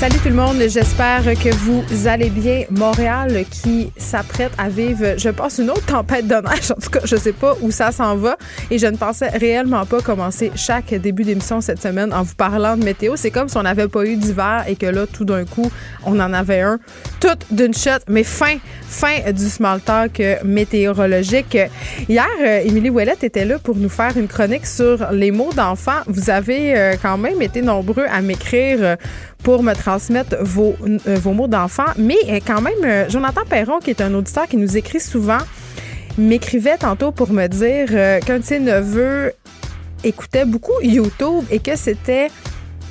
Salut tout le monde, j'espère que vous allez bien. Montréal qui s'apprête à vivre, je pense, une autre tempête de neige. En tout cas, je sais pas où ça s'en va et je ne pensais réellement pas commencer chaque début d'émission cette semaine en vous parlant de météo. C'est comme si on n'avait pas eu d'hiver et que là, tout d'un coup, on en avait un. Tout d'une shot, mais fin, fin du small talk météorologique. Hier, euh, Émilie Ouellette était là pour nous faire une chronique sur les mots d'enfant. Vous avez euh, quand même été nombreux à m'écrire euh, pour me transmettre vos, vos mots d'enfant. Mais quand même, Jonathan Perron, qui est un auditeur qui nous écrit souvent, m'écrivait tantôt pour me dire qu'un de ses neveux écoutait beaucoup YouTube et que c'était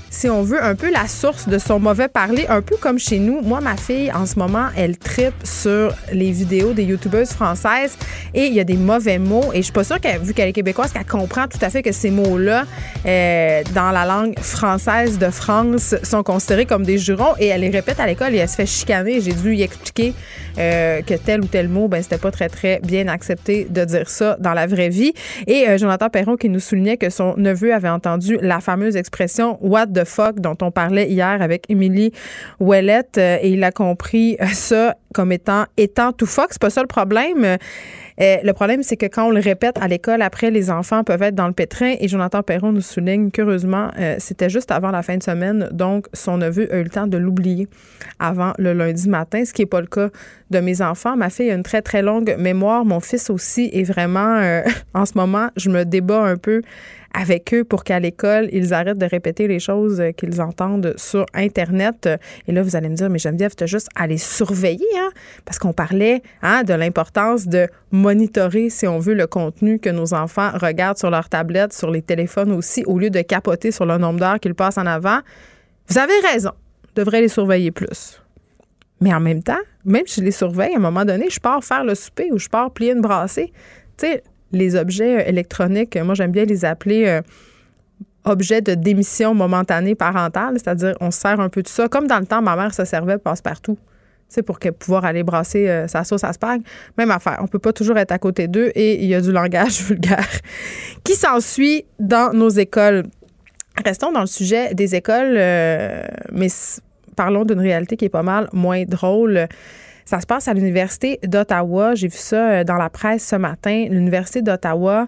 si on veut, un peu la source de son mauvais parler, un peu comme chez nous. Moi, ma fille, en ce moment, elle tripe sur les vidéos des youtubeuses françaises et il y a des mauvais mots. Et je suis pas sûre qu'elle, vu qu'elle est québécoise, qu'elle comprend tout à fait que ces mots-là, euh, dans la langue française de France, sont considérés comme des jurons et elle les répète à l'école et elle se fait chicaner. J'ai dû y expliquer euh, que tel ou tel mot, ben, c'était pas très, très bien accepté de dire ça dans la vraie vie. Et euh, Jonathan Perron qui nous soulignait que son neveu avait entendu la fameuse expression What fuck dont on parlait hier avec Émilie Ouellette euh, et il a compris ça comme étant étant tout fuck. C'est pas ça le problème. Euh, le problème, c'est que quand on le répète à l'école, après, les enfants peuvent être dans le pétrin. Et Jonathan Perron nous souligne qu'heureusement, euh, c'était juste avant la fin de semaine. Donc, son neveu a eu le temps de l'oublier avant le lundi matin, ce qui n'est pas le cas de mes enfants. Ma fille a une très, très longue mémoire. Mon fils aussi est vraiment, euh, en ce moment, je me débat un peu avec eux pour qu'à l'école, ils arrêtent de répéter les choses qu'ils entendent sur Internet. Et là, vous allez me dire, mais Geneviève, tu juste à les surveiller, hein? parce qu'on parlait hein, de l'importance de monitorer, si on veut, le contenu que nos enfants regardent sur leur tablette, sur les téléphones aussi, au lieu de capoter sur le nombre d'heures qu'ils passent en avant. Vous avez raison, devrait les surveiller plus. Mais en même temps, même si je les surveille, à un moment donné, je pars faire le souper ou je pars plier une brassée. Tu sais, les objets euh, électroniques, moi j'aime bien les appeler euh, objets de démission momentanée parentale, c'est-à-dire on se sert un peu de ça, comme dans le temps ma mère se servait passe-partout. C'est pour pouvoir aller brasser euh, sa sauce à spag. Même affaire. On peut pas toujours être à côté d'eux et il y a du langage vulgaire qui s'ensuit dans nos écoles. Restons dans le sujet des écoles, mais parlons d'une réalité qui est pas mal moins drôle. Ça se passe à l'Université d'Ottawa. J'ai vu ça euh, dans la presse ce matin. L'Université d'Ottawa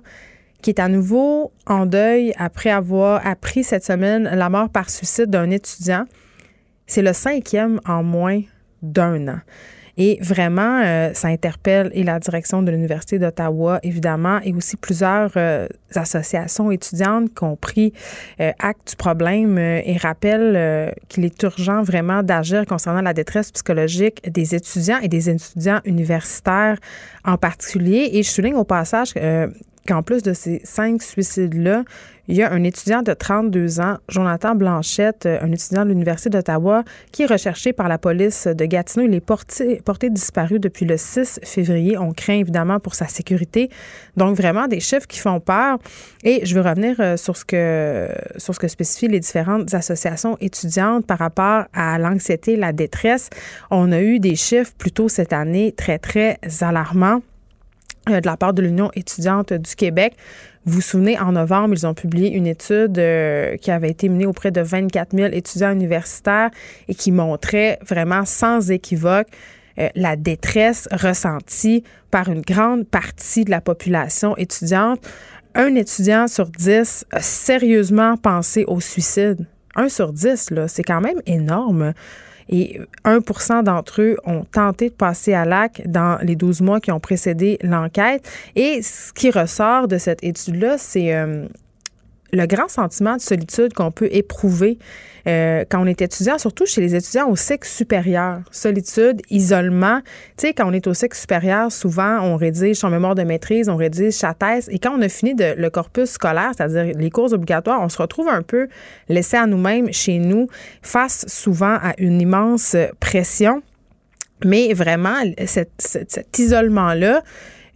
qui est à nouveau en deuil après avoir appris cette semaine la mort par suicide d'un étudiant. C'est le cinquième en moins d'un an. Et vraiment, euh, ça interpelle et la direction de l'Université d'Ottawa, évidemment, et aussi plusieurs euh, associations étudiantes qui ont pris euh, acte du problème et rappellent qu'il est urgent vraiment d'agir concernant la détresse psychologique des étudiants et des étudiants universitaires en particulier. Et je souligne au passage qu'en plus de ces cinq suicides-là, il y a un étudiant de 32 ans, Jonathan Blanchette, euh, un étudiant de l'Université d'Ottawa, qui est recherché par la police de Gatineau. Il est porté, disparu depuis le 6 février. On craint évidemment pour sa sécurité. Donc, vraiment des chiffres qui font peur. Et je veux revenir euh, sur ce que, sur ce que spécifient les différentes associations étudiantes par rapport à l'anxiété, la détresse. On a eu des chiffres plutôt cette année très, très alarmants euh, de la part de l'Union étudiante du Québec. Vous vous souvenez, en novembre, ils ont publié une étude euh, qui avait été menée auprès de 24 000 étudiants universitaires et qui montrait vraiment sans équivoque euh, la détresse ressentie par une grande partie de la population étudiante. Un étudiant sur dix a sérieusement pensé au suicide. Un sur dix, là, c'est quand même énorme. Et 1% d'entre eux ont tenté de passer à l'acte dans les 12 mois qui ont précédé l'enquête. Et ce qui ressort de cette étude-là, c'est euh, le grand sentiment de solitude qu'on peut éprouver euh, quand on est étudiant, surtout chez les étudiants au cycle supérieur. Solitude, isolement. Tu sais, quand on est au cycle supérieur, souvent, on rédige son mémoire de maîtrise, on rédige sa thèse. Et quand on a fini de, le corpus scolaire, c'est-à-dire les cours obligatoires, on se retrouve un peu laissé à nous-mêmes chez nous, face souvent à une immense pression. Mais vraiment, cet isolement-là,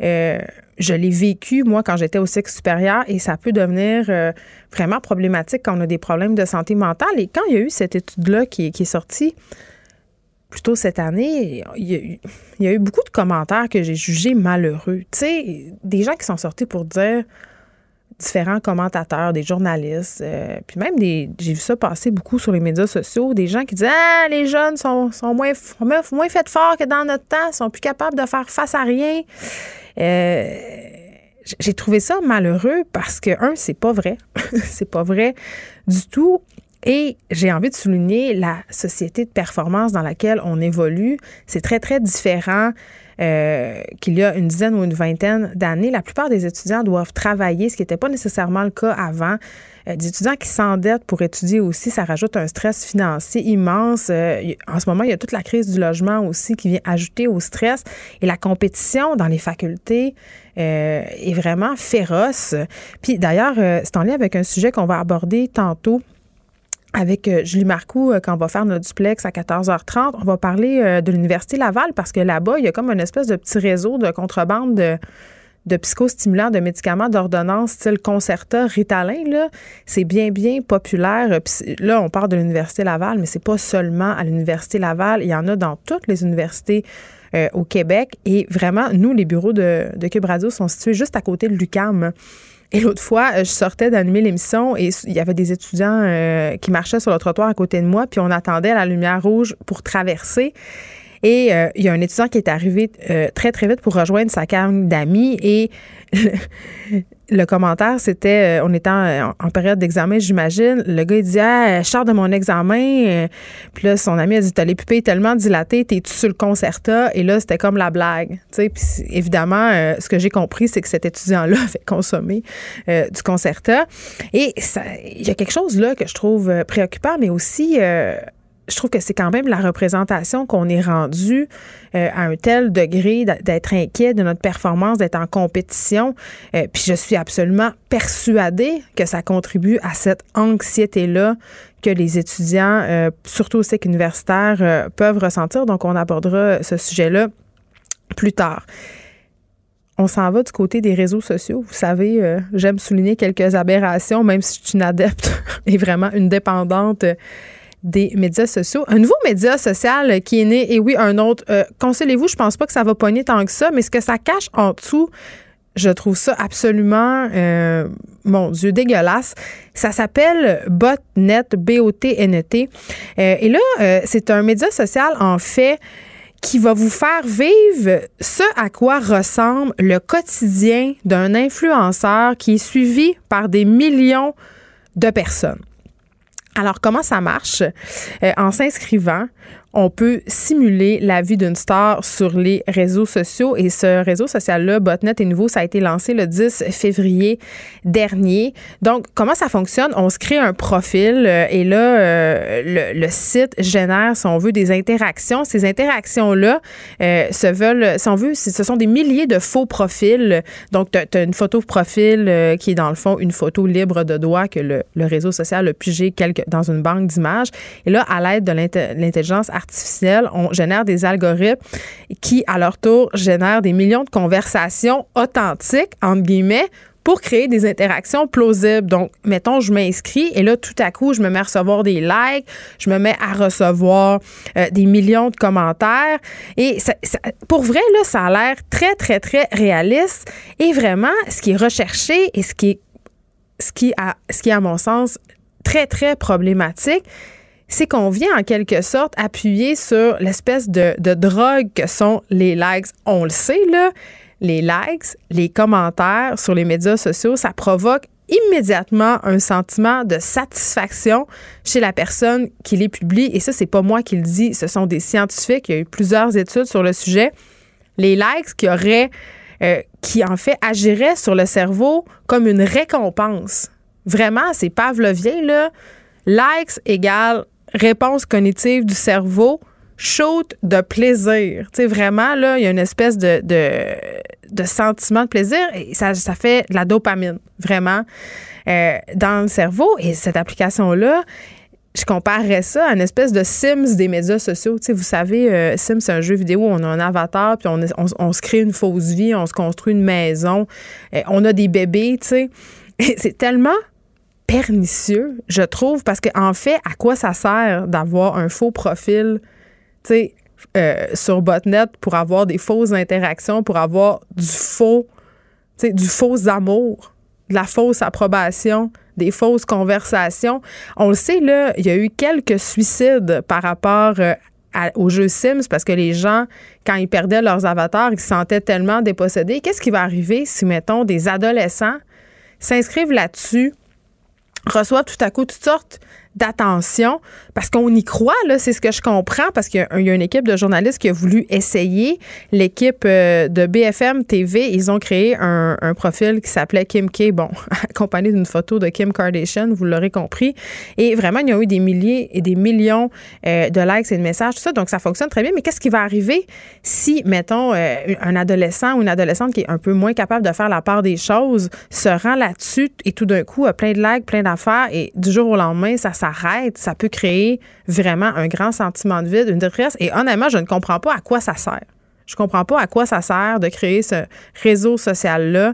Euh, je l'ai vécu, moi, quand j'étais au sexe supérieur, et ça peut devenir euh, vraiment problématique quand on a des problèmes de santé mentale. Et quand il y a eu cette étude-là qui, est sortie, plutôt cette année, il y, a eu, beaucoup de commentaires que j'ai jugés malheureux. Tu sais, des gens qui sont sortis pour dire différents commentateurs, des journalistes, euh, puis même des. J'ai vu ça passer beaucoup sur les médias sociaux, des gens qui disent Ah, les jeunes sont, sont moins, moins faits forts que dans notre temps, sont plus capables de faire face à rien. Euh, j'ai trouvé ça malheureux parce que, un, c'est pas vrai. c'est pas vrai du tout. Et j'ai envie de souligner la société de performance dans laquelle on évolue. C'est très, très différent euh, qu'il y a une dizaine ou une vingtaine d'années. La plupart des étudiants doivent travailler, ce qui n'était pas nécessairement le cas avant. Euh, des étudiants qui s'endettent pour étudier aussi, ça rajoute un stress financier immense. Euh, en ce moment, il y a toute la crise du logement aussi qui vient ajouter au stress. Et la compétition dans les facultés est vraiment féroce. Puis d'ailleurs, c'est en lien avec un sujet qu'on va aborder tantôt avec euh, Julie Marcoux euh, quand on va faire notre duplex à 14h30. On va parler euh, de l'Université Laval parce que là-bas, il y a comme une espèce de petit réseau de contrebande de, de psychostimulants, de médicaments d'ordonnance style Concerta, Ritalin. Là, c'est bien, bien populaire. là, on parle de l'Université Laval, mais c'est pas seulement à l'Université Laval. Il y en a dans toutes les universités au Québec. Et vraiment, nous, les bureaux de, de Cube Radio sont situés juste à côté de l'UCAM. Et l'autre fois, euh, je sortais d'animer l'émission et il y avait des étudiants euh, qui marchaient sur le trottoir à côté de moi, puis on attendait la lumière rouge pour traverser. Et euh, il y a un étudiant qui est arrivé très, très vite pour rejoindre sa gang d'amis et le commentaire, c'était, euh, on était en, période d'examen, j'imagine. Le gars, il dit, ah, je sors de mon examen. Euh, puis là, son ami a dit, t'as les pupilles tellement dilatées, t'es-tu sur le concerta? Et là, c'était comme la blague. Puis évidemment, euh, ce que j'ai compris, c'est que cet étudiant-là avait consommé du concerta. Et il y a quelque chose là que je trouve préoccupant, mais aussi je trouve que c'est quand même la représentation qu'on est rendu euh, à un tel degré d'être inquiet de notre performance, d'être en compétition. Euh, puis je suis absolument persuadée que ça contribue à cette anxiété-là que les étudiants, euh, surtout au cycle universitaire, peuvent ressentir. Donc, on abordera ce sujet-là plus tard. On s'en va du côté des réseaux sociaux. Vous savez, j'aime souligner quelques aberrations, même si je suis une adepte et vraiment une dépendante des médias sociaux. Un nouveau média social qui est né, et oui, un autre. Euh, consolez-vous, je pense pas que ça va pogner tant que ça, mais ce que ça cache en dessous, je trouve ça absolument, euh, mon Dieu, dégueulasse. Ça s'appelle Botnet, B-O-T-N-E-T. Euh, et là, c'est un média social, en fait, qui va vous faire vivre ce à quoi ressemble le quotidien d'un influenceur qui est suivi par des millions de personnes. Alors, comment ça marche? Euh, en s'inscrivant, on peut simuler la vie d'une star sur les réseaux sociaux. Et ce réseau social-là, Botnet est nouveau, ça a été lancé le 10 février dernier. Donc, comment ça fonctionne? On se crée un profil euh, et là, euh, le, site génère, si on veut, des interactions. Ces interactions-là euh, se veulent, si on veut, ce sont des milliers de faux profils. Donc, tu as, une photo profil qui est dans le fond une photo libre de doigt que le, réseau social a pigé dans une banque d'images. Et là, à l'aide de l'intelligence artificielle, on génère des algorithmes qui, à leur tour, génèrent des millions de conversations authentiques, entre guillemets, pour créer des interactions plausibles. Donc, mettons, je m'inscris et là, tout à coup, je me mets à recevoir des likes, je me mets à recevoir euh, des millions de commentaires. Et pour vrai, là, ça a l'air très, très, très réaliste. Et vraiment, ce qui est recherché et ce qui est, qui ce qui est, à mon sens, très, très problématique, c'est qu'on vient en quelque sorte appuyer sur l'espèce de, drogue que sont les likes. On le sait, là, les likes, les commentaires sur les médias sociaux, ça provoque immédiatement un sentiment de satisfaction chez la personne qui les publie. Et ça, c'est pas moi qui le dis, ce sont des scientifiques. Il y a eu plusieurs études sur le sujet. Les likes qui auraient, euh, qui en fait agiraient sur le cerveau comme une récompense. Vraiment, c'est pavlovien, là. Likes égale réponse cognitive du cerveau shoot de plaisir. Tu sais, vraiment, là, il y a une espèce de, de, sentiment de plaisir et ça, ça fait de la dopamine, vraiment, euh, dans le cerveau. Et cette application-là, je comparerais ça à une espèce de Sims des médias sociaux. Tu sais, vous savez, euh, Sims, c'est un jeu vidéo où on a un avatar, puis on, se crée une fausse vie, on se construit une maison, euh, on a des bébés, tu sais. C'est tellement pernicieux, je trouve, parce qu'en en fait, à quoi ça sert d'avoir un faux profil, euh, sur Botnet pour avoir des fausses interactions, pour avoir du faux, tu du faux amour, de la fausse approbation, des fausses conversations? On le sait, là, il y a eu quelques suicides par rapport euh, au jeu Sims parce que les gens, quand ils perdaient leurs avatars, ils se sentaient tellement dépossédés. Qu'est-ce qui va arriver si, mettons, des adolescents s'inscrivent là-dessus, reçoivent tout à coup toutes sortes d'attention parce qu'on y croit, là, c'est ce que je comprends, parce qu'il y, a une équipe de journalistes qui a voulu essayer. L'équipe euh, de BFM TV, ils ont créé un, profil qui s'appelait Kim K, bon, accompagné d'une photo de Kim Kardashian, vous l'aurez compris. Et vraiment, il y a eu des milliers et des millions euh, de likes et de messages, tout ça, donc ça fonctionne très bien. Mais qu'est-ce qui va arriver si, mettons, euh, un adolescent ou une adolescente qui est un peu moins capable de faire la part des choses se rend là-dessus et tout d'un coup a plein de likes, plein d'affaires et du jour au lendemain, ça s'arrête, ça peut créer vraiment un grand sentiment de vide, une détresse. Et honnêtement, je ne comprends pas à quoi ça sert. Je comprends pas à quoi ça sert de créer ce réseau social-là.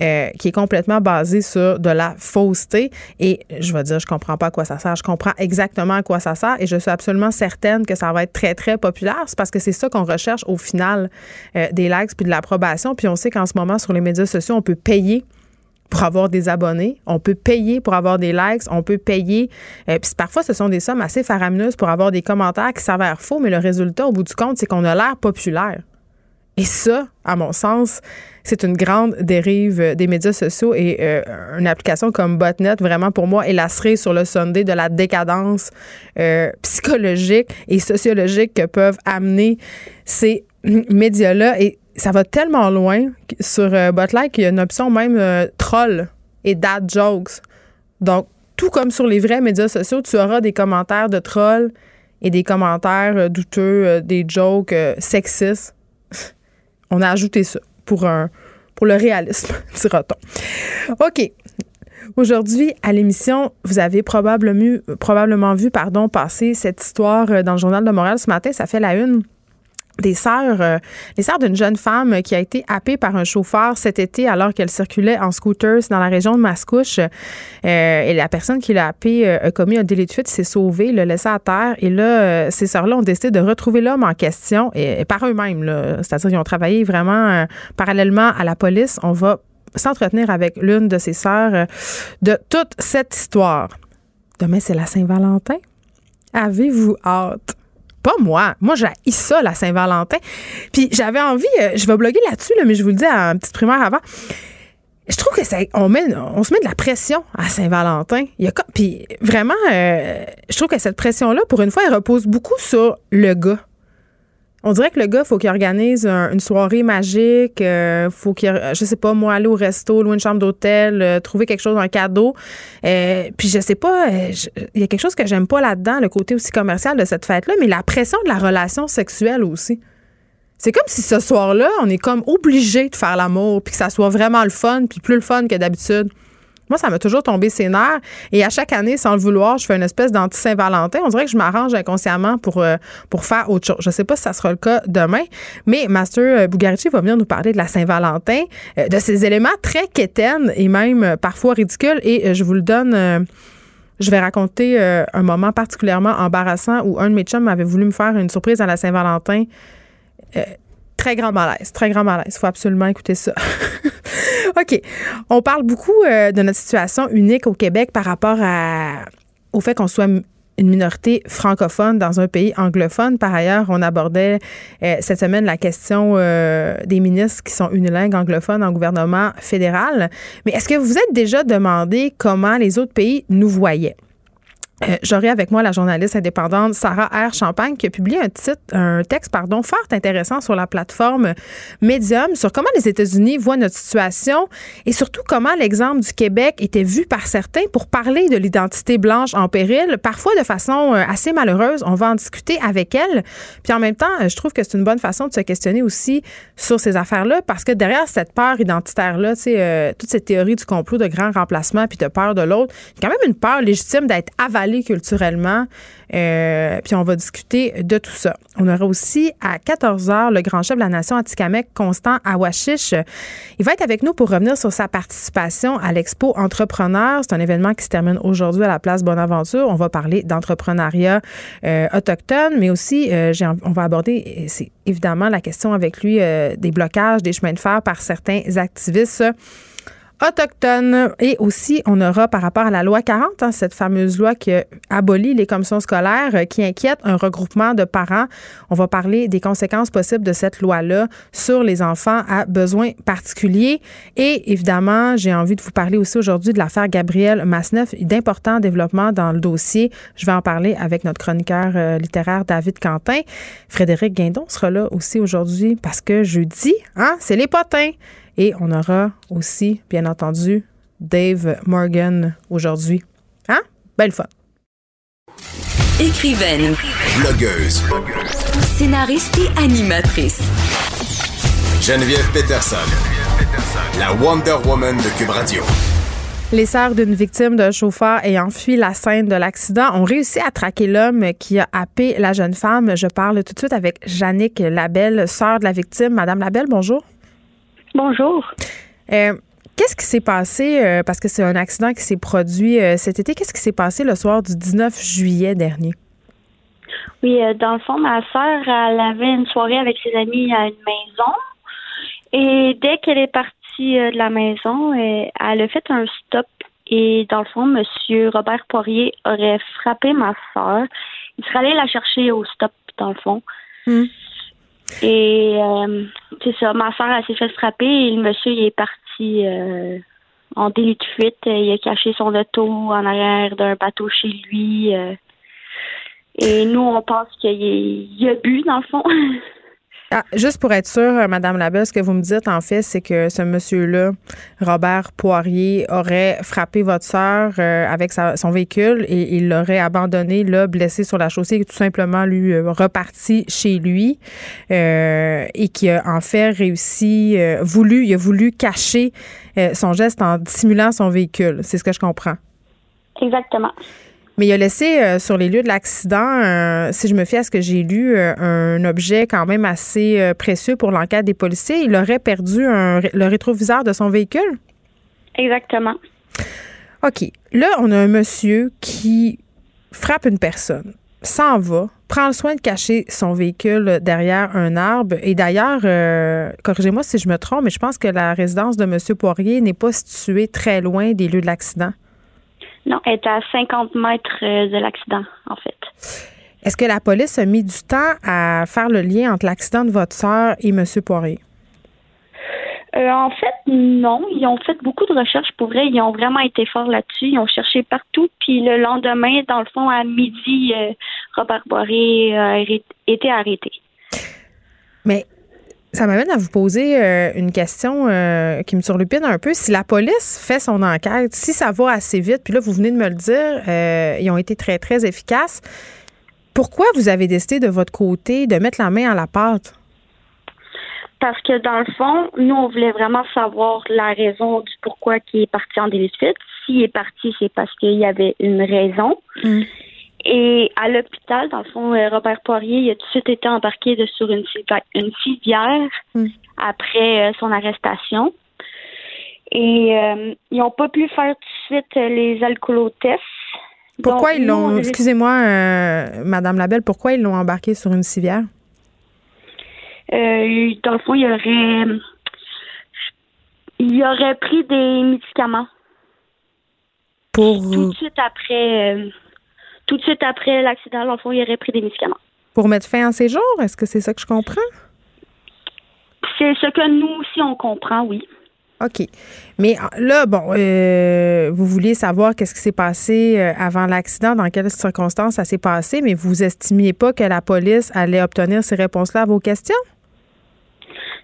Euh, qui est complètement basé sur de la fausseté. Et je vais dire, je comprends pas à quoi ça sert. Je comprends exactement à quoi ça sert et je suis absolument certaine que ça va être très, très populaire. C'est parce que c'est ça qu'on recherche au final euh, des likes puis de l'approbation. Puis on sait qu'en ce moment, sur les médias sociaux, on peut payer pour avoir des abonnés, on peut payer pour avoir des likes, on peut payer. Euh, puis parfois, ce sont des sommes assez faramineuses pour avoir des commentaires qui s'avèrent faux, mais le résultat, au bout du compte, c'est qu'on a l'air populaire. Et ça, à mon sens, c'est une grande dérive des médias sociaux et euh, une application comme Botnet, vraiment pour moi, est la cerise sur le Sunday de la décadence euh, psychologique et sociologique que peuvent amener ces médias-là. Ça va tellement loin sur euh, Botlight qu'il y a une option même euh, troll et dad jokes. Donc, tout comme sur les vrais médias sociaux, tu auras des commentaires de trolls et des commentaires euh, douteux, des jokes sexistes. On a ajouté ça pour un pour le réalisme, dira-t-on. OK. Aujourd'hui, à l'émission, vous avez probablement, probablement vu pardon, passer cette histoire dans le Journal de Montréal ce matin. Ça fait la une des sœurs, euh, les sœurs d'une jeune femme qui a été happée par un chauffeur cet été alors qu'elle circulait en scooters dans la région de Mascouche. Euh, et la personne qui l'a happée euh, a commis un délit de fuite, s'est sauvée, l'a laissé à terre. Et là, ces sœurs-là ont décidé de retrouver l'homme en question et, par eux-mêmes. C'est-à-dire qu'ils ont travaillé vraiment parallèlement à la police. On va s'entretenir avec l'une de ces sœurs de toute cette histoire. Demain, c'est la Saint-Valentin. Avez-vous hâte? Pas moi. Moi, j'ai ça, la Saint-Valentin. Puis j'avais envie, euh, je vais bloguer là-dessus, mais je vous le dis à une petite primaire avant. Je trouve que ça, on, met, on se met de la pression à Saint-Valentin. Puis vraiment, euh, je trouve que cette pression-là, pour une fois, elle repose beaucoup sur le gars. On dirait que le gars, faut qu'il organise une soirée magique, euh, faut qu'il, je sais pas, moi, aller au resto, louer une chambre d'hôtel, euh, trouver quelque chose, un cadeau. Euh, puis je sais pas, il y a quelque chose que j'aime pas là-dedans, le côté aussi commercial de cette fête-là, mais la pression de la relation sexuelle aussi. C'est comme si ce soir-là, on est comme obligé de faire l'amour, puis que ça soit vraiment le fun, puis plus le fun que d'habitude. Moi, ça m'a toujours tombé ses nerfs. Et à chaque année, sans le vouloir, je fais une espèce d'anti-Saint-Valentin. On dirait que je m'arrange inconsciemment pour, euh, pour faire autre chose. Je ne sais pas si ça sera le cas demain, mais Master euh, Bugarici va venir nous parler de la Saint-Valentin, euh, de ces éléments très quétaines et même parfois ridicules. Et je vous le donne. je vais raconter un moment particulièrement embarrassant où un de mes chums avait voulu me faire une surprise à la Saint-Valentin. Très grand malaise, très grand malaise. Faut absolument écouter ça. OK. On parle beaucoup euh, de notre situation unique au Québec par rapport au fait qu'on soit une minorité francophone dans un pays anglophone. Par ailleurs, on abordait euh, cette semaine la question euh, des ministres qui sont unilingues anglophones en gouvernement fédéral. Mais est-ce que vous vous êtes déjà demandé comment les autres pays nous voyaient? Euh, J'aurai avec moi la journaliste indépendante Sarah R. Champagne qui a publié un titre, un texte pardon, fort intéressant sur la plateforme Medium sur comment les États-Unis voient notre situation et surtout comment l'exemple du Québec était vu par certains pour parler de l'identité blanche en péril, parfois de façon euh, assez malheureuse. On va en discuter avec elle. Puis en même temps, je trouve que c'est une bonne façon de se questionner aussi sur ces affaires-là parce que derrière cette peur identitaire-là, tu sais, euh, toute cette théorie du complot de grand remplacement puis de peur de l'autre, il quand même une peur légitime d'être avalée culturellement. Euh, puis on va discuter de tout ça. On aura aussi à 14 h le grand chef de la nation Atikamek, Constant Awashish. Il va être avec nous pour revenir sur sa participation à l'expo Entrepreneur. C'est un événement qui se termine aujourd'hui à la place Bonaventure. On va parler d'entrepreneuriat euh, autochtone, mais aussi euh, on va aborder, c'est évidemment la question avec lui des blocages des chemins de fer par certains activistes autochtones. Et aussi, on aura par rapport à la loi 40, hein, cette fameuse loi qui abolit les commissions scolaires, euh, qui inquiète un regroupement de parents. On va parler des conséquences possibles de cette loi-là sur les enfants à besoins particuliers. Et évidemment, j'ai envie de vous parler aussi aujourd'hui de l'affaire Gabriel Masneff, d'importants développements dans le dossier. Je vais en parler avec notre chroniqueur euh, littéraire David Quentin. Frédéric Guindon sera là aussi aujourd'hui parce que jeudi, hein, c'est les potins. Et on aura aussi, bien entendu, Dave Morgan aujourd'hui. Hein? Belle fun. Écrivaine. Blogueuse. Scénariste et animatrice. Geneviève Peterson. La Wonder Woman de Cube Radio. Les sœurs d'une victime de chauffeur ayant fui la scène de l'accident ont réussi à traquer l'homme qui a happé la jeune femme. Je parle tout de suite avec Jannick Labelle, sœur de la victime. Madame Labelle, bonjour. Bonjour. Euh, qu'est-ce qui s'est passé, euh, parce que c'est un accident qui s'est produit euh, cet été, qu'est-ce qui s'est passé le soir du 19 juillet dernier? Oui, dans le fond, ma soeur, elle avait une soirée avec ses amis à une maison. Et dès qu'elle est partie de la maison, elle a fait un stop. Et dans le fond, Monsieur Robert Poirier aurait frappé ma soeur. Il serait allé la chercher au stop, dans le fond. Hmm. Et euh, c'est ça, ma soeur s'est fait frapper et le monsieur il est parti euh, en délit de fuite. Il a caché son auto en arrière d'un bateau chez lui. Euh. et nous, on pense qu'il a bu, dans le fond. Ah, juste pour être sûr, euh, Madame Labelle, ce que vous me dites, en fait, c'est que ce monsieur-là, Robert Poirier, aurait frappé votre sœur euh, avec son véhicule et il l'aurait abandonné, là, blessé sur la chaussée, et tout simplement lui euh, reparti chez lui et qui a en fait réussi, voulu, il a voulu cacher son geste en dissimulant son véhicule. C'est ce que je comprends. Exactement. Mais il a laissé euh, sur les lieux de l'accident, euh, si je me fie à ce que j'ai lu, euh, un objet quand même assez précieux pour l'enquête des policiers. Il aurait perdu le rétroviseur de son véhicule? Exactement. OK. Là, on a un monsieur qui frappe une personne, s'en va, prend le soin de cacher son véhicule derrière un arbre. Et d'ailleurs, corrigez-moi si je me trompe, mais je pense que la résidence de M. Poirier n'est pas située très loin des lieux de l'accident. Non, elle est à 50 mètres euh, de l'accident, en fait. Est-ce que la police a mis du temps à faire le lien entre l'accident de votre soeur et M. Poirier? Euh, en fait, non. Ils ont fait beaucoup de recherches pour vrai. Ils ont vraiment été forts là-dessus. Ils ont cherché partout. Puis le lendemain, dans le fond, à midi, euh, Robert Poirier a été arrêté. Mais ça m'amène à vous poser euh, une question euh, qui me surlupine un peu. Si la police fait son enquête, si ça va assez vite, puis là, vous venez de me le dire, euh, ils ont été très, très efficaces. Pourquoi vous avez décidé de votre côté de mettre la main à la pâte? Parce que dans le fond, nous, on voulait vraiment savoir la raison du pourquoi qui est parti en délit de fuite. S'il est parti, c'est parce qu'il y avait une raison. Mm. Et à l'hôpital, dans le fond, euh, Robert Poirier il a tout de suite été embarqué de, sur une, une civière hmm. après euh, son arrestation. Et euh, ils n'ont pas pu faire tout de suite les alcoolotests. Pourquoi ils l'ont, excusez-moi, Madame Labelle, pourquoi ils l'ont embarqué sur une civière? dans le fond, il aurait, il aurait pris des médicaments. Pour... Tout de suite après tout de suite après l'accident, l'enfant il aurait pris des médicaments. Pour mettre fin à ses jours, est-ce que c'est ça que je comprends? C'est ce que nous aussi on comprend, oui. OK. Mais ah, là, bon, euh, vous vouliez savoir qu'est-ce qui s'est passé euh, avant l'accident, dans quelles circonstances ça s'est passé, mais vous estimiez pas que la police allait obtenir ces réponses-là à vos questions?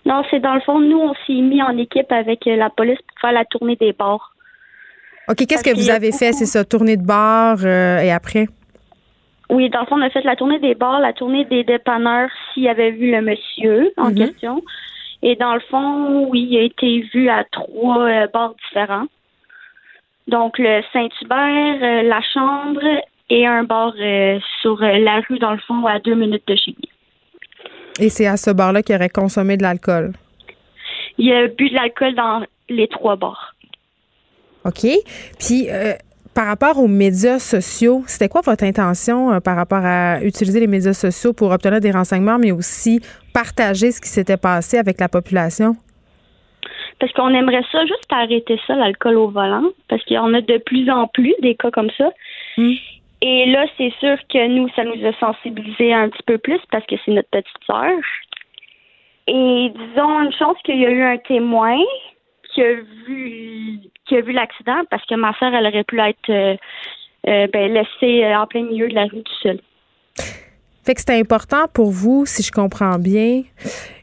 Non, c'est dans le fond, nous, on s'est mis en équipe avec euh, la police pour faire la tournée des bords. OK, qu'est-ce que vous avez fait? C'est ça, tournée de bar euh, et après? Oui, dans le fond, on a fait la tournée des bars, la tournée des dépanneurs s'il avait vu le monsieur en mhm. question. Et dans le fond, oui, il a été vu à trois euh, bars différents. Donc, le Saint-Hubert, euh, la Chambre et un bar sur la rue, dans le fond, à deux minutes de chez lui. Et c'est à ce bar-là qu'il aurait consommé de l'alcool? Il a bu de l'alcool dans les trois bars. OK? Puis, par rapport aux médias sociaux, c'était quoi votre intention euh, par rapport à utiliser les médias sociaux pour obtenir des renseignements, mais aussi partager ce qui s'était passé avec la population? Parce qu'on aimerait ça, juste arrêter ça, l'alcool au volant, parce qu'il y en a de plus en plus des cas comme ça. Hmm. Et là, c'est sûr que nous, ça nous a sensibilisés un petit peu plus parce que c'est notre petite sœur. Et disons une chance qu'il y a eu un témoin qui a vu qui a vu l'accident parce que ma soeur, elle aurait pu être euh, euh, ben, laissée euh, en plein milieu de la rue tout seul. Fait que c'était important pour vous, si je comprends bien,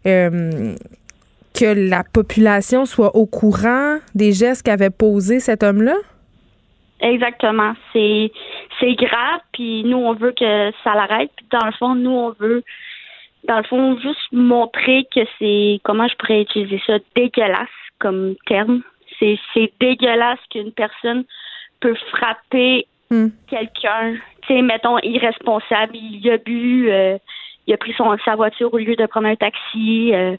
que la population soit au courant des gestes qu'avait posés cet homme-là? Exactement. C'est c'est grave, puis nous on veut que ça l'arrête. Puis dans le fond, nous on veut, dans le fond, juste montrer que c'est comment je pourrais utiliser ça dégueulasse comme terme c'est dégueulasse qu'une personne peut frapper hmm. quelqu'un, tu sais, mettons, irresponsable, il a bu, euh, il a pris son, sa voiture au lieu de prendre un taxi. Euh.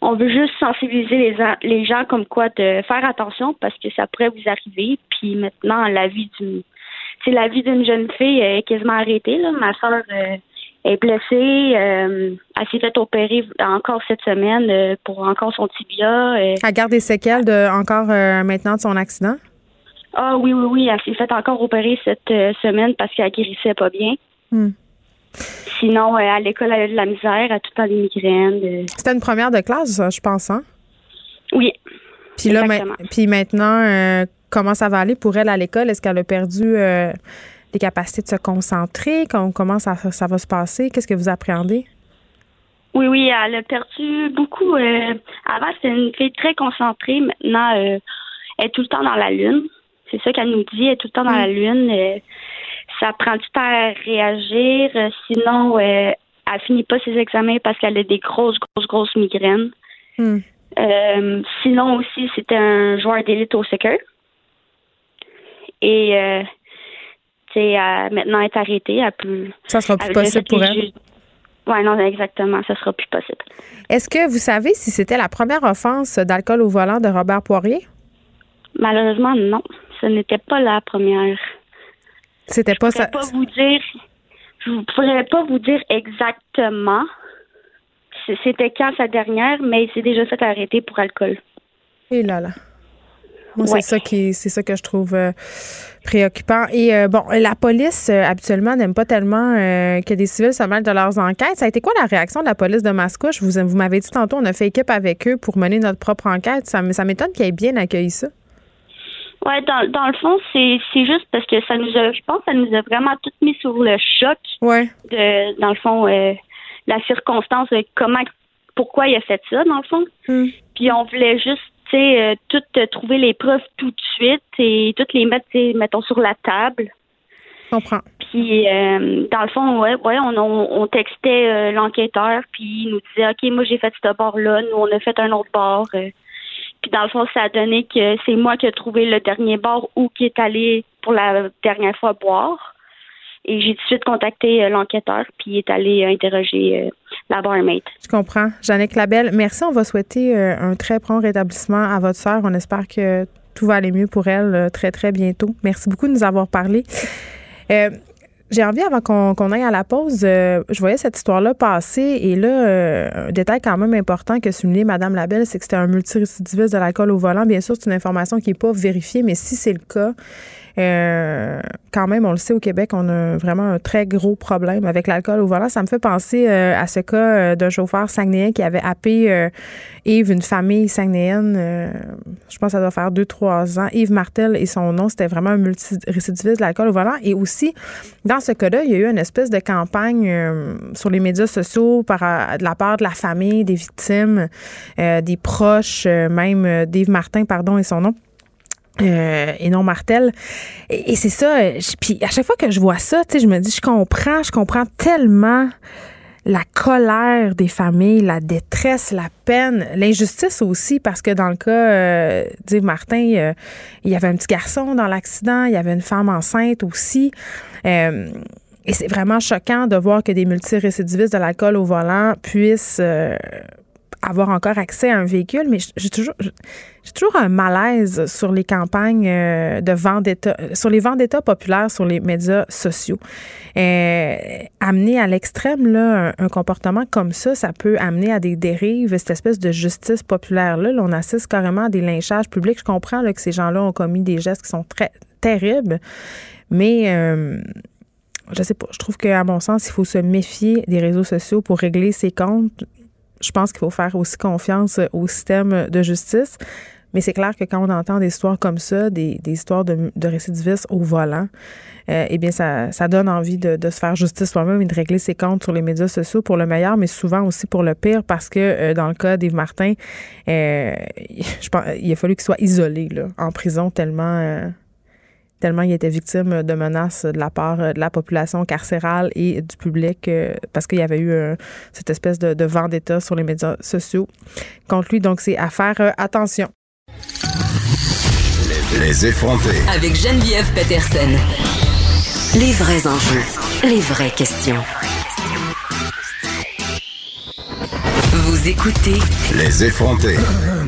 on veut juste sensibiliser les, les gens comme quoi de faire attention parce que ça pourrait vous arriver. Puis maintenant, la vie d'une la vie d'une jeune fille est quasiment arrêtée. Là. Ma soeur euh, est blessée. Euh, elle s'est fait opérer encore cette semaine euh, pour encore son tibia. Euh. Elle garde des séquelles de encore maintenant de son accident? Ah oui, oui, oui. Elle s'est fait encore opérer cette semaine parce qu'elle guérissait pas bien. Hmm. Sinon, à l'école, elle a de la misère, elle a tout le temps des migraines. C'était une première de classe, je pense, hein? Oui. Puis là, puis maintenant, comment ça va aller pour elle à l'école? Est-ce qu'elle a perdu les capacités de se concentrer? Comment ça, ça va se passer? Qu'est-ce que vous appréhendez? Oui, oui, elle a perdu beaucoup. Euh, avant, c'était une fille très concentrée. Maintenant, euh, elle est tout le temps dans la lune. C'est ça qu'elle nous dit, elle est tout le temps dans la mm. lune. Euh, ça prend du temps à réagir. sinon, elle finit pas ses examens parce qu'elle a des grosses, grosses, grosses migraines. Mm. sinon aussi, c'était un joueur d'élite au soccer. Et à maintenant être arrêtée. Elle peut, ça sera plus possible pour elle? Oui, non, exactement. Ça sera plus possible. Est-ce que vous savez si c'était la première offense d'alcool au volant de Robert Poirier? Malheureusement, non. Ce n'était pas la première. C'était pas ça. pas vous dire. Je ne pourrais pas vous dire exactement. C'était quand sa dernière, mais il s'est déjà fait arrêter pour alcool. Et là là. Moi, c'est ça qui, c'est ça que je trouve euh, préoccupant. Et euh, bon, la police euh, habituellement n'aime pas tellement que des civils se mêlent de leurs enquêtes. Ça a été quoi la réaction de la police de Mascouche? Vous, vous m'avez dit tantôt, on a fait équipe avec eux pour mener notre propre enquête. Ça, ça m'étonne qu'ils aient bien accueilli ça. Ouais, dans, dans le fond, c'est, c'est juste parce que ça nous a, je pense, ça nous a vraiment tout mis sur le choc. Ouais. De, dans le fond, la circonstance de comment, pourquoi il a fait ça, dans le fond. Hmm. Puis on voulait juste tu sais, euh, toutes euh, trouver les preuves tout de suite et toutes les mettre, mettons, sur la table. Je comprends. Puis, euh, dans le fond, ouais, ouais on, on, textait l'enquêteur, puis il nous disait, OK, moi, j'ai fait ce bord-là, nous, on a fait un autre bord. puis, dans le fond, ça a donné que c'est moi qui ai trouvé le dernier bord ou qui est allé pour la dernière fois boire. Et j'ai tout de suite contacté l'enquêteur, puis il est allé interroger la barmaid. Je comprends. Jannick Labelle, merci. On va souhaiter un très prompt rétablissement à votre sœur. On espère que tout va aller mieux pour elle très, très bientôt. Merci beaucoup de nous avoir parlé. j'ai envie, avant qu'on aille à la pause, je voyais cette histoire-là passer et là, un détail quand même important que soulignait Mme Labelle, c'est que c'était un multirécidiviste de l'alcool au volant. Bien sûr, c'est une information qui n'est pas vérifiée, mais si c'est le cas, euh, quand même, on le sait au Québec, on a vraiment un très gros problème avec l'alcool au volant. Ça me fait penser euh, à ce cas euh, d'un chauffeur saguenéen qui avait happé Yves, une famille saguenéenne. je pense que ça doit faire deux, trois ans. Yves Martel et son nom, c'était vraiment un multirécidiviste de l'alcool au volant. Et aussi, dans ce cas-là, il y a eu une espèce de campagne sur les médias sociaux par, de la part de la famille, des victimes, des proches, même d'Yves Martin, pardon, et son nom euh, et non Martel. Et, c'est ça. puis à chaque fois que je vois ça, je me dis, je comprends, je comprends tellement la colère des familles, la détresse, la peine, l'injustice aussi, parce que dans le cas euh, d'Yves Martin, euh, il y avait un petit garçon dans l'accident, il y avait une femme enceinte aussi. Euh, et c'est vraiment choquant de voir que des multirécidivistes de l'alcool au volant puissent euh, avoir encore accès à un véhicule, mais j'ai toujours, toujours un malaise sur les campagnes euh, de vendetta, sur les vendettas populaires sur les médias sociaux. Euh, amener à l'extrême un, comportement comme ça, ça peut amener à des dérives, cette espèce de justice populaire là. là on assiste carrément à des lynchages publics. Je comprends que ces gens-là ont commis des gestes qui sont très terribles, mais euh, je sais pas. Je trouve qu'à mon sens, il faut se méfier des réseaux sociaux pour régler ses comptes. Je pense qu'il faut faire aussi confiance au système de justice. Mais c'est clair que quand on entend des histoires comme ça, des, histoires de, de, récidivistes au volant, euh, eh bien, ça, ça donne envie de, se faire justice soi-même et de régler ses comptes sur les médias sociaux pour le meilleur, mais souvent aussi pour le pire, parce que euh, dans le cas d'Yves Martin, euh, je pense, il a fallu qu'il soit isolé là, en prison tellement tellement il était victime de menaces de la part de la population carcérale et du public euh, parce qu'il y avait eu euh, cette espèce de, de vendetta sur les médias sociaux contre lui. Donc, c'est à faire euh, attention. Les, les effrontés. Avec Geneviève Peterson. Les vrais enjeux, les vraies questions. Vous écoutez Les effrontés.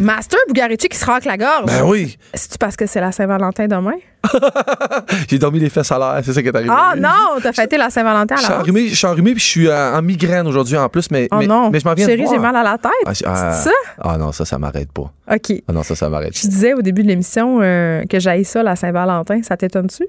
Master Bugarici qui se racle la gorge. Ben oui. C'est-tu parce que c'est la Saint-Valentin demain? J'ai dormi les fesses à l'air, c'est ça qui est arrivé. Ah non, t'as fêté la Saint-Valentin à Je suis la enrhumé, je suis enrhumé puis je suis euh, en migraine aujourd'hui en plus, mais, Oh mais, non. mais je m'en viens Chérie, de voir. j'ai mal à la tête. Ah, C'est ça? Ah non, ça, ça m'arrête pas. OK. Ah non, ça, ça m'arrête Je disais au début de l'émission euh, que j'aille ça, la Saint-Valentin. Ça t'étonne-tu?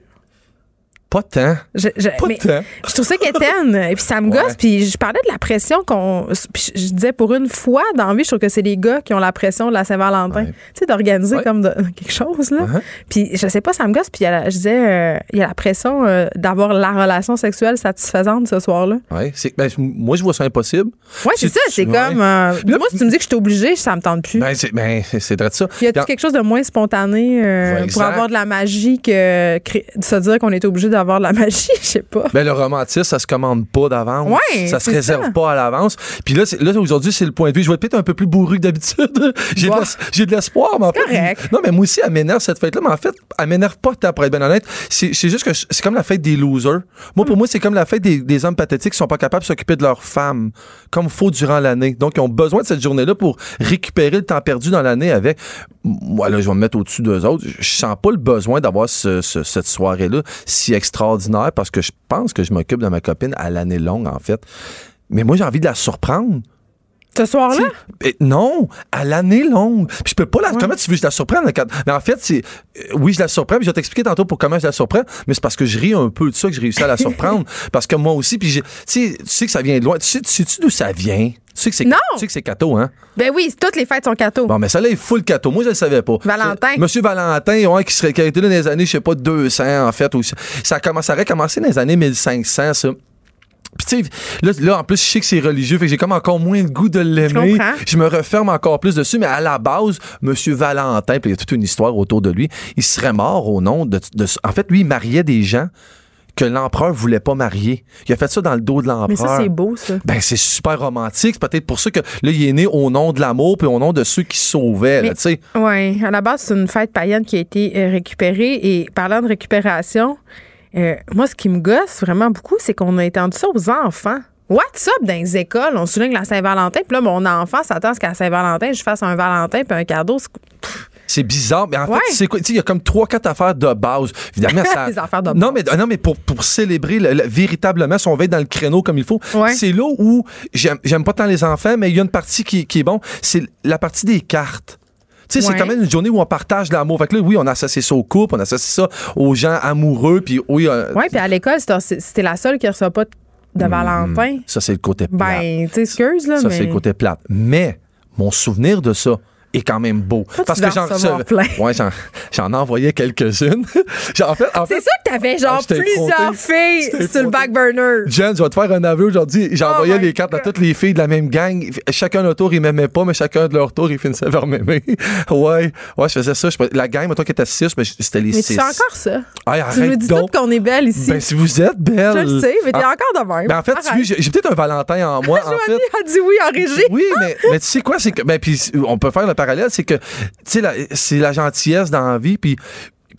Pas tant. Je, je- Pas mais tant. je trouve ça quétaine. Et puis ça me Ouais. gosse. Puis je parlais de la pression qu'on. Puis je disais pour une fois dans la vie, je trouve que c'est les gars qui ont la pression de la Saint-Valentin. Ouais. Tu sais, d'organiser Ouais. comme de- quelque chose, là. Uh-huh. Puis je sais pas, ça me gosse. Puis je disais, euh, il y a la pression euh, d'avoir la relation sexuelle satisfaisante ce soir-là. C'est, ben, moi, je vois ça impossible. Ouais, c'est ça. C'est comme. euh, moi, si tu me dis que je suis obligée, ça me tente plus. Ben, c'est, ben, de ça. Y a Puis en- quelque chose de moins spontané pour avoir de la magie que de se dire qu'on est obligé d'avoir de la magie? Je sais pas. Ben, le romantisme, ça se commande pas d'avance. Ouais, ça se réserve ça. pas à l'avance. Puis là, là aujourd'hui, c'est le point de vue. Je vais être peut-être un peu plus bourru que d'habitude. j'ai, de l'espoir, mais en fait. correct. Non, mais moi aussi, elle m'énerve cette fête-là. Mais en fait, elle m'énerve pas, tant, pour être bien honnête. C'est, juste que c'est comme la fête des losers. Moi, Hmm. pour moi, c'est comme la fête des, des hommes pathétiques qui sont pas capables de s'occuper de leurs femmes, comme il faut durant l'année. Donc, ils ont besoin de cette journée-là pour récupérer le temps perdu dans l'année avec. Moi, là, je vais me mettre au-dessus d'eux autres. Je sens pas le besoin d'avoir ce- ce- cette soirée-là si extraordinaire parce que je pense que je m'occupe de ma copine à l'année longue, en fait. Mais moi, j'ai envie de la surprendre. Ce soir-là? Non, à l'année longue. Puis je peux pas la. Comment tu veux que je la surprenne? Mais en fait, c'est. euh, Oui, je la surprends, puis je vais t'expliquer tantôt pour comment je la surprends, mais c'est parce que je ris un peu de ça que je réussis à la surprendre. parce que moi aussi, puis j'ai- tu sais, que ça vient de loin. Tu sais, tu sais-tu d'où ça vient? Tu sais que c'est Non! Tu sais que c'est cateau, hein? Ben oui, toutes les fêtes sont cadeaux. Bon, mais ça là est full cateau. Moi, je le savais pas. Valentin. C'est- Monsieur Valentin, ouais, qui, serait, qui a été là dans les années, je sais pas, 200, en fait. Aussi. Ça, a commencé- ça aurait commencé dans les années 1500, ça. Puis tu sais, là, là, en plus, je sais que c'est religieux, fait que j'ai comme encore moins le goût de l'aimer. Je me referme encore plus dessus, mais à la base, Monsieur Valentin, puis il y a toute une histoire autour de lui, il serait mort au nom de... de- en fait, lui, il mariait des gens que l'empereur voulait pas marier. Il a fait ça dans le dos de l'empereur. Mais ça, c'est beau, ça. Ben, c'est super romantique. C'est peut-être pour ça que là, il est né au nom de l'amour puis au nom de ceux qui sauvaient, tu sais. Oui, à la base, c'est une fête païenne qui a été euh, récupérée. Et parlant de récupération, euh, moi, ce qui me gosse vraiment beaucoup, c'est qu'on a étendu ça aux enfants. What's up dans les écoles? On souligne la Saint-Valentin, puis là, mon enfant s'attend à ce qu'à Saint-Valentin, je fasse un Valentin puis un cadeau. C'est- C'est bizarre, mais en Ouais. fait, c'est quoi? Il y a comme trois, quatre affaires de base. Évidemment, ça. Les affaires de non, base. mais, non, mais pour, pour célébrer le- le- véritablement, si on va être dans le créneau comme il faut, Ouais. c'est là où j'aime pas tant les enfants, mais il y a une partie qui, qui est bon. C'est la partie des cartes. Tu sais, Ouais. c'est quand même une journée où on partage l'amour. Fait que là, oui, on associe ça au couple, on associe ça aux gens amoureux, puis oui, euh, puis à l'école, c'était la seule qui reçoit pas de de Valentin. ça, c'est le côté plat. Ben, tu sais, excuse, là, Ça, mais... c'est le côté plate. Mais mon souvenir de ça, est quand même beau. Parce que en j'en. Ouais, j'en, envoyais quelques-unes. En fait, en C'est fait, ça que t'avais genre Ah, plusieurs filles sur le back burner. Jen, je vais te faire un aveu aujourd'hui. J'envoyais Oh les cartes à toutes les filles de la même gang. Chacun leur tour, ils m'aimaient pas, mais chacun de leur tour, ils finissaient par m'aimer. ouais, ouais, je faisais ça. Je- la gang, toi qui était six, mais c'était les Mais six. tu fais encore ça. Ay, Tu nous dis donc. toutes qu'on est belle ici. Ben, si vous êtes belle. je le sais, mais t'es Ah, encore de même. ben, en fait, j'ai peut-être un Valentin en moi. en fait, a dit oui en régie. oui, mais, mais tu sais quoi, c'est que ben puis on peut faire le parallèle, c'est que tu sais la- c'est la gentillesse dans la vie puis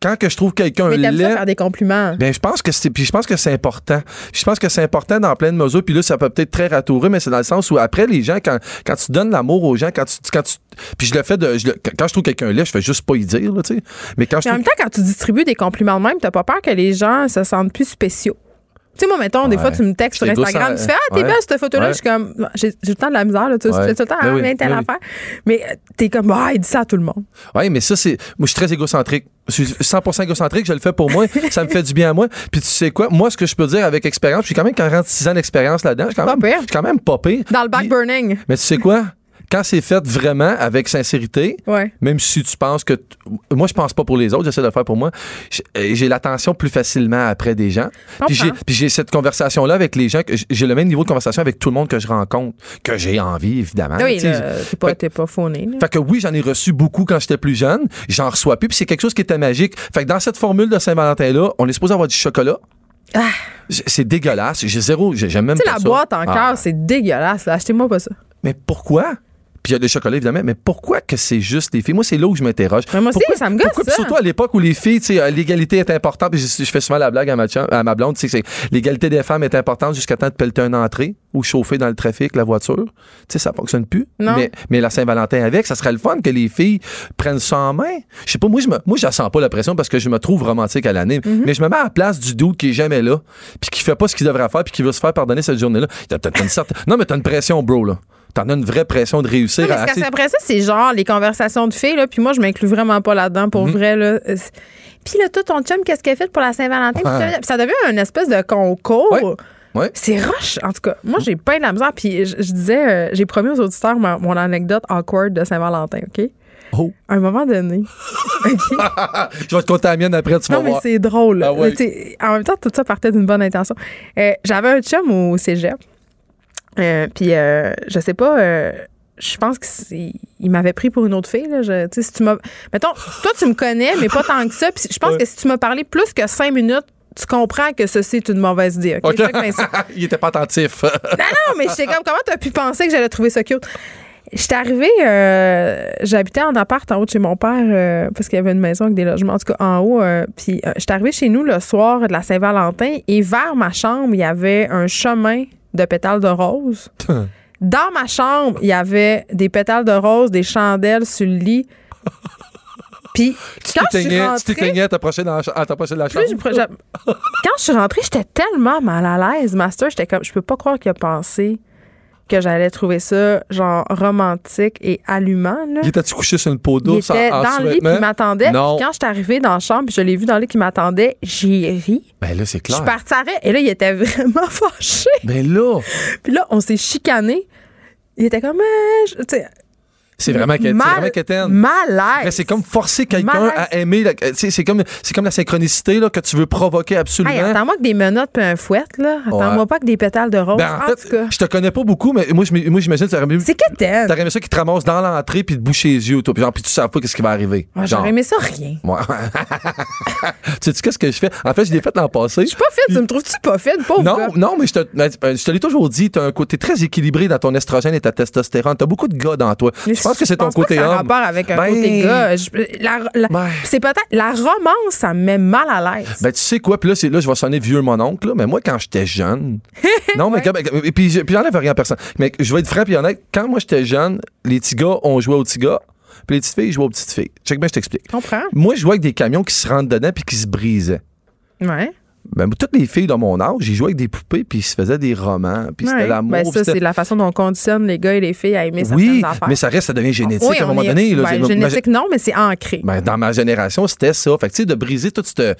quand que je trouve quelqu'un ça laid faire des compliments. ben, je pense que c'est, puis je pense que c'est important. Je pense que c'est important dans plein de mesures. Puis là, ça peut peut-être très ratoureux, mais c'est dans le sens où après, les gens, quand, quand tu donnes l'amour aux gens, quand tu, quand tu, puis je le fais de, je le- quand je trouve quelqu'un laid, je fais juste pas y dire, là, tu sais. Mais quand je Mais en trouve, même temps, quand tu distribues des compliments de même, t'as pas peur que les gens se sentent plus spéciaux. Tu sais, moi, mettons, des Ouais. fois, tu me textes sur Instagram, tu fais Ah, t'es ouais. belle cette photo-là. Ouais. Je suis comme, j'ai j'ai tout le temps de la misère, là, tu sais, tout le temps, Ben ah, oui, mais telle ben oui. affaire. Mais euh, t'es comme, ah, il dit ça à tout le monde. ouais, mais ça, c'est, moi, je suis très égocentrique. Je suis 100% égocentrique, je le fais pour moi. ça me fait du bien à moi. Puis tu sais quoi, moi, ce que je peux dire avec expérience, j'ai quand même 46 ans d'expérience là-dedans. Je suis quand Pas même, pire. je suis quand même pas pire. Dans le back Puis- burning. Mais tu sais quoi? Quand c'est fait vraiment, avec sincérité, Ouais. même si tu penses que. Moi, je pense pas pour les autres, j'essaie de le faire pour moi. J'ai- euh, J'ai l'attention plus facilement après des gens. Puis j'ai, cette conversation-là avec les gens. J'ai le même niveau de conversation avec tout le monde que je rencontre, que j'ai envie, évidemment. oui, t'es pas, fait- pas fauné. là. fait que oui, j'en ai reçu beaucoup quand j'étais plus jeune. J'en reçois plus, puis c'est quelque chose qui était magique. Fait que dans cette formule de Saint-Valentin-là, on est supposé avoir du chocolat. J- C'est dégueulasse. J'ai zéro. j'ai- J'aime même Tu sais, la ça. boîte en Ah. c'est dégueulasse. Achetez-moi pas ça. Mais pourquoi? Puis il y a le chocolat, évidemment, mais pourquoi que c'est juste les filles? Moi, c'est là où je m'interroge. Mais moi aussi, Pourquoi- ça me gosse, pourquoi? Puis ça. surtout à l'époque où les filles, tu sais, euh, l'égalité est importante. Puis je, je fais souvent la blague à ma, à ma blonde, tu sais, c'est l'égalité des femmes est importante jusqu'à temps de pelleter une entrée ou chauffer dans le trafic la voiture. Tu sais, ça fonctionne plus. Non. Mais, mais la Saint-Valentin avec, ça serait le fun que les filles prennent ça en main. Je sais pas, moi, je me, moi, je sens pas la pression parce que je me trouve romantique à l'année. Mm-hmm. Mais je me mets à la place du doute qui est jamais là, puis qui fait pas ce qu'il devrait faire, puis qui veut se faire pardonner cette journée-là. T'as une certaine- Non, mais t'as une pression, bro, là. T'en as une vraie pression de réussir Non, mais à assez- qu'après ça, c'est genre les conversations de filles, là, puis moi, je m'inclus vraiment pas là-dedans, pour Mhm. vrai. Là. Puis là, toi, ton chum, qu'est-ce qu'elle fait pour la Saint-Valentin? Ouais. ça- devient une espèce de concours. Ouais. Ouais. C'est rush. En tout cas, moi, j'ai pas de la misère. Puis je, je disais, euh, j'ai promis aux auditeurs ma- mon anecdote awkward de Saint-Valentin, OK? Oh. À un moment donné. OK? Je vais te compter la mienne après, tu vas Non, mais voir. c'est drôle. Ah ouais. En même temps, tout ça partait d'une bonne intention. Euh, J'avais un chum au cégep. Euh, puis, euh, je sais pas, euh, je pense qu'il m'avait pris pour une autre fille. Là. Je- tu sais, si tu m'as- Mettons, toi, tu me connais, mais pas tant que ça. Puis, je pense Ouais. que si tu m'as parlé plus que cinq minutes, tu comprends que ceci est une mauvaise idée. OK? Ben, Il était pas attentif. non, non, mais j'étais comme, comment t'as pu penser que j'allais trouver ça cute? J'étais arrivée, euh, j'habitais en appart en haut de chez mon père, euh, parce qu'il y avait une maison avec des logements, en tout cas en haut. euh, puis j'étais arrivée chez nous le soir de la Saint-Valentin et vers ma chambre, il y avait un chemin de pétales de rose. Dans ma chambre, il y avait des pétales de rose, des chandelles sur le lit. Puis tu quand je suis t'éteignais, tu t'éteignais à t'approcher dans la cha- à t'approcher de la chambre. plus, je- je- quand je suis rentrée, j'étais tellement mal à l'aise, Master. J'étais comme, je peux pas croire qu'il a pensé que j'allais trouver ça, genre, romantique et allumant, là. Il était-tu couché sur une peau Il douce en- était en dans le lit, puis il m'attendait. Quand je suis arrivée dans la chambre, puis je l'ai vu dans le lit qui m'attendait, j'ai ri. Ben là, c'est Je clair. suis partie à et là, il était vraiment fâché. Ben là, Puis là, on s'est chicané. Il était comme, euh, je- tu sais, c'est vraiment mal- C'est vraiment malaise. Mais c'est comme forcer quelqu'un à aimer. tu C'est comme, comme la synchronicité là, que tu veux provoquer absolument. Hey, attends-moi que des menottes puis un fouet, là. Attends-moi Ouais. pas que des pétales de rose. Ben, en en fait, tout cas, je te connais pas beaucoup, mais moi, moi j'imagine que t'aurais aimé, c'est quétaine. t'aurais aimé ça qui te ramasse dans l'entrée puis te boucher les yeux, toi, puis genre, puis tu sais pas qu'est-ce qui va arriver. Genre. J'aurais aimé ça rien. Ouais. tu sais qu'est-ce que je fais? En fait, je l'ai fait l'an passé. Je suis pas fine, tu me trouves-tu pas fine, pauvre Non, gars? non, mais je te, ben, je te l'ai toujours dit, t'as un côté très équilibré dans ton estrogène et ta testostérone. T'as beaucoup de gars dans toi. Je pense que c'est ton pense pas côté que ça a homme? rapport avec un Ben, côté gars. Je- la- la- Ben. C'est peut-être la romance, ça me met mal à l'aise. Ben, tu sais quoi? Puis là, c'est, là, je vais sonner vieux mon oncle, là, mais moi, quand j'étais jeune. non, mais comme- et puis, je- puis j'enlève rien à personne. Mais je vais être franc et honnête. Quand moi, j'étais jeune, les petits gars, on jouait aux petits gars, puis les petites filles jouaient aux petites filles. Check bien, je t'explique. Comprends? Moi, je jouais avec des camions qui se rentrent dedans puis qui se brisaient. Ouais. Ben, toutes les filles de mon âge, j'ai joué avec des poupées puis ils se faisaient des romans puis Ouais. c'était l'amour. Ben, ça, c'est la façon dont on conditionne les gars et les filles à aimer Oui, affaires. mais ça reste, ça devient génétique Oui, à un moment est- donné. là. ben, génétique, non, mais c'est ancré. Ben, dans ma génération, c'était ça. Fait que, tu sais, de briser tout ce.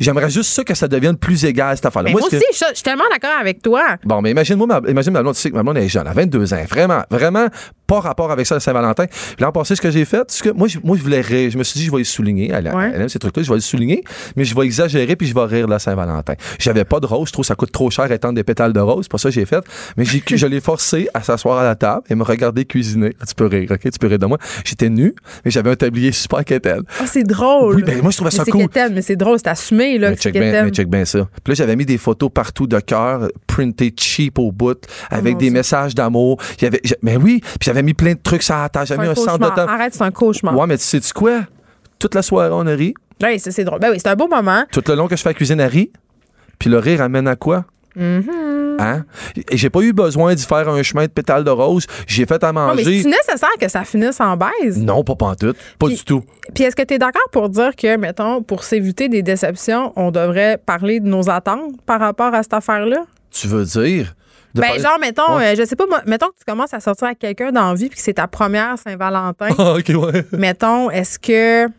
J'aimerais juste ça que ça devienne plus égal, cette affaire-là. Moi, que- aussi, je je suis tellement d'accord avec toi. Bon, mais imagine-moi, ma, imagine ma blonde, tu sais que ma blonde est jeune, à 22 ans. Vraiment, vraiment, pas rapport avec ça la Saint-Valentin. L'an passé, ce que j'ai fait, c'est que moi, je, moi, je voulais rire. Je me suis dit, je vais les souligner. Elle, Ouais. elle aime ces trucs-là, je vais les souligner, mais je vais exagérer puis je vais rire la Saint-Valentin. J'avais pas de rose, je trouve que ça coûte trop cher étendre des pétales de rose. C'est pas ça que j'ai fait. Mais j'ai, je l'ai forcé à s'asseoir à la table et me regarder cuisiner. Tu peux rire, OK? Tu peux rire de moi. J'étais nu, mais j'avais un tablier super quétaine. Ah, c'est drôle. Oui, ben, moi, je trouvais Mais ça c'est cool. quétaine, mais c'est drôle, c'est assumé, là. Mais check, bien, bien ça. Puis là, j'avais mis des photos partout de cœur, printé cheap au bout, avec mon des messages d'amour. J'ai- mais oui, puis j'avais mis plein de trucs sur la table. J'avais mis un un centre de temps. Arrête, c'est un cauchemar. Ouais, mais tu sais-tu quoi? Toute la soirée, on a ri. Oui, ça, c'est drôle. Ben oui, c'est un beau moment. Tout le long que je fais la cuisine, elle rit. Puis le rire amène à quoi? Mm-hmm. Hein? Et j'ai pas eu besoin d'y faire un chemin de pétales de rose. J'ai fait à Non, mais manger. c'est nécessaire que ça finisse en baise. non, pas pantoute. Pas Puis- du tout. Puis est-ce que tu es d'accord pour dire que, mettons, pour s'éviter des déceptions, on devrait parler de nos attentes par rapport à cette affaire-là? Tu veux dire? De Ben, parler- genre, mettons, Ouais. euh, je sais pas, mettons que tu commences à sortir avec quelqu'un dans la vie puis que c'est ta première Saint-Valentin. Ah, ok, ouais. mettons, est-ce que. Tu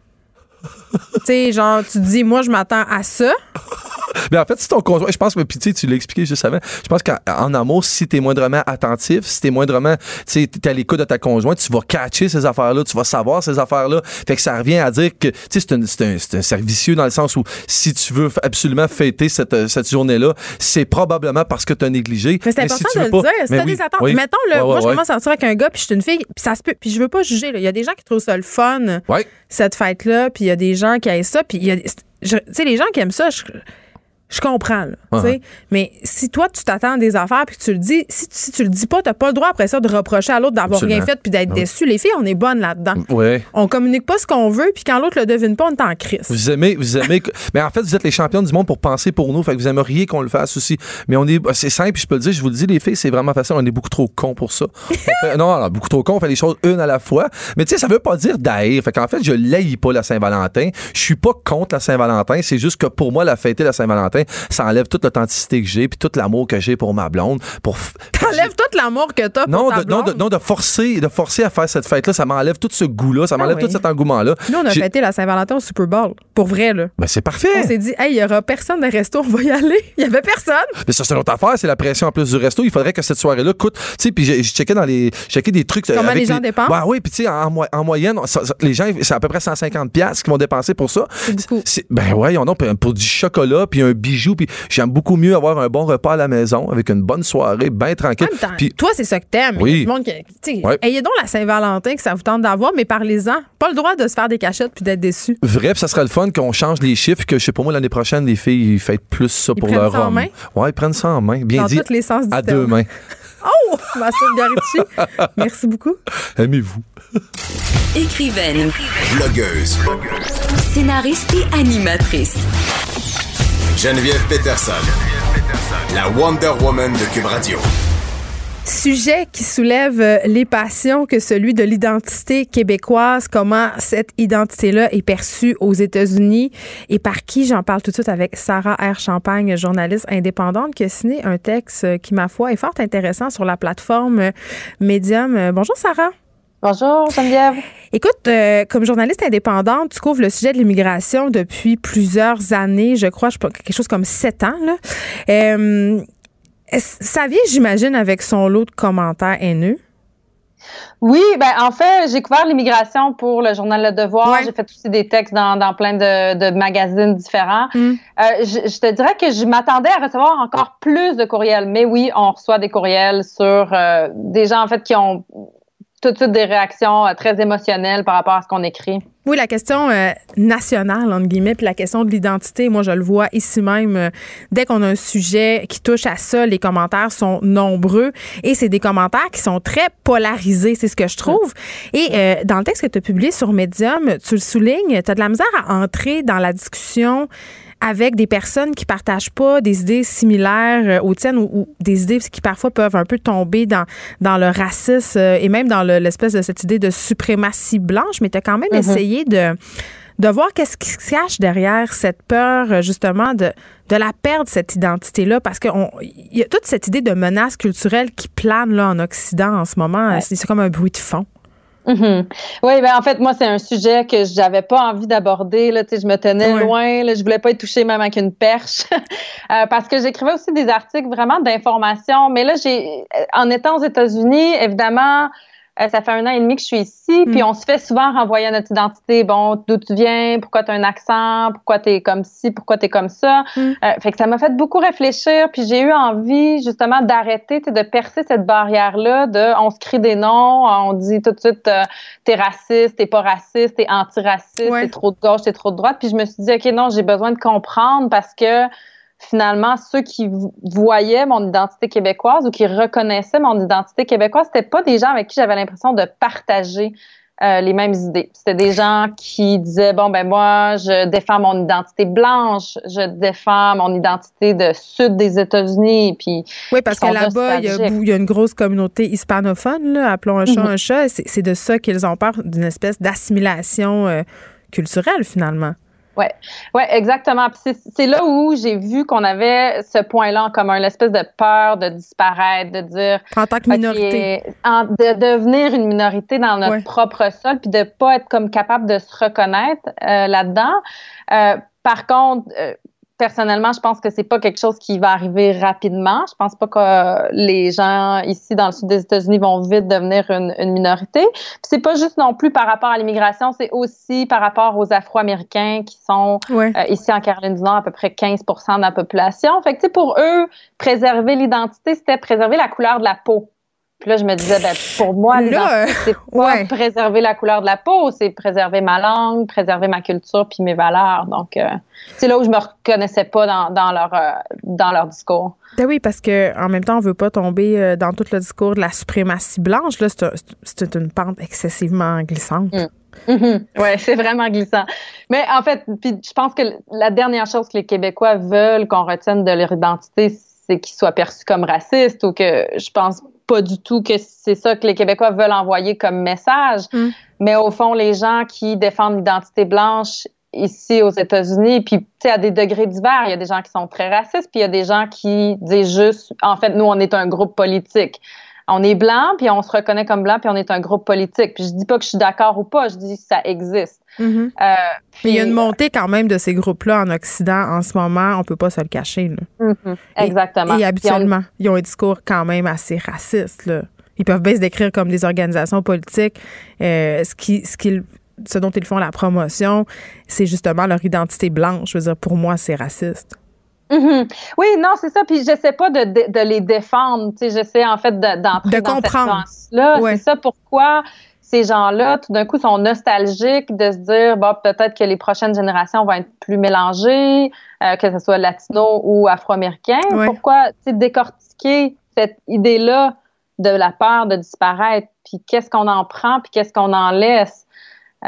sais, genre, tu dis, moi, je m'attends à ça? Mais en fait, si ton conjoint, je pense que, puis tu sais, tu l'as expliqué juste avant, je pense qu'en en amour, si t'es moindrement attentif, si t'es moindrement, tu sais, t'es à l'écoute de ta conjointe, tu vas catcher ces affaires-là, tu vas savoir ces affaires-là. Fait que ça revient à dire que, tu sais, c'est un, servicieux dans le sens où si tu veux absolument fêter cette, euh, cette journée-là, c'est probablement parce que t'as négligé. Mais c'est important de le pas- dire. Si Mais t'as oui, des attentes. oui. Mettons, là, Ouais, moi, ouais, je ouais. commence à sortir avec un gars puis je suis une fille, puis ça se peut. Puis je veux pas juger, là. Il y a des gens qui trouvent ça le fun, cette fête-là, puis il y a des gens qui aiment ça, puis il y a. Tu sais, les gens qui aiment ça, je. Je comprends, là. Ouais. Mais si toi, tu t'attends à des affaires puis que tu le dis, si, tu- si tu le dis pas, t'as pas le droit après ça de reprocher à l'autre d'avoir rien fait puis d'être Ah oui. déçu. Les filles, on est bonnes là-dedans. Ouais. On communique pas ce qu'on veut puis quand l'autre le devine pas, on est en crise. Vous aimez, vous aimez. mais en fait, vous êtes les champions du monde pour penser pour nous. Fait que vous aimeriez qu'on le fasse aussi. Mais on est, c'est simple, je peux le dire, je vous le dis, les filles, c'est vraiment facile. On est beaucoup trop cons pour ça. Fait- non, alors, beaucoup trop cons. On fait les choses une à la fois. Mais tu sais, ça veut pas dire d'haïr. Fait qu'en fait, je l'haïs pas la Saint-Valentin. Je suis pas contre la Saint-Valentin. C'est juste que pour moi, la fêter la Saint-Valentin, ça enlève toute l'authenticité que j'ai puis tout l'amour que j'ai pour ma blonde. Pour T'enlèves tout l'amour que t'as pour non, ta de, non, de, blonde? non, de forcer, de forcer à faire cette fête-là, ça m'enlève tout ce goût-là, ça m'enlève Ah oui. tout cet engouement-là. Nous, on a J'ai- fêté la Saint-Valentin au Super Bowl. Pour vrai, là. Ben, c'est On parfait. s'est dit, hey, il y aura personne de resto, on va y aller. Il y avait personne. Mais ça, c'est une autre affaire, c'est la pression en plus du resto. Il faudrait que cette soirée-là coûte. Tu sais, puis j'ai checké dans les. checké des trucs. euh, Comment avec les gens dépensent? Ouais, oui, puis tu sais, en, mo- en moyenne, ça- ça- les gens, c'est à peu près 150$ piastres qu'ils vont dépenser pour ça. C'est beaucoup. Ben ouais, on a pour, pour du chocolat, puis un puis j'aime beaucoup mieux avoir un bon repas à la maison avec une bonne soirée, bien En tranquille. même temps, Puis toi, c'est ça que t'aimes. Oui. Monde qui- Ouais. Ayez donc la Saint-Valentin que ça vous tente d'avoir, mais parlez-en. Pas le droit de se faire des cachettes puis d'être déçu. vrai, puis ça serait le fun qu'on change les chiffres, que je sais pas moi, l'année prochaine, les filles ils fêtent plus ça Ils pour prennent leur ça en homme. main? Ouais, ils prennent ça en main. Bien Dans dit. tous les sens du À terme. deux mains. Oh! Master Garici. Merci beaucoup. Aimez-vous. Écrivaine, Blogueuse. scénariste et animatrice. Geneviève Peterson. La Wonder Woman de Cube Radio. Sujet qui soulève euh, les passions que celui de l'identité québécoise, comment cette identité-là est perçue aux États-Unis et par qui. J'en parle tout de suite avec Sarah R. Champagne, journaliste indépendante, qui a signé un texte euh, qui, ma foi, est fort intéressant sur la plateforme euh, Medium. Bonjour, Sarah. Bonjour Geneviève. Écoute, euh, comme journaliste indépendante, tu couvres le sujet de l'immigration depuis plusieurs années, je crois, je quelque chose comme sept ans. Là. Euh, est-ce- ça vient, j'imagine, avec son lot de commentaires haineux? Oui, ben en fait, j'ai couvert l'immigration pour le journal Le Devoir. Ouais. J'ai fait aussi des textes dans, dans plein de, de magazines différents. Mm. Euh, je, je te dirais que je m'attendais à recevoir encore plus de courriels, mais oui, on reçoit des courriels sur euh, des gens en fait qui ont tout de suite des réactions euh, très émotionnelles par rapport à ce qu'on écrit. Oui, la question euh, nationale, entre guillemets, puis la question de l'identité, moi, je le vois ici même. euh, dès qu'on a un sujet qui touche à ça, les commentaires sont nombreux et c'est des commentaires qui sont très polarisés, c'est ce que je trouve. Et euh, dans le texte que tu as publié sur Medium, tu le soulignes, tu as de la misère à entrer dans la discussion avec des personnes qui partagent pas des idées similaires euh, aux tiennes ou, ou des idées qui parfois peuvent un peu tomber dans, dans le racisme euh, et même dans le- l'espèce de cette idée de suprématie blanche, mais tu as quand même Mhm. essayé de, de voir qu'est-ce qui se cache derrière cette peur, euh, justement, de, de la perdre, cette identité-là, parce qu'il y a toute cette idée de menace culturelle qui plane là, en Occident en ce moment. Ouais. C'est comme un bruit de fond. Mhm. Oui, ben en fait, moi, c'est un sujet que j'avais pas envie d'aborder. Je me tenais loin. Là, je voulais pas être touchée même avec une perche. Euh, parce que j'écrivais aussi des articles vraiment d'information. Mais là, j'ai, en étant aux États-Unis, évidemment, Euh, ça fait un an et demi que je suis ici, puis on se fait souvent renvoyer notre identité. Bon, d'où tu viens, pourquoi tu as un accent, pourquoi tu es comme ci, pourquoi tu es comme ça. Euh, fait que ça m'a fait beaucoup réfléchir, puis j'ai eu envie justement d'arrêter, de percer cette barrière-là de on se crie des noms, on dit tout de suite euh, t'es raciste, t'es pas raciste, t'es antiraciste, t'es trop de gauche, t'es trop de droite. Puis je me suis dit, OK, non, j'ai besoin de comprendre parce que finalement, ceux qui voyaient mon identité québécoise ou qui reconnaissaient mon identité québécoise, c'était pas des gens avec qui j'avais l'impression de partager euh, les mêmes idées. C'était des gens qui disaient bon ben moi je défends mon identité blanche, je défends mon identité de sud des États-Unis puis Oui parce que là-bas il y, a une grosse communauté hispanophone là, appelons un chat mm-hmm. un chat, c'est de ça qu'ils ont peur d'une espèce d'assimilation euh, culturelle finalement. Oui, ouais, exactement. C'est là où j'ai vu qu'on avait ce point-là en commun, l'espèce de peur de disparaître, de dire. En tant que minorité. de devenir une minorité dans notre propre sol, puis de pas être comme capable de se reconnaître euh, là-dedans. Euh, par contre, euh, personnellement, je pense que c'est pas quelque chose qui va arriver rapidement. Je pense pas que les gens ici dans le sud des États-Unis vont vite devenir une, une minorité. c'est pas juste non plus par rapport à l'immigration, c'est aussi par rapport aux Afro-Américains qui sont euh, ici en Caroline du Nord à peu près 15% de la population. Fait que pour eux, préserver l'identité, c'était préserver la couleur de la peau. Puis là, je me disais, ben, pour moi, c'est pas préserver la couleur de la peau, c'est préserver ma langue, préserver ma culture puis mes valeurs. Donc, euh, c'est là où je me reconnaissais pas dans, dans leur euh, dans leur discours. Ben oui, parce que en même temps, on veut pas tomber euh, dans tout le discours de la suprématie blanche. Là, c'est une pente excessivement glissante. Mm. Mm-hmm. Oui, c'est vraiment glissant. Mais en fait, puis je pense que la dernière chose que les Québécois veulent qu'on retienne de leur identité, c'est qu'ils soient perçus comme racistes ou que je pense pas du tout que c'est ça que les Québécois veulent envoyer comme message. Mm. Mais au fond, les gens qui défendent l'identité blanche ici aux États-Unis, puis tu sais, à des degrés divers, il y a des gens qui sont très racistes, puis il y a des gens qui disent juste, en fait, nous, on est un groupe politique on est blanc, puis on se reconnaît comme blanc, puis on est un groupe politique. Puis je dis pas que je suis d'accord ou pas, je dis que ça existe. Mm-hmm. Euh, il y a une montée quand même de ces groupes-là en Occident en ce moment, on peut pas se le cacher. Mm-hmm. Exactement. Et, habituellement, ils ont un discours quand même assez raciste. Ils peuvent bien se décrire comme des organisations politiques. Euh, ce qui, ce ce dont ils font la promotion, c'est justement leur identité blanche. Je veux dire, pour moi, c'est raciste. Mhm. Oui, non, c'est ça. Puis j'essaie pas de, de, les défendre. Tu sais, j'essaie en fait d'entrer de, dans comprendre. cette là C'est ça pourquoi ces gens-là, tout d'un coup, sont nostalgiques de se dire, bon, peut-être que les prochaines générations vont être plus mélangées, euh, que ce soit latino ou afro-américain. Pourquoi, tu sais, décortiquer cette idée-là de la peur de disparaître, puis qu'est-ce qu'on en prend, puis qu'est-ce qu'on en laisse?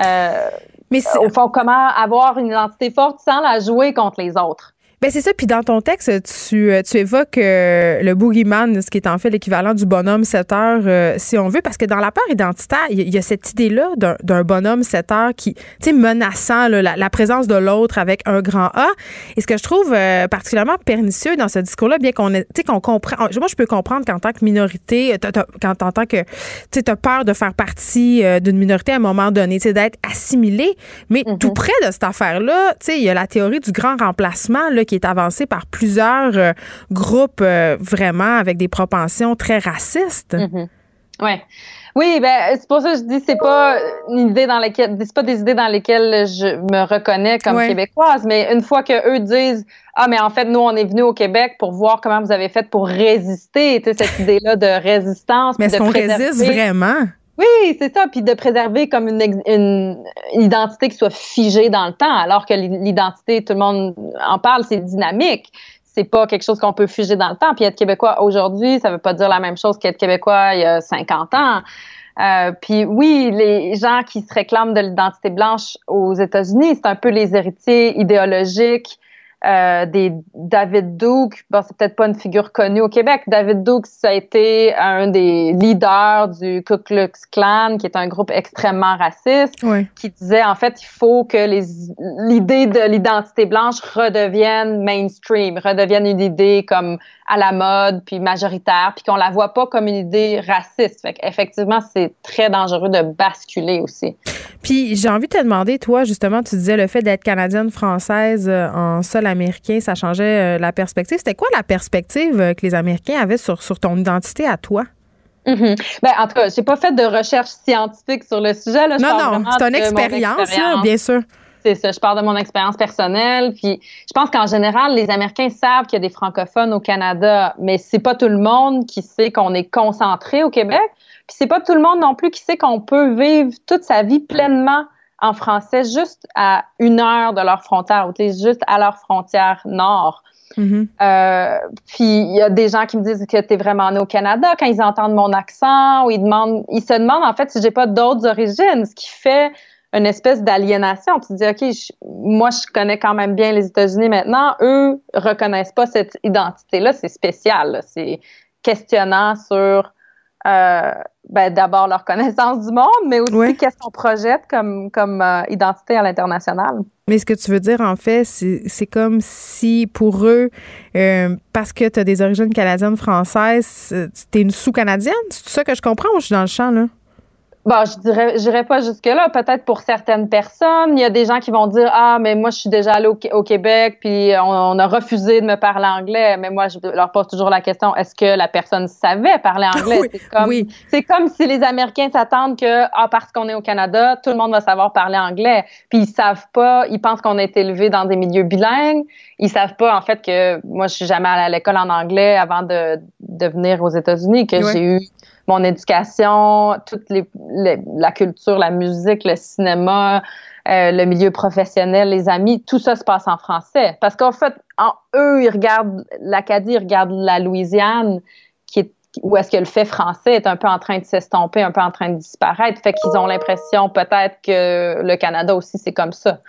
Euh, Mais au fond, comment avoir une identité forte sans la jouer contre les autres? Ben c'est ça. Puis dans ton texte, tu, euh, tu évoques euh, le boogeyman, ce qui est en fait l'équivalent du bonhomme 7 heures, euh, si on veut, parce que dans la peur identitaire, il y, a cette idée-là d'un bonhomme 7 heures qui, tu sais, menaçant la, présence de l'autre avec un grand A. Et ce que je trouve particulièrement pernicieux dans ce discours-là, bien qu'on tu sais, qu'on comprend. Moi, je peux comprendre qu'en tant que minorité, quand en tant que, tu sais, as peur de faire partie d'une minorité à un moment donné, tu sais, d'être assimilé, mais tout près de cette affaire-là, tu sais, il y a la théorie du grand remplacement là, qui est avancé par plusieurs euh, groupes euh, vraiment avec des propensions très racistes. Mm-hmm. Ouais. Oui, ben c'est pour ça que je dis c'est pas une idée dans laquelle c'est pas des idées dans lesquelles je me reconnais comme québécoise, mais une fois que eux disent ah mais en fait nous on est venus au Québec pour voir comment vous avez fait pour résister, tu sais cette idée là de résistance. Mais est-ce qu'on résiste vraiment? Oui, c'est ça. Puis de préserver comme une, une, identité qui soit figée dans le temps, alors que l'identité, tout le monde en parle, c'est dynamique. C'est pas quelque chose qu'on peut figer dans le temps. Puis être québécois aujourd'hui, ça veut pas dire la même chose qu'être québécois il y a 50 ans. Euh, puis oui, les gens qui se réclament de l'identité blanche aux États-Unis, c'est un peu les héritiers idéologiques euh, des David Duke, bon, c'est peut-être pas une figure connue au Québec. David Duke, ça a été un des leaders du Ku Klux Klan, qui est un groupe extrêmement raciste, qui disait en fait il faut que l'idée de l'identité blanche redevienne mainstream, redevienne une idée comme à la mode, puis majoritaire, puis qu'on la voit pas comme une idée raciste. Fait effectivement, c'est très dangereux de basculer aussi. Puis j'ai envie de te demander, toi, justement, tu disais le fait d'être canadienne française euh, en sol américain, ça changeait euh, la perspective. C'était quoi la perspective euh, que les Américains avaient sur, sur ton identité à toi? Mhm. Ben, en tout cas, j'ai pas fait de recherche scientifique sur le sujet. Là. non, non, c'est une expérience, bien sûr. C'est ça, je parle de mon expérience personnelle. Puis je pense qu'en général, les Américains savent qu'il y a des francophones au Canada, mais c'est pas tout le monde qui sait qu'on est concentré au Québec. Puis c'est pas tout le monde non plus qui sait qu'on peut vivre toute sa vie pleinement en français juste à une heure de leur frontière, ou juste à leur frontière nord. Mm-hmm. Euh, puis il y a des gens qui me disent que tu es vraiment né au Canada quand ils entendent mon accent ou ils demandent, ils se demandent en fait si j'ai pas d'autres origines, ce qui fait une espèce d'aliénation. Tu te dis, OK, moi, je connais quand même bien les États-Unis maintenant. Eux reconnaissent pas cette identité-là. C'est spécial. C'est questionnant sur euh, ben, d'abord leur connaissance du monde, mais aussi qu'est-ce qu'on projette comme, comme euh, identité à l'international. Mais ce que tu veux dire, en fait, c'est comme si pour eux, euh, parce que tu as des origines canadiennes françaises, tu es une sous-canadienne? C'est ça que je comprends ou je suis dans le champ, là? Bon, je dirais, dirais pas jusque-là. Peut-être pour certaines personnes, il y a des gens qui vont dire ah mais moi je suis déjà allé au, Québec puis on, a refusé de me parler anglais. Mais moi je leur pose toujours la question est-ce que la personne savait parler anglais? Oui, C'est comme oui. c'est comme si les Américains s'attendent que ah parce qu'on est au Canada tout le monde va savoir parler anglais. Puis ils savent pas, ils pensent qu'on a été élevé dans des milieux bilingues. Ils savent pas en fait que moi je suis jamais allée à l'école en anglais avant de, de venir aux États-Unis que j'ai eu mon éducation, toute la culture, la musique, le cinéma, euh, le milieu professionnel, les amis, tout ça se passe en français. Parce qu'en fait, en, eux, ils regardent l'Acadie, ils regardent la Louisiane, qui est, où est-ce que le fait français est un peu en train de s'estomper, un peu en train de disparaître. Fait qu'ils ont l'impression peut-être que le Canada aussi, c'est comme ça.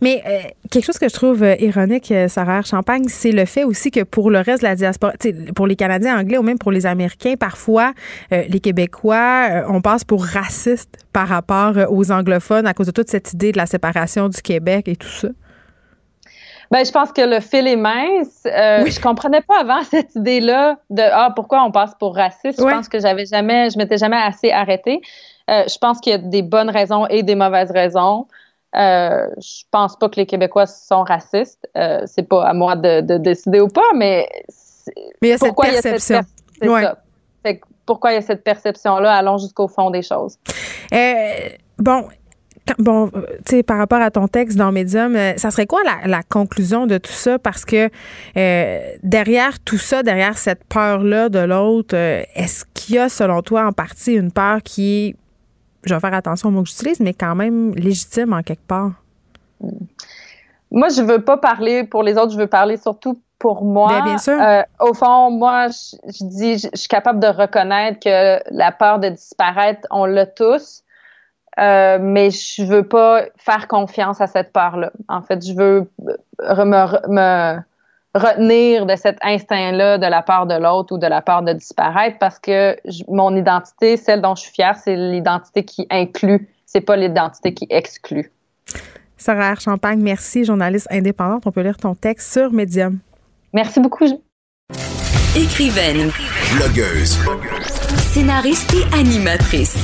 Mais euh, quelque chose que je trouve euh, ironique, euh, Sarah Champagne, c'est le fait aussi que pour le reste de la diaspora, pour les Canadiens anglais ou même pour les Américains, parfois, les Québécois, on passe pour racistes par rapport aux anglophones à cause de toute cette idée de la séparation du Québec et tout ça. Ben, je pense que le fil est mince. Oui. Je comprenais pas avant cette idée-là de ah pourquoi on passe pour raciste. Je pense que j'avais jamais, je m'étais jamais assez arrêtée. je pense qu'il y a des bonnes raisons et des mauvaises raisons. Euh, je pense pas que les Québécois sont racistes. Euh, c'est pas à moi de, décider ou pas, mais, mais il y a cette perception. pourquoi il y a cette perception-là? Allons jusqu'au fond des choses. Euh, bon, bon, tu sais, par rapport à ton texte dans Medium, ça serait quoi la, conclusion de tout ça? Parce que derrière tout ça, derrière cette peur-là de l'autre, est-ce qu'il y a, selon toi, en partie une peur qui est je vais faire attention aux mots que j'utilise, mais quand même légitime en quelque part. Moi, je veux pas parler pour les autres, je veux parler surtout pour moi. Bien, bien sûr. Euh, au fond, moi, je, dis, je, suis capable de reconnaître que la peur de disparaître, on l'a tous. Euh, mais je veux pas faire confiance à cette peur-là. En fait, je veux me, me retenir de cet instinct-là de la part de l'autre ou de la part de disparaître parce que mon identité, celle dont je suis fière, c'est l'identité qui inclut, c'est pas l'identité qui exclut. Sarah Champagne, merci, journaliste indépendante. On peut lire ton texte sur Medium. Merci beaucoup. Écrivaine, blogueuse, scénariste et animatrice.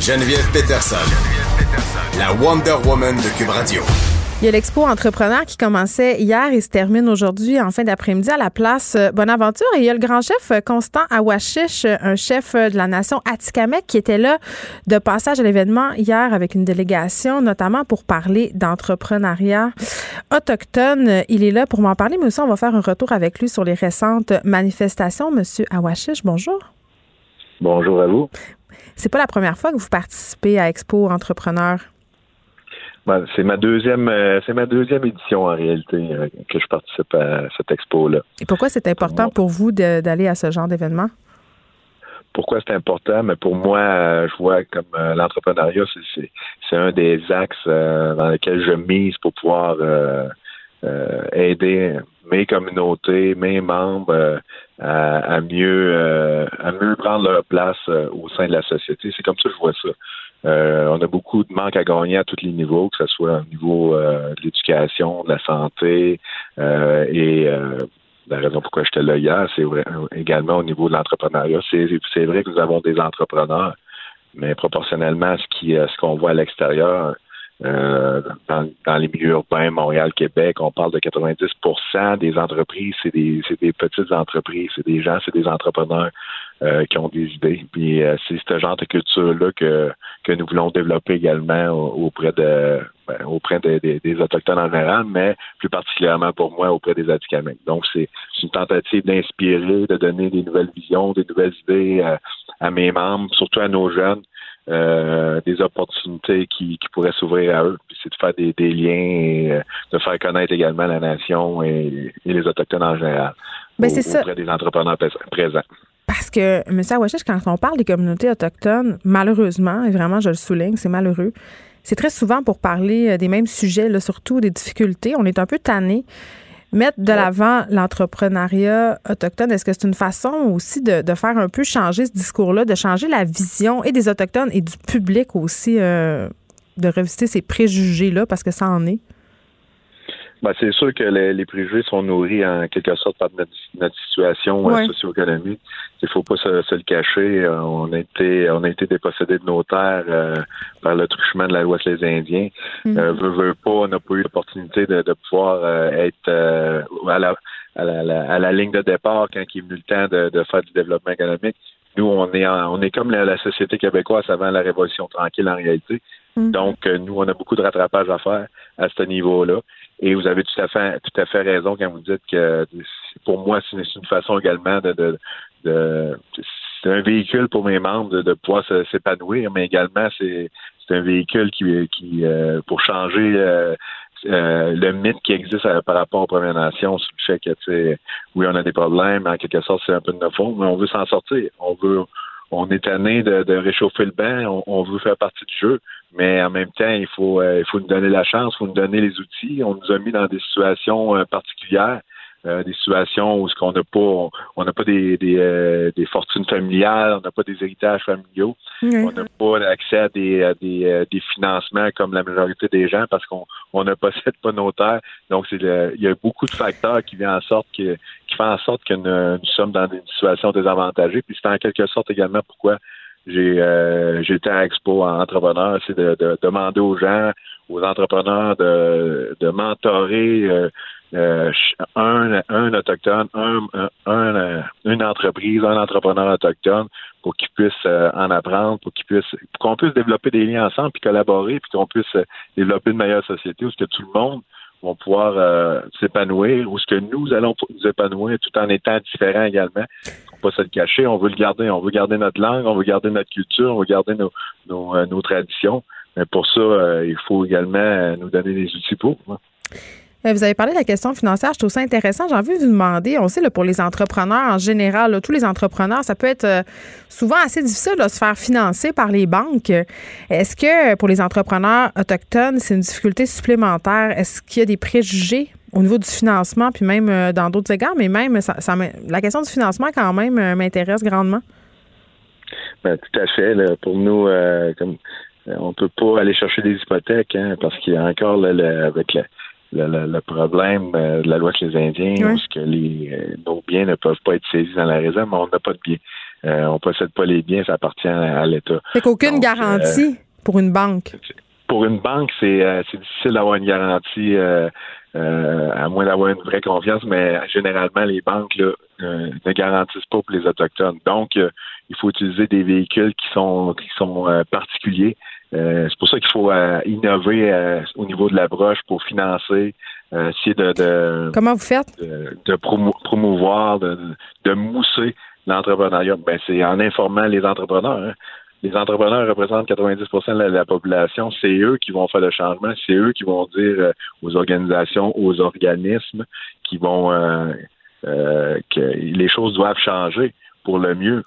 Geneviève Peterson, Geneviève Peterson, la Wonder Woman de Cube Radio. Il y a l'expo entrepreneur qui commençait hier et se termine aujourd'hui en fin d'après-midi à la place euh, Bonaventure. Et il y a le grand chef euh, Constant Awashish, euh, un chef de la nation Atikamek, qui était là de passage à l'événement hier avec une délégation, notamment pour parler d'entrepreneuriat autochtone. Il est là pour m'en parler, mais aussi on va faire un retour avec lui sur les récentes manifestations. Monsieur Awashish, bonjour. Bonjour à vous. C'est pas la première fois que vous participez à Expo Entrepreneur. C'est ma deuxième, euh, c'est ma deuxième édition en réalité euh, que je participe à cette expo-là. Et pourquoi c'est important pour vous d'aller à ce genre d'événement? Pourquoi c'est important? Mais pour moi, euh, je vois comme l'entrepreneuriat, c'est un des axes dans lesquels je mise pour pouvoir aider mes communautés, mes membres à, mieux à mieux prendre leur place au sein de la société. C'est comme ça que je vois ça. Euh, on a beaucoup de manques à gagner à tous les niveaux, que ce soit au niveau euh, de l'éducation, de la santé euh, et la raison pourquoi j'étais là hier, c'est également au niveau de l'entrepreneuriat. C'est vrai que nous avons des entrepreneurs, mais proportionnellement à ce qui ce qu'on voit à l'extérieur, dans, dans, les milieux urbains, Montréal, Québec, on parle de 90% des entreprises, c'est des, des petites entreprises, c'est des gens, c'est des entrepreneurs. Euh, qui ont des idées. Puis c'est ce genre de culture-là que, que nous voulons développer également auprès de ben, auprès des Autochtones en général, mais plus particulièrement pour moi auprès des Atikamekw. Donc, c'est une tentative d'inspirer, de donner des nouvelles visions, des nouvelles idées à mes membres, surtout à nos jeunes, euh, des opportunités qui, pourraient s'ouvrir à eux. c'est de faire des, liens et euh, de faire connaître également la nation et, les Autochtones en général ben, auprès des entrepreneurs présents. Parce que, M. Awachish, quand on parle des communautés autochtones, malheureusement, et vraiment je le souligne, c'est malheureux, c'est très souvent pour parler euh, des mêmes sujets, là, surtout des difficultés. On est un peu tanné mettre de l'avant l'entrepreneuriat autochtone, est-ce que c'est une façon aussi de, faire un peu changer ce discours-là, de changer la vision et des Autochtones et du public aussi, euh, de revisiter ces préjugés-là, parce que ça en est? Ben, c'est sûr que les, préjugés sont nourris en quelque sorte par notre, situation euh, socio-économique. Il faut pas se, le cacher. Euh, on a été on a été dépossédé de nos terres euh, par le truchement de la loi sur les Indiens. Mm veut, pas, on n'a pas eu l'opportunité de, pouvoir être à la, à, la, à, la, ligne de départ quand il est venu le temps de, de faire du développement économique. Nous, on est on est comme la, société québécoise avant la Révolution tranquille en réalité. Mm. Donc, nous, on a beaucoup de rattrapage à faire à ce niveau-là. Et vous avez tout à fait, tout à fait raison quand vous dites que pour moi, c'est une façon également de, de, de c'est un véhicule pour mes membres de, pouvoir s'épanouir, mais également c'est un véhicule qui, qui euh, pour changer euh, euh, le mythe qui existe par rapport aux Premières Nations sur le fait que oui, on a des problèmes, en quelque sorte, c'est un peu de notre faute, mais on veut s'en sortir. On veut on est tanné de, de réchauffer le bain, on, veut faire partie du jeu, mais en même temps, il faut, euh, il faut nous donner la chance, il faut nous donner les outils. On nous a mis dans des situations euh, particulières. Euh, des situations où ce qu'on n'a pas, on n'a pas des, des, des, fortunes familiales, on n'a pas des héritages familiaux, on n'a pas accès à des, des, des, financements comme la majorité des gens parce qu'on on ne possède pas nos terres. Donc c'est il y a beaucoup de facteurs qui viennent en sorte que qui font en sorte que nous, sommes dans une situation désavantagée. Puis c'est en quelque sorte également pourquoi j'ai euh, j'étais à Expo en entrepreneur, c'est de, de, demander aux gens, aux entrepreneurs de, de mentorer euh, euh, un, un autochtone, un, un, une entreprise, un entrepreneur autochtone pour qu'ils puissent en apprendre, pour qu'ils puissent qu'on puisse développer des liens ensemble, puis collaborer, puis qu'on puisse développer une meilleure société où ce que tout le monde vont pouvoir euh, s'épanouir ou ce que nous allons nous épanouir tout en étant différents également. Faut pas se le cacher, on veut le garder, on veut garder notre langue, on veut garder notre culture, on veut garder nos, nos, euh, nos traditions. Mais pour ça, euh, il faut également nous donner des outils pour. Euh, vous avez parlé de la question financière, je trouve ça intéressant. J'ai envie de vous demander, on sait là, pour les entrepreneurs en général, tous les entrepreneurs, ça peut être euh, souvent assez difficile de se faire financer par les banques. Est-ce que pour les entrepreneurs autochtones, c'est une difficulté supplémentaire? Est-ce qu'il y a des préjugés au niveau du financement, puis même euh, dans d'autres égards, mais même la question du financement quand même m'intéresse grandement? Ben, tout à fait. pour nous, comme on peut pas aller chercher des hypothèques hein, parce qu'il y a encore avec la le, problème euh, de la loi sur les Indiens, oui. que les, euh, nos biens ne peuvent pas être saisis dans la réserve, mais on n'a pas de biens. Euh, on possède pas les biens, ça appartient à, l'État. Fait qu'aucune garantie pour une banque. Pour une banque, c'est difficile d'avoir une garantie, à moins d'avoir une vraie confiance, mais généralement, les banques là, ne garantissent pas pour les Autochtones. Donc, il faut utiliser des véhicules qui sont, qui sont particuliers euh, c'est pour ça qu'il faut euh, innover euh, au niveau de la broche pour financer, essayer de, de, comment vous faites? de, promouvoir, de, de mousser l'entrepreneuriat. Ben c'est en informant les entrepreneurs. Hein. Les entrepreneurs représentent 90% de la, population. C'est eux qui vont faire le changement. C'est eux qui vont dire aux organisations, aux organismes, qui vont que les choses doivent changer pour le mieux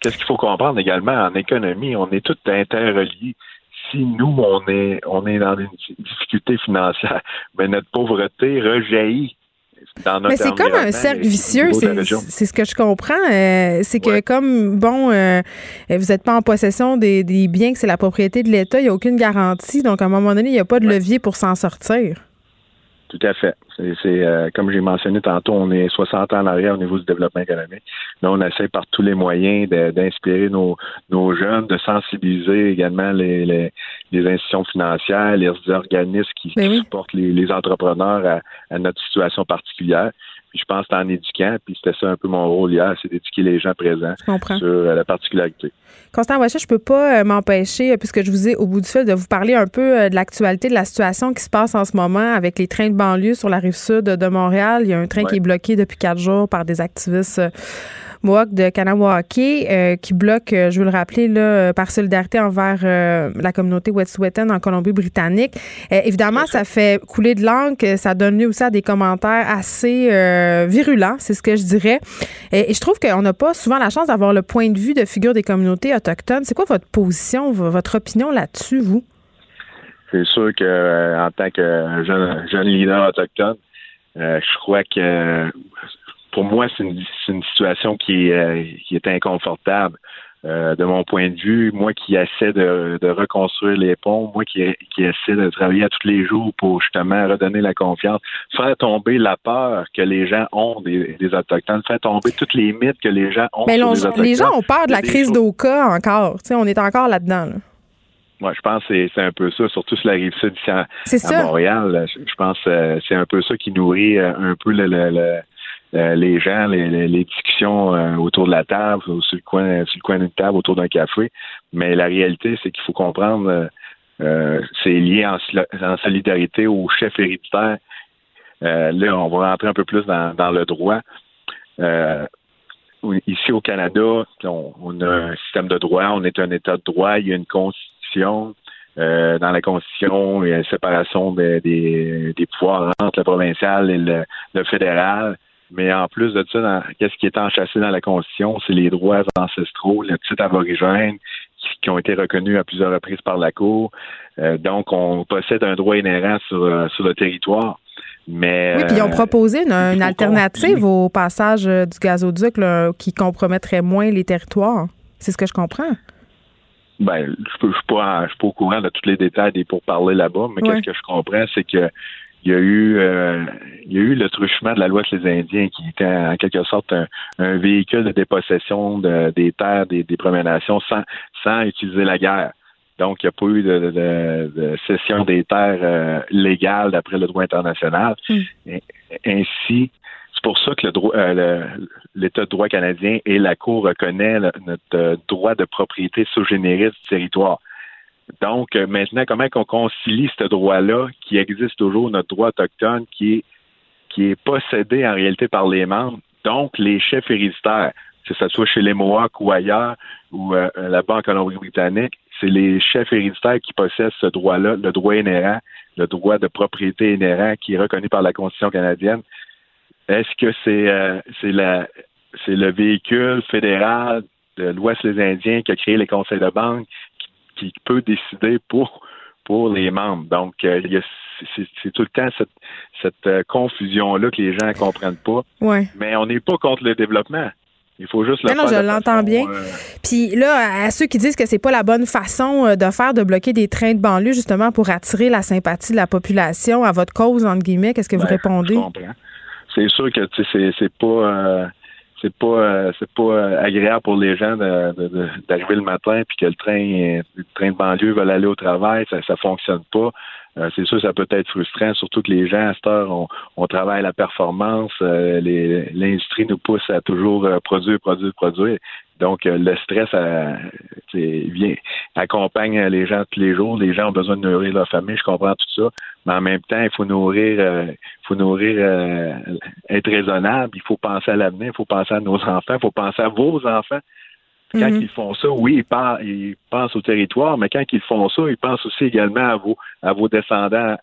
qu'est-ce qu'il faut comprendre également en économie, on est tous interreliés. Si nous, on est, on est dans une difficulté financière, mais notre pauvreté rejaillit dans notre mais c'est comme un cercle vicieux, c'est ce que je comprends. Euh, c'est que comme, bon, euh, vous n'êtes pas en possession des, biens, que c'est la propriété de l'État, il n'y a aucune garantie. Donc, à un moment donné, il n'y a pas de levier pour s'en sortir. Tout à fait. C'est euh, comme j'ai mentionné tantôt, on est 60 ans en arrière au niveau du développement économique. Là, on essaie par tous les moyens d'inspirer nos, nos jeunes, de sensibiliser également les, les, les institutions financières, les organismes qui, ben supportent les, les entrepreneurs à, à, notre situation particulière. Puis je pense que c'est en éduquant, puis c'était ça un peu mon rôle hier, c'est d'éduquer les gens présents sur euh, la particularité. Constant Wachet, je peux pas euh, m'empêcher, puisque je vous ai au bout du fil, de vous parler un peu de l'actualité de la situation qui se passe en ce moment avec les trains de banlieue sur la rive sud de Montréal. Il y a un train qui est bloqué depuis quatre jours par des activistes Mohawk de Kanawake euh, qui bloque, euh, je veux le rappeler, là, euh, par solidarité envers la communauté Wet'suwet'en en Colombie-Britannique. évidemment, ça fait couler de l'encre, ça donne lieu aussi à des commentaires assez virulents, c'est ce que je dirais. Et, je trouve qu'on n'a pas souvent la chance d'avoir le point de vue de figure des communautés autochtones. C'est quoi votre position, votre opinion là-dessus, vous? C'est sûr que en tant que jeune, jeune leader autochtone, je crois que pour moi, c'est une, situation qui, euh, qui est inconfortable. Euh, de mon point de vue, moi qui essaie de, reconstruire les ponts, moi qui, qui essaie de travailler à tous les jours pour justement redonner la confiance, faire tomber la peur que les gens ont des, Autochtones, faire tomber toutes les mythes que les gens ont Mais les gens ont peur de la crise d'Oka encore. on est encore là-dedans. Moi, je pense que c'est un peu ça, surtout sur la rive sud ici à, Montréal. Je, pense que euh, c'est un peu ça qui nourrit un peu le euh, les gens, les, discussions euh, autour de la table, sur le coin, d'une table, autour d'un café. Mais la réalité, c'est qu'il faut comprendre, euh, c'est lié en, solidarité au chef héréditaire. là, on va rentrer un peu plus dans, le droit. ici au Canada, on, a un système de droit, on est un État de droit, il y a une constitution. dans la Constitution, il y a une séparation des, pouvoirs entre le provincial et le fédéral. Mais en plus de ça, qu'est-ce qui est enchâssé dans la Constitution, c'est les droits ancestraux, les titres aborigènes qui, ont été reconnus à plusieurs reprises par la Cour. Euh, donc, on possède un droit inhérent sur, euh, sur le territoire. Mais, oui, puis ils ont euh, proposé une, alternative au passage du gazoduc qui compromettrait moins les territoires. C'est ce que je comprends. Ben, je ne suis, pas, au courant de tous les détails des pourparlers là-bas, mais qu'est-ce que je comprends, c'est que il y a eu euh, il y a eu le truchement de la loi sur les Indiens qui était en quelque sorte un, véhicule de dépossession des terres des, des Premières Nations sans, sans utiliser la guerre. Donc, il n'y a pas eu de, cession des terres euh, légales d'après le droit international. Hmm. ainsi, c'est pour ça que le droit, euh, l'État de droit canadien et la Cour reconnaît notre droit de propriété sous du territoire. Donc, euh, maintenant, comment on concilie ce droit-là, qui existe toujours, notre droit autochtone, qui est, qui est possédé en réalité par les membres, donc les chefs héréditaires, que ce soit chez les Mohawks ou ailleurs, ou euh, là-bas en Colombie-Britannique, c'est les chefs héréditaires qui possèdent ce droit-là, le droit inhérent, le droit de propriété inhérent qui est reconnu par la Constitution canadienne. Est-ce que c'est euh, c'est la c'est le véhicule fédéral de l'Ouest des Indiens qui a créé les conseils de banque, qui peut décider pour pour les membres. Donc, euh, c'est tout le temps cette, cette euh, confusion-là que les gens ne comprennent pas. Ouais. Mais on n'est pas contre le développement. Il faut juste le non, faire. Non, je l'entends bien. Euh, Puis là, à ceux qui disent que c'est pas la bonne façon de faire de bloquer des trains de banlieue justement pour attirer la sympathie de la population à votre cause entre guillemets, qu'est-ce que vous ben, répondez? C'est sûr que c'est pas c'est pas euh, c'est pas euh, agréable pour les gens d'arriver le matin puis que le train le train de banlieue veut aller au travail, ça ça fonctionne pas. Euh, c'est sûr ça peut être frustrant, surtout que les gens à cette heure on, on travaille la performance, l'industrie nous pousse à toujours produire, produire, produire. Donc, euh, le stress euh, vient, accompagne les gens tous les jours. Les gens ont besoin de nourrir leur famille, je comprends tout ça. Mais en même temps, il faut nourrir, euh, il faut nourrir, être raisonnable. Il faut penser à l'avenir, il faut penser à nos enfants, il faut penser à vos enfants. Quand mhm. ils font ça, oui, ils, pensent au territoire, mais quand ils font ça, ils pensent aussi également à vos, à vos descendants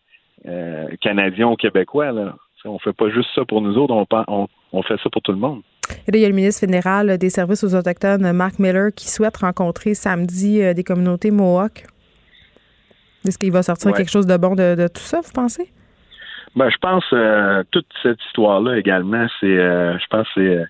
canadiens ou québécois. Là. On fait pas juste ça pour nous autres, on, on fait ça pour tout le monde. Et là, il y a le ministre fédéral des Services aux Autochtones, Mark Miller, qui souhaite rencontrer samedi euh, des communautés Mohawk. Est-ce qu'il va sortir quelque chose de bon de, tout ça, vous pensez? Ben, je pense euh, toute cette histoire-là également, c'est euh, je pense c'est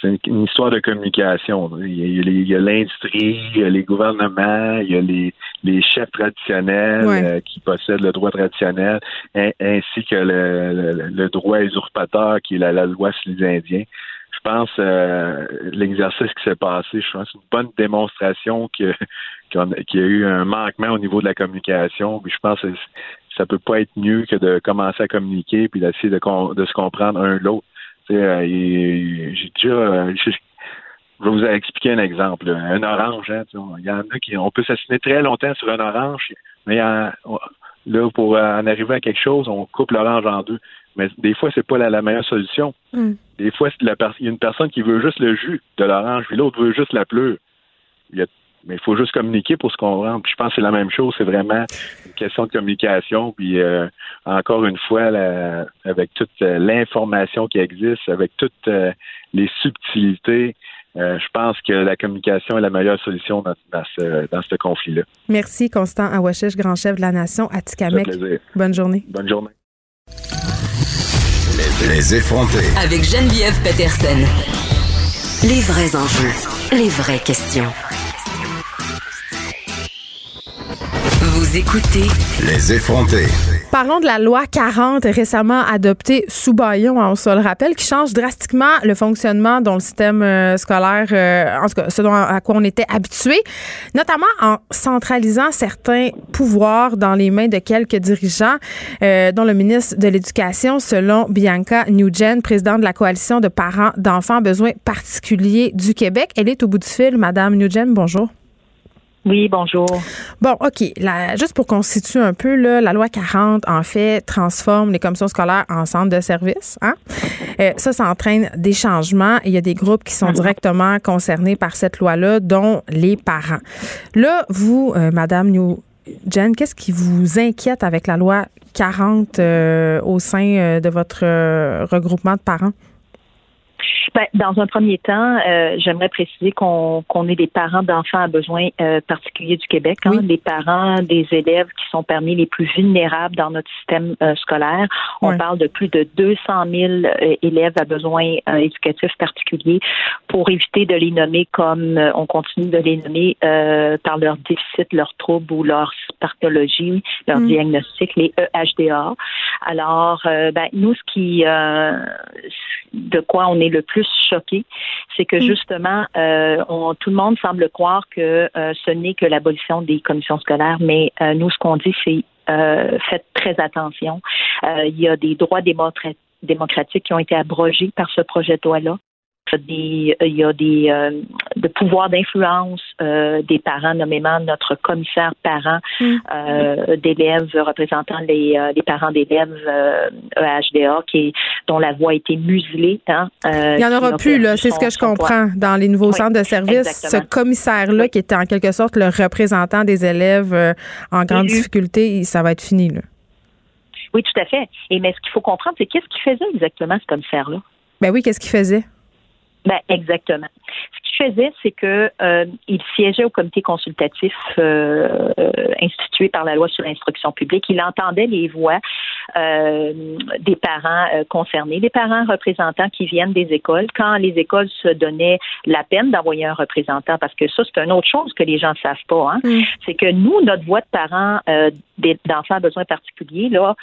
c'est une, histoire de communication. Il y a, l'industrie, il y a les gouvernements, il y a les, les chefs traditionnels qui possèdent le droit traditionnel, ainsi que le, droit usurpateur qui est la, la loi sur les Indiens je pense euh, l'exercice qui s'est passé, je pense une bonne démonstration que qu'il y a eu un manquement au niveau de la communication. Puis je pense que ça peut pas être mieux que de commencer à communiquer puis d'essayer de, de se comprendre un l'autre. Euh, j'ai déjà, euh, je, vais vous expliquer un exemple. Un orange, hein, il y en a qui, on peut s'assiner très longtemps sur un orange, mais là, pour en arriver à quelque chose, on coupe l'orange en deux. Mais des fois, c'est pas la, meilleure solution. Mm. Des fois, il y a une personne qui veut juste le jus de l'orange, puis l'autre veut juste la pleure. Mais il faut juste communiquer pour se comprendre. Puis je pense que c'est la même chose. C'est vraiment une question de communication. Puis euh, encore une fois, avec toute euh, l'information qui existe, avec toutes euh, les subtilités, je pense que la communication est la meilleure solution dans, ce, dans ce conflit-là. Merci, Constant Awashish, grand chef de la nation, Atikamek. Bonne journée. Bonne journée. Les effronter. Avec Geneviève Peterson. Les vrais enjeux, les vraies questions. Vous écoutez Les effronter. Parlons de la loi 40 récemment adoptée sous Bayon, hein, on se le rappelle, qui change drastiquement le fonctionnement dans le système euh, scolaire, euh, en tout cas ce dont, à quoi on était habitué, notamment en centralisant certains pouvoirs dans les mains de quelques dirigeants, euh, dont le ministre de l'Éducation, selon Bianca Nugent, présidente de la coalition de parents d'enfants à besoins particuliers du Québec. Elle est au bout du fil. Madame Nugent, bonjour. Oui, bonjour. Bon, OK. juste pour qu'on situe un peu, là, la loi 40, en fait, transforme les commissions scolaires en centres de services. Hein? Euh, ça, ça entraîne des changements. Il y a des groupes qui sont mhm. directement concernés par cette loi-là, dont les parents. Là, vous, euh, Madame New Jen, qu'est-ce qui vous inquiète avec la loi 40 euh, au sein de votre regroupement de parents? Ben, dans un premier temps, euh, j'aimerais préciser qu'on est des parents d'enfants à besoins euh, particuliers du Québec, hein, des parents des élèves qui sont parmi les plus vulnérables dans notre système euh, scolaire. On parle de plus de 200 000 élèves à besoins éducatifs particuliers pour éviter de les nommer comme on continue de les nommer par leur déficit, leur trouble ou leur pathologie, leur mm. diagnostic, les EHDA. Alors, ben, nous, ce qui, de quoi on est le plus choqué, c'est que mm. justement, euh, on, tout le monde semble croire que euh, ce n'est que l'abolition des commissions scolaires, mais euh, nous, ce qu'on dit, c'est faites très attention. il y a des droits démocratiques qui ont été abrogés par ce projet de loi-là il y a des euh, de pouvoirs d'influence euh, des parents, nommément notre commissaire parent mm. euh, d'élèves représentant les, les parents d'élèves EHDA qui dont la voix a été muselée. Hein, il n'y en aura plus, là, c'est ce que je comprends. Dans les nouveaux centres de services, ce commissaire-là, qui était en quelque sorte le représentant des élèves en grande difficulté, ça va être fini. Là. Oui, tout à fait. Et mais ce qu'il faut comprendre, c'est qu'est-ce qu'il faisait exactement, ce commissaire-là? Ben oui, qu'est-ce qu'il faisait? Ben, exactement. Ce qu'il faisait, c'est que euh, il siégeait au comité consultatif euh, euh, institué par la loi sur l'instruction publique. Il entendait les voix des parents concernés, des parents représentants qui viennent des écoles. Quand les écoles se donnaient la peine d'envoyer un représentant, parce que ça, c'est une autre chose que les gens ne savent pas. Hein, mm. C'est que nous, notre voix de parents d'enfants à besoins particuliers, là,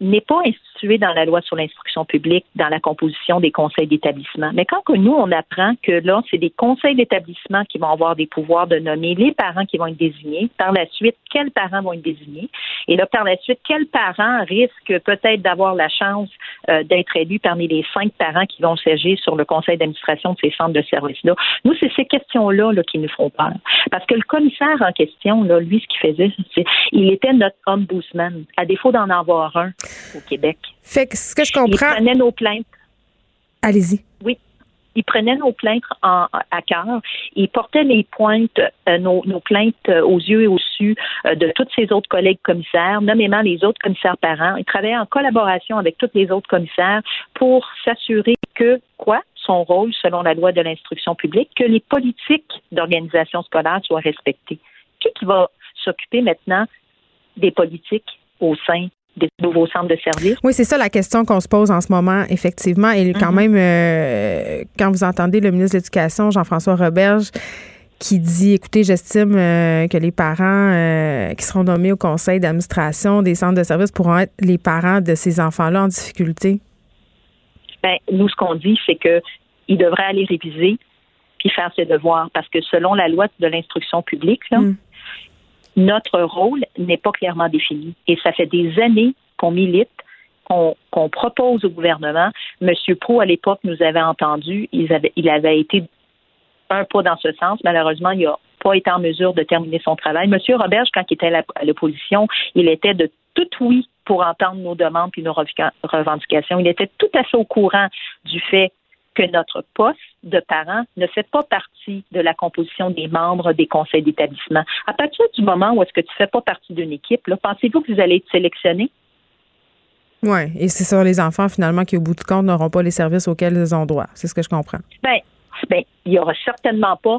n'est pas institué dans la loi sur l'instruction publique, dans la composition des conseils d'établissement. Mais quand que nous, on apprend que là, c'est des conseils d'établissement qui vont avoir des pouvoirs de nommer les parents qui vont être désignés, par la suite, quels parents vont être désignés, et là, par la suite, quels parents risquent peut-être d'avoir la chance euh, d'être élus parmi les cinq parents qui vont s'agir sur le conseil d'administration de ces centres de services-là. Nous, c'est ces questions-là là, qui nous font peur. Parce que le commissaire en question, là, lui, ce qu'il faisait, c'est il était notre ombudsman, à défaut d'en avoir un au Québec. Fait que ce que je comprends. Il prenait nos plaintes. Allez-y. Oui. Il prenait nos plaintes en, à cœur. Il portait les pointes, euh, nos, plaintes euh, aux yeux et au su euh, de tous ses autres collègues commissaires, nommément les autres commissaires parents. Il travaillait en collaboration avec tous les autres commissaires pour s'assurer que, quoi? son rôle selon la loi de l'instruction publique, que les politiques d'organisation scolaire soient respectées. Qui, qui va s'occuper maintenant des politiques au sein des nouveaux centres de services. Oui, c'est ça la question qu'on se pose en ce moment, effectivement. Et quand mhm. même, euh, quand vous entendez le ministre de l'Éducation, Jean-François Roberge, qui dit, écoutez, j'estime euh, que les parents euh, qui seront nommés au conseil d'administration des centres de services pourront être les parents de ces enfants-là en difficulté. Ben, nous, ce qu'on dit, c'est que il devrait aller réviser puis faire ses devoirs parce que selon la loi de l'instruction publique, là, mm notre rôle n'est pas clairement défini. Et ça fait des années qu'on milite qu'on propose au gouvernement. Monsieur Pro, à l'époque, nous avait entendu. Il avait, été un pas dans ce sens. Malheureusement, il n'a pas été en mesure de terminer son travail. Monsieur Roberge, quand il était à l'opposition, il était de tout oui pour entendre nos demandes et nos revendications. Il était tout à fait au courant du fait que notre poste de parent ne fait pas partie de la composition des membres des conseils d'établissement. À partir du moment où est-ce que tu ne fais pas partie d'une équipe, pensez-vous que vous allez être sélectionné? Oui, et c'est sur les enfants, finalement, qui, au bout du compte, n'auront pas les services auxquels ils ont droit. C'est ce que je comprends. Bien, ben, il n'y aura certainement pas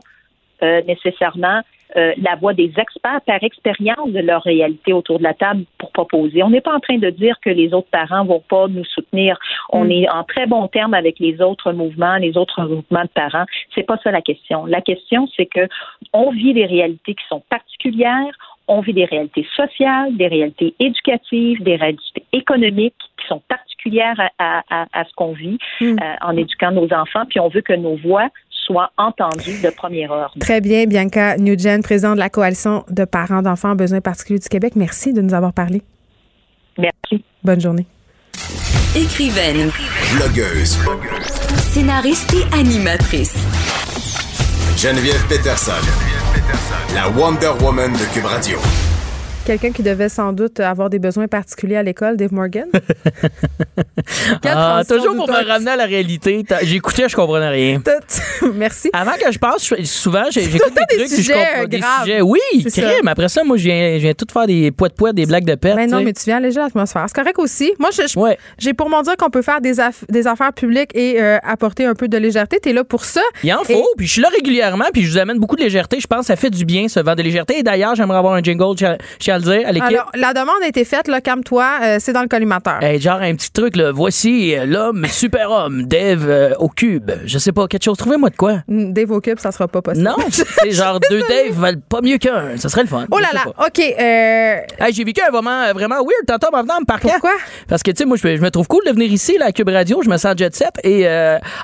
euh, nécessairement euh, la voix des experts par expérience de leur réalité autour de la table pour proposer. On n'est pas en train de dire que les autres parents vont pas nous soutenir. On mm. est en très bon terme avec les autres mouvements, les autres mouvements de parents. C'est pas ça la question. La question, c'est que on vit des réalités qui sont particulières. On vit des réalités sociales, des réalités éducatives, des réalités économiques qui sont particulières à, ce qu'on vit mm. euh, en éduquant nos enfants. Puis on veut que nos voix soit entendu de première heure. Très bien, Bianca Nugent, présidente de la Coalition de parents d'enfants en besoins particuliers du Québec. Merci de nous avoir parlé. Merci. Bonne journée. Écrivaine. Blogueuse. Scénariste et animatrice. Geneviève Peterson. Geneviève Peterson. La Wonder Woman de Cube Radio. Quelqu'un qui devait sans doute avoir des besoins particuliers à l'école, Dave Morgan? ah, toujours pour me ramener à la réalité. J'écoutais, je comprenais rien. Merci. Avant que je passe, souvent, j'écoute des, trucs sujets, je comprends des sujets. Oui, crime. Après ça, moi, je viens, je viens tout faire des poids de poids, des blagues de perte. Mais non, mais tu viens alléger l'atmosphère. C'est correct aussi. Moi, j'ai pour mon dire qu'on peut faire des, des affaires publiques et euh, apporter un peu de légèreté. Tu es là pour ça. Il en faut. Puis je suis là régulièrement, puis je vous amène beaucoup de légèreté. Je pense que ça fait du bien, ce vent de légèreté. Et d'ailleurs, j'aimerais avoir un jingle chez alors, la demande a été faite, là, calme-toi, euh, c'est dans le collimateur. genre un petit truc, là. Voici euh, l'homme super-homme, Dave euh, au cube. Je sais pas, quelque chose. Trouvez-moi de quoi? Mm, Dave au cube, ça sera pas possible. Non, c'est genre deux Dave valent pas mieux qu'un. Ça serait le fun. Oh là là, OK. J'ai vécu un moment vraiment weird tantôt en venant me parquer. Pourquoi? Parce que, tu sais, moi, je me trouve cool de venir ici, là, à Cube Radio. Je me sens jet set. Et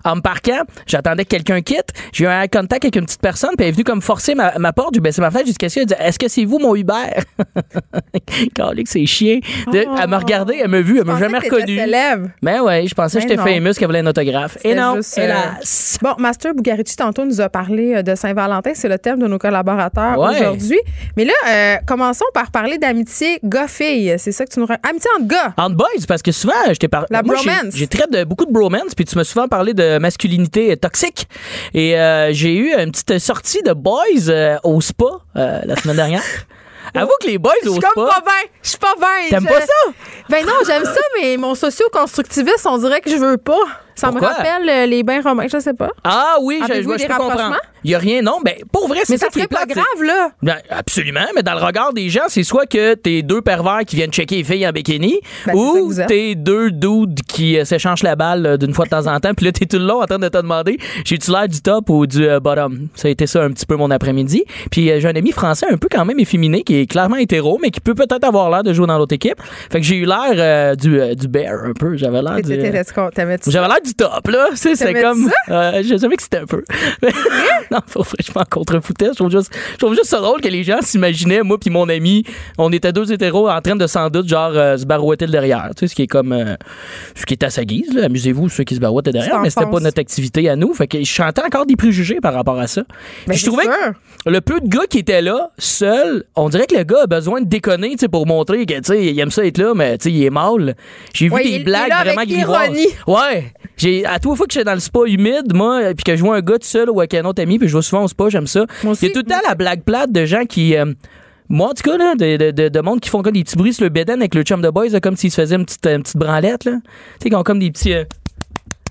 en me parquant, j'attendais que quelqu'un quitte. J'ai eu un contact avec une petite personne, puis elle est venue comme forcer ma, ma porte. J'ai baissé ma fenêtre jusqu'à ce qu'elle dit Est-ce que c'est vous, mon Hubert? que c'est chiant. elle m'a regardé, elle m'a vu, elle m'a jamais reconnu. Mais ben ouais, je pensais que j'étais famous, qu'elle voulait un autographe. Et non, euh, hélas. Bon, Master Bugarici, tantôt, nous a parlé euh, de Saint-Valentin. C'est le thème de nos collaborateurs aujourd'hui. Mais là, euh, commençons par parler d'amitié gars-fille. C'est ça que tu nous Amitié entre gars. Entre boys, parce que souvent, je t'ai parlé. La bromance. J'ai traité de beaucoup de bromance, puis tu m'as souvent parlé de masculinité toxique. Et j'ai eu une petite sortie de boys au spa la semaine dernière. Avoue que les boys Je suis comme pas bien. Je suis pas bien. T'aimes pas ça? Ben non, j'aime ça, mais mon socio-constructiviste, on dirait que je veux pas. Ça me rappelle euh, les bains romains, je sais pas. Ah oui, je, je, je, je comprends. Il y a rien, non. Ben, pour vrai, c'est ça, ça qui est pas grave, là. Ben, absolument, mais dans le regard des gens, c'est soit que t'es deux pervers qui viennent checker les filles en bikini, ben, ou t'es deux dudes qui euh, s'échangent la balle euh, d'une fois de temps en temps, puis là, t'es tout le long en train de te demander, j'ai-tu l'air du top ou du bottom? Ça a été ça un petit peu mon après-midi. Puis j'ai un ami français un peu quand même efféminé, qui est clairement hétéro, mais qui peut peut-être avoir l'air de jouer dans l'autre équipe. Fait que j'ai eu l'air du, du bear un peu. J'avais l'air du... J'avais l'air du top, là. C'est comme. Euh, je savais que c'était un peu. non, faut je m'en contrefoutais. Je trouve juste, je trouve juste ça drôle que les gens s'imaginaient, moi puis mon ami, on était deux hétéros en train de sans doute, genre, euh, se barouetter le derrière. Tu sais, ce qui est comme. Euh, ce qui est à sa guise, Amusez-vous, ceux qui se barouettent derrière, mais c'était pas notre activité à nous. Fait que je chantais encore des préjugés par rapport à ça. Mais je trouvais que le peu de gars qui étaient là, seuls, on dirait que le gars a besoin de déconner, tu sais, pour montrer que, tu sais, il aime ça être là, mais, tu sais, il est mal. J'ai vu des blagues vraiment grivoises. Ouais. J'ai, à fois que je suis dans le spa humide, moi, puis que je vois un gars tout seul ou avec un autre ami, puis je vais souvent au spa, j'aime ça. Il y a tout le temps la blague plate de gens qui. Euh, moi, en tout cas, là, de, de, de, monde qui font comme des petits bruits sur le béden avec le chum de boys, comme s'ils se faisaient une petite, une petite branlette, là. Tu sais, qui ont comme des petits. Euh,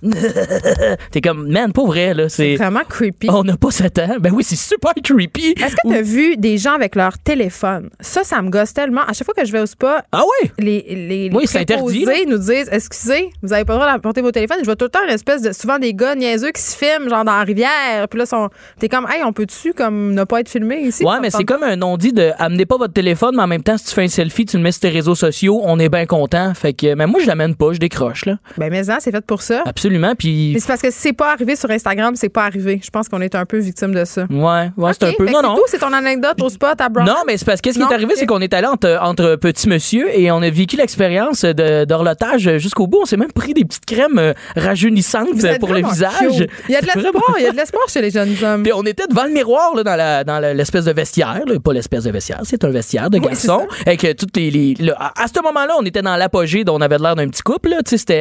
T'es comme, man, pas vrai, là. C'est vraiment creepy. On n'a pas ce temps. Ben oui, c'est super creepy. Est-ce que t'as vu des gens avec leur téléphone? Ça, ça me gosse tellement. À chaque fois que je vais au spa, ah oui? les, les, oui, c'est interdit. nous disent, excusez, vous avez pas le droit d'apporter vos téléphones. Je vois tout le temps une espèce de, souvent des gars niaiseux qui se filment, genre dans la rivière. Puis là, sont, t'es comme, hey, on peut-tu, comme, ne pas être filmé ici? Ouais, mais c'est comme un non-dit de amenez pas votre téléphone, mais en même temps, si tu fais un selfie, tu le mets sur tes réseaux sociaux, on est bien content. Fait que, mais moi, je l'amène pas, je décroche, là. Ben, mais c'est fait pour ça. Absolument absolument. Puis. Mais c'est parce que si c'est pas arrivé sur Instagram, c'est pas arrivé. Je pense qu'on est un peu victime de ça. Ouais, ouais, c'est un peu. Non, non. C'est ton anecdote au spot à Brown. Non, mais c'est parce que ce qui est arrivé, c'est qu'on est allé entre, entre petits monsieur et on a vécu l'expérience d'horlotage jusqu'au bout. On s'est même pris des petites crèmes euh, rajeunissantes pour le visage. Il y a de l'espoir, il y a de l'espoir chez les jeunes hommes. Puis on était devant le miroir là, dans la dans l'espèce de vestiaire, pas l'espèce de vestiaire, c'est un vestiaire de garçon. avec toutes les, à ce moment-là, on était dans l'apogée dont on avait l'air d'un petit couple. Là,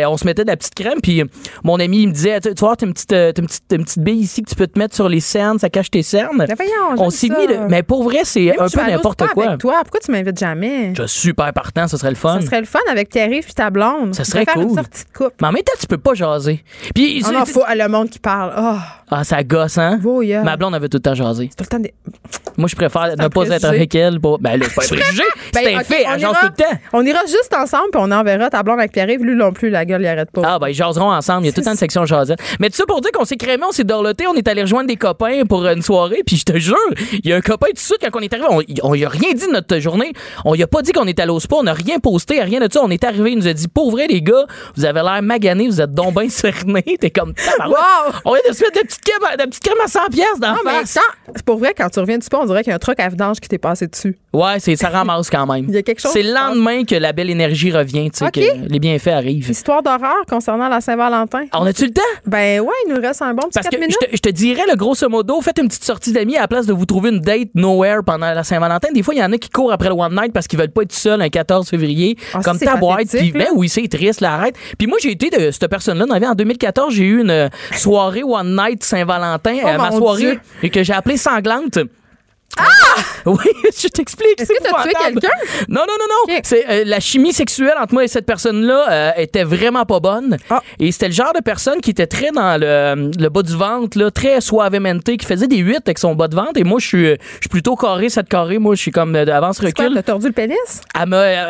on se mettait de la petite crème. Puis mon ami il me disait, tu vois, t'as une petite, une petite, une petite bille ici que tu peux te mettre sur les cernes, ça cache tes cernes. on s'est mis, mais pour vrai, c'est un peu n'importe quoi. Avec toi, pourquoi tu m'invites jamais? Je suis super partant, ce serait le fun. Ce serait le fun avec Thierry puis ta blonde. Ça serait cool. Une sortie de couple. Mais en même temps, tu peux pas jaser. Puis oh non, faut le monde qui parle. Oh. Ah, ça gosse, hein? Ma blonde avait tout le temps jasé. Tout le temps des... Moi, je préfère ne pas être avec elle. Pour... Ben là, c'est pas un préjugé. Ben, c'est un fait. Elle jase tout le temps. On ira juste ensemble, puis on enverra ta blonde avec Pierre-Yves. Lui non plus, la gueule, il arrête pas. Ah, ben, ils jaseront ensemble. Il y a tout le temps une section jasette. Mais tout ça pour dire qu'on s'est crémé, on s'est dorloté, on est allé rejoindre des copains pour une soirée, puis je te jure, il y a un copain tout de suite, quand on est arrivé, on, on a rien dit de notre journée. On y a pas dit qu'on était allé au spa, on n'a rien posté, rien de ça. On est arrivé, il nous a dit, pour vrai, les gars, vous avez l'air magané, vous êtes donc bien cernés. T'es comme, wow! On vient de se mettre de petites crèmes, à 100 pièces dans la face. C'est pour vrai, quand tu reviens du spa, on dirait qu'il y a un truc à vidange qui t'est passé dessus. Ouais, c'est, ça ramasse quand même. Il y a quelque chose. C'est le lendemain que la belle énergie revient, tu sais, que les bienfaits arrivent. Histoire d'horreur concernant la Saint-Valentin. On a-tu le temps? Ben ouais, il nous reste un bon petit Parce que minutes. Je, te, dirais, le grosso modo, faites une petite sortie d'amis à la place de vous trouver une date nowhere pendant la Saint-Valentin. Des fois, il y en a qui courent après le One Night parce qu'ils veulent pas être seuls un 14 février, ah, comme ta boîte. Puis, ben oui, c'est triste, la arrête. Puis moi, j'ai été de cette personne-là. En 2014, j'ai eu une soirée One Night Saint-Valentin, oh, ma soirée, et que j'ai appelée sanglante. Ah! Oui, je t'explique. Est-ce que tu as tué quelqu'un? Non, non, non, non. C'est euh, la chimie sexuelle entre moi et cette personne-là euh, était vraiment pas bonne. Ah. Et c'était le genre de personne qui était très dans le, le bas du ventre, là, très suavemente, qui faisait des huit avec son bas de ventre. Et moi, je suis, je suis plutôt carré, cette carré. Moi, je suis comme d'avance recul. T'as tordu le pénis? Elle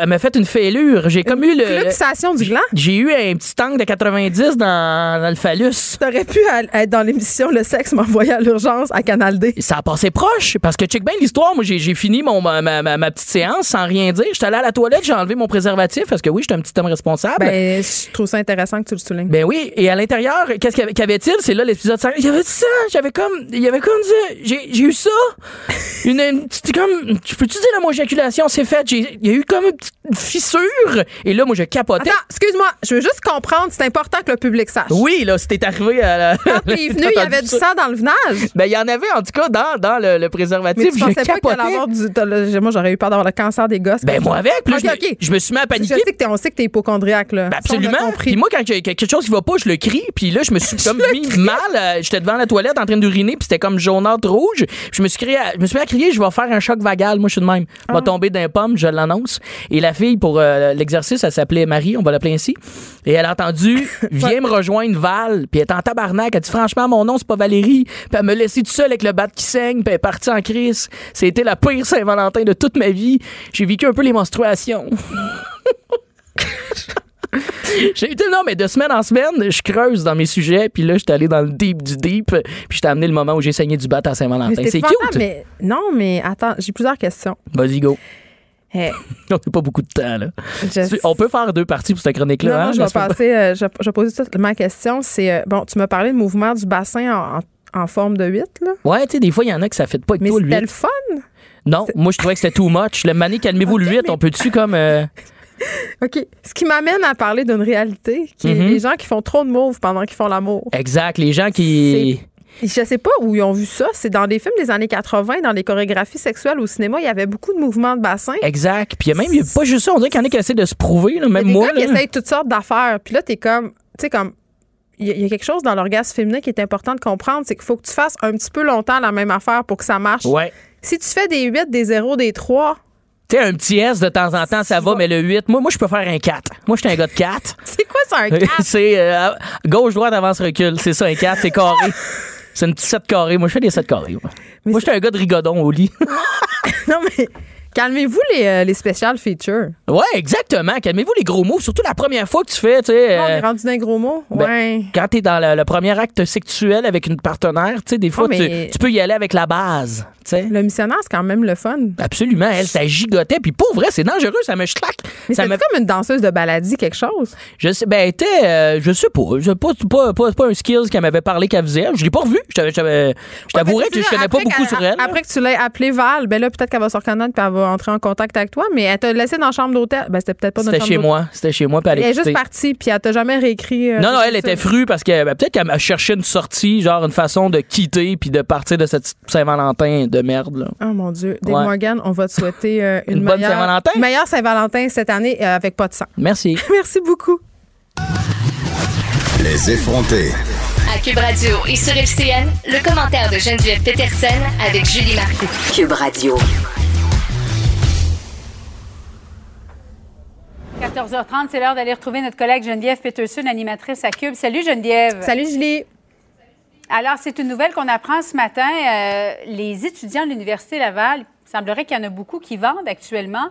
m'a fait une fêlure. J'ai comme eu le. Luxation du gland? J'ai eu un petit tank de 90 dans, dans le phallus. T'aurais pu être dans l'émission Le sexe m'envoyer à l'urgence à Canal D. Ça a passé proche parce que check bien l'histoire. Moi, j'ai fini mon, ma, ma, petite séance sans rien dire. J'étais allé à la toilette, j'ai enlevé mon préservatif parce que oui, j'étais un petit homme responsable. Ben, je trouve ça intéressant que tu le soulignes. Ben oui. Et à l'intérieur, qu'est-ce qu'il y avait-il? C'est là l'épisode 5. Il y avait ça. J'avais comme, il y avait comme j'ai, j'ai eu ça. Une, une petite, comme, tu peux-tu dire la mon éjaculation s'est faite? Il y a eu comme une petite fissure. Et là, moi, je capotais. Attends, excuse-moi. Je veux juste comprendre. C'est important que le public sache. Oui, là, c'était arrivé à la. Quand t'es venu, il y avait du sang dans le venage? Ben, il y en avait, en tout cas, dans, dans le, le préservatif. Pensais pas avoir du. Moi, j'aurais eu peur d'avoir le cancer des gosses. Ben, moi, avec. je, me, suis mis à paniquer. Je sais que on sait que t'es hypochondriaque, là. Ben, absolument. Puis moi, quand il y a quelque chose qui va pas, je le crie. Puis là, je me suis comme mis mal. Euh, j'étais devant la toilette en train d'uriner. Puis c'était comme jaunâtre rouge. Je me suis crié, je me suis mis à crier, je vais faire un choc vagal. Moi, je suis de même. Je vais ah. tomber d'un pomme, je l'annonce. Et la fille, pour euh, l'exercice, elle s'appelait Marie, on va l'appeler ainsi. Et elle a entendu, viens me rejoindre Val. Puis elle est en tabarnak. Elle dit, franchement, mon nom, c'est pas Valérie. Puis elle me laissait tout seul avec le bat qui saigne. Puis elle est partie en crise. C'était la pire Saint-Valentin de toute ma vie. J'ai vécu un peu les menstruations. J'ai été, non, mais de semaine en semaine, je creuse dans mes sujets, puis là, je suis allé dans le deep du deep, puis je t'ai amené le moment où j'ai saigné du bat à Saint-Valentin. C'est cute. Mais, non, mais attends, j'ai plusieurs questions. Vas-y, go. On n'a pas beaucoup de temps, là. On peut faire deux parties pour cette chronique-là. Non, hein, je vais passer, euh, je, vais poser ma question. C'est, euh, bon, tu m'as parlé de mouvement du bassin en, forme de 8, là. Ouais, tu sais, des fois, il y en a que ça fait pas Mais c'était le fun. Non, moi, je trouvais que c'était too much. Le mané, calmez-vous le 8, on peut-tu comme. Euh, OK. Ce qui m'amène à parler d'une réalité, qui est mm-hmm. les gens qui font trop de moves pendant qu'ils font l'amour. Exact. Les gens qui. Je sais pas où ils ont vu ça. C'est dans des films des années 80, dans les chorégraphies sexuelles au cinéma, il y avait beaucoup de mouvements de bassin. Exact. Puis il y a même, il y a pas juste ça. On dirait qu'il y en a qui essaient de se prouver, là, même il y a des moi. Gars qui essayent toutes sortes d'affaires. Puis là, t'es comme, tu sais, comme, il y, a quelque chose dans l'orgasme féminin qui est important de comprendre, c'est qu'il faut que tu fasses un petit peu longtemps la même affaire pour que ça marche. Ouais. Si tu fais des 8, des 0, des 3, tu sais, un petit S de temps en temps, ça va, mais le 8, moi, moi je peux faire un 4. Moi, je suis un gars de 4. c'est quoi ça, un 4? c'est euh, gauche, droite, avance, recul. C'est ça, un 4, c'est carré. c'est une petite 7 carrés. Moi, je fais des 7 carrés. Moi, je suis un gars de rigodon au lit. non, mais Calmez-vous les, euh, les special features. Ouais, exactement. Calmez-vous les gros mots. Surtout la première fois que tu fais, tu sais. on est rendu dans les gros mots. Ben, ouais. quand t'es dans le, le premier acte sexuel avec une partenaire, tu sais, des fois, Oh, mais- tu, peux y aller avec la base, tu sais. Le missionnaire, c'est quand même le fun. Absolument. Elle, ça gigotait. Puis pour vrai, c'est dangereux. Ça me schlaque. Mais ça c'est me comme une danseuse de baladie, quelque chose? Je sais, ben, elle était, euh, je sais pas, je pas, pas, pas, pas un skills qu'elle m'avait parlé qu'elle faisait. Je l'ai pas revu. Je t'avais- je t'avais- je t'avouerais que je connais pas après beaucoup qu'elle- sur elle. Après que tu l'aies appelée Val, ben là, peut-être qu'elle va se reconnaître et elle va entrer en contact avec toi. Mais elle t'a laissé dans la chambre d'hôtel. Ben, c'était peut-être pas notre C'était chambre chez moi. C'était chez moi. Puis elle Elle est juste partie, puis elle t'a jamais réécrit. euh, Non, non, elle était frue parce que ben, peut-être qu'elle cherché une sortie, genre une façon de quitter puis de partir de cette Saint-Valentin de merde. Là. Oh mon Dieu. Dave Ouais. Morgan, on va te souhaiter euh, une, Une bonne meilleure, Saint-Valentin? meilleure Saint-Valentin cette année euh, avec pas de sang. Merci. Merci beaucoup. Les effrontés. À Cube Radio et sur FCN, le commentaire de Geneviève Peterson avec Julie Marcoux. Cube Radio. 14h30, c'est l'heure d'aller retrouver notre collègue Geneviève Peterson, animatrice à Cube. Salut Geneviève. Salut Julie. Alors, c'est une nouvelle qu'on apprend ce matin. Euh, les étudiants de l'Université Laval, il semblerait qu'il y en a beaucoup qui vendent actuellement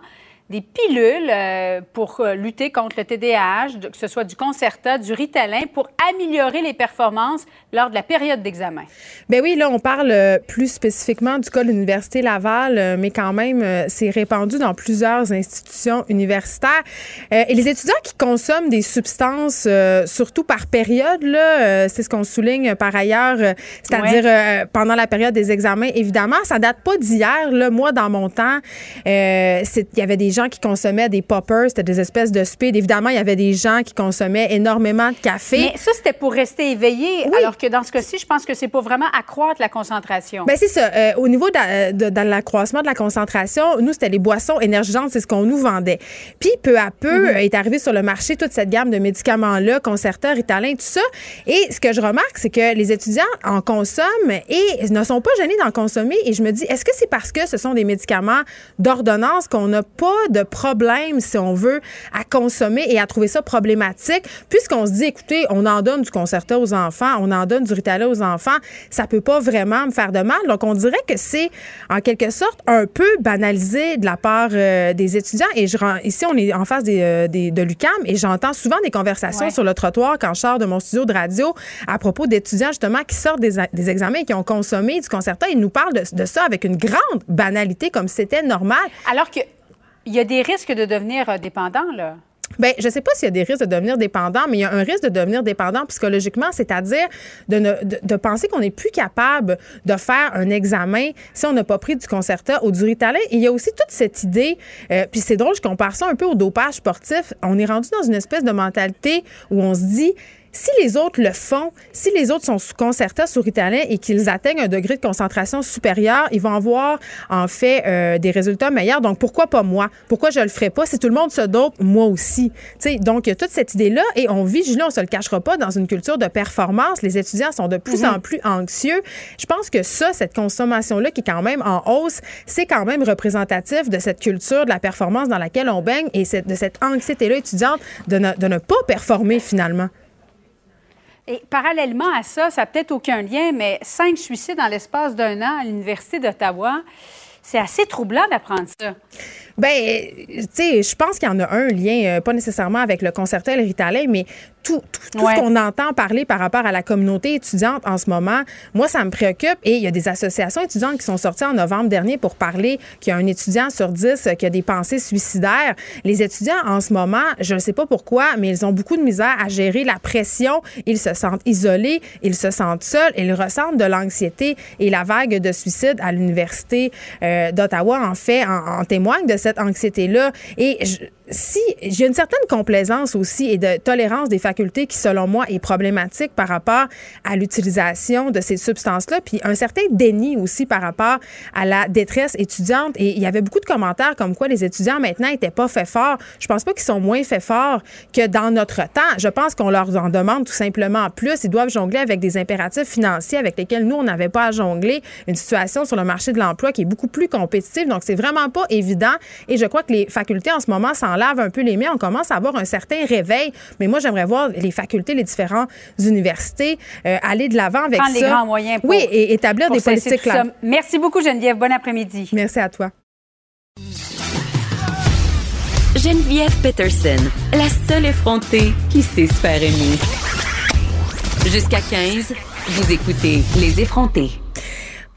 des pilules euh, pour euh, lutter contre le TDAH, que ce soit du Concerta, du Ritalin, pour améliorer les performances lors de la période d'examen. Ben oui, là, on parle euh, plus spécifiquement du cas de l'Université Laval, mais quand même, c'est répandu dans plusieurs institutions universitaires. Et les étudiants qui consomment des substances, surtout par période, là, c'est ce qu'on souligne par ailleurs, c'est-à-dire pendant la période des examens, évidemment, ça date pas d'hier. Là, moi, dans mon temps, il y avait des gens qui consommaient des poppers, c'était des espèces de speed. Évidemment, il y avait des gens qui consommaient énormément de café. Mais ça, c'était pour rester éveillé, alors que dans ce cas-ci, je pense que c'est pour vraiment accroître la concentration. Ben c'est ça. Euh, au niveau de, de- de l'accroissement de la concentration, nous, c'était les boissons énergisantes, c'est ce qu'on nous vendait. Puis, peu à peu, Mhm. euh, est arrivé sur le marché toute cette gamme de médicaments-là, Concerta, Ritalin, tout ça. Et ce que je remarque, c'est que les étudiants en consomment et ne sont pas gênés d'en consommer. Et je me dis, est-ce que c'est parce que ce sont des médicaments d'ordonnance qu'on n'a pas de problème, si on veut, à consommer et à trouver ça problématique, puisqu'on se dit, écoutez, on en donne du Concerta aux enfants, on en donne du Ritalin aux enfants, ça peut pas vraiment me faire de mal. Donc, on dirait que c'est, en quelque sorte, un peu banalisé de la part euh, des étudiants. Et je, ici, on est en face des, euh, des- de l'UCAM et j'entends souvent des conversations Ouais. sur le trottoir quand je sors de mon studio de radio à propos d'étudiants, justement, qui sortent des, des examens et qui ont consommé du Concerta. Ils nous parlent de, de ça avec une grande banalité, comme c'était normal. Alors que il y a des risques de devenir euh, dépendant, là. Ben, je sais pas s'il y a des risques de devenir dépendant, mais il y a un risque de devenir dépendant psychologiquement, c'est-à-dire de, ne- penser qu'on n'est plus capable de faire un examen si on n'a pas pris du Concerta ou du Ritalin. Il y a aussi toute cette idée, euh, puis c'est drôle, je compare ça un peu au dopage sportif. On est rendu dans une espèce de mentalité où on se dit, si les autres le font, si les autres sont sous Concerta, sous Ritalin et qu'ils atteignent un degré de concentration supérieur, ils vont avoir en fait euh, des résultats meilleurs. Donc pourquoi pas moi? Pourquoi je le ferais pas? Si tout le monde se dope, moi aussi. Tu sais, donc il y a toute cette idée là et on vit, Julien, on se le cachera pas, dans une culture de performance. Les étudiants sont de plus en plus anxieux. Je pense que ça, cette consommation là qui est quand même en hausse, c'est quand même représentatif de cette culture de la performance dans laquelle on baigne et de cette anxiété là étudiante de ne, de ne pas performer finalement. Et parallèlement à ça, ça n'a peut-être aucun lien, mais cinq suicides en l'espace d'un an à l'Université d'Ottawa, c'est assez troublant d'apprendre ça. Ben, tu sais, je pense qu'il y en a un lien, euh, pas nécessairement avec le Concerta et le Ritalin, mais tout, tout, tout Ouais. ce qu'on entend parler par rapport à la communauté étudiante en ce moment, moi, ça me préoccupe. Et il y a des associations étudiantes qui sont sorties en novembre dernier pour parler qu'il y a un étudiant sur dix euh, qui a des pensées suicidaires. Les étudiants, en ce moment, je ne sais pas pourquoi, mais ils ont beaucoup de misère à gérer la pression. Ils se sentent isolés, ils se sentent seuls, ils ressentent de l'anxiété. Et la vague de suicides à l'Université euh, d'Ottawa, en fait, en, en témoigne de cette anxiété-là. Et je- si j'ai une certaine complaisance aussi et de tolérance des facultés qui, selon moi, est problématique par rapport à l'utilisation de ces substances-là, puis un certain déni aussi par rapport à la détresse étudiante. Et il y avait beaucoup de commentaires comme quoi les étudiants maintenant n'étaient pas faits forts. Je pense pas qu'ils sont moins faits forts que dans notre temps. Je pense qu'on leur en demande tout simplement plus. Ils doivent jongler avec des impératifs financiers avec lesquels nous, on n'avait pas à jongler. Une situation sur le marché de l'emploi qui est beaucoup plus compétitive. Donc, c'est vraiment pas évident. Et je crois que les facultés en ce moment s'en lavent un peu les mains. On commence à avoir un certain réveil. Mais moi, j'aimerais voir les facultés, les différentes universités euh, aller de l'avant avec Prendre ça. les grands moyens pour- oui, et établir pour des politiques claires. Merci beaucoup, Geneviève. Bon après-midi. Merci à toi. Geneviève Peterson, la seule effrontée qui sait se faire aimer. Jusqu'à 15, vous écoutez Les effrontés.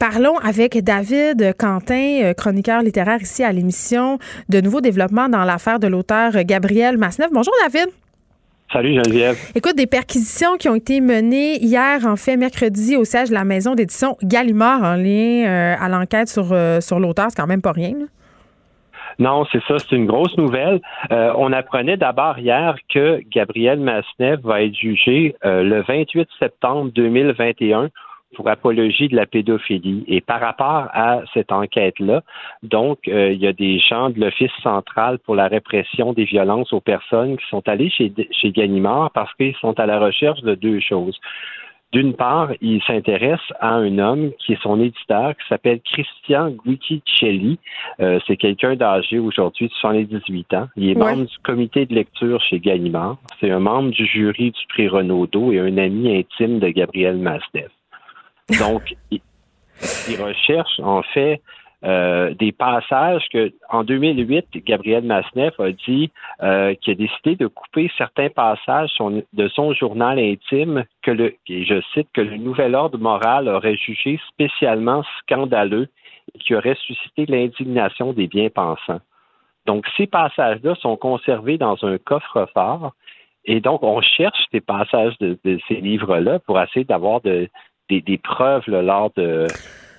Parlons avec David Quentin, euh, chroniqueur littéraire ici à l'émission de Nouveaux développements dans l'affaire de l'auteur Gabriel Masnev. Bonjour David. Salut Geneviève. Écoute, des perquisitions qui ont été menées hier, en fait, mercredi, au siège de la maison d'édition Gallimard en lien euh, à l'enquête sur, euh, sur l'auteur. C'est quand même pas rien. Non, c'est ça, c'est une grosse nouvelle. on apprenait d'abord hier que Gabriel Masnev va être jugé le 28 septembre 2021 pour apologie de la pédophilie. Et par rapport à cette enquête-là, donc, euh, il y a des gens de l'Office central pour la répression des violences aux personnes qui sont allés chez, chez Ganimard parce qu'ils sont à la recherche de deux choses. D'une part, ils s'intéressent à un homme qui est son éditeur, qui s'appelle Christian Guiccicelli. Euh, c'est quelqu'un d'âgé aujourd'hui de 78 ans. Il est membre du comité de lecture chez Ganimard. C'est un membre du jury du prix Renaudot et un ami intime de Gabriel Masnev. Donc, il, recherche en fait euh, des passages que, en 2008, Gabriel Masneff a dit euh, qu'il a décidé de couper certains passages de son journal intime que le, et je cite, que le nouvel ordre moral aurait jugé spécialement scandaleux et qui aurait suscité l'indignation des bien-pensants. Donc, ces passages-là sont conservés dans un coffre-fort et donc, on cherche ces passages de ces livres-là pour essayer d'avoir de, des, preuves lors de,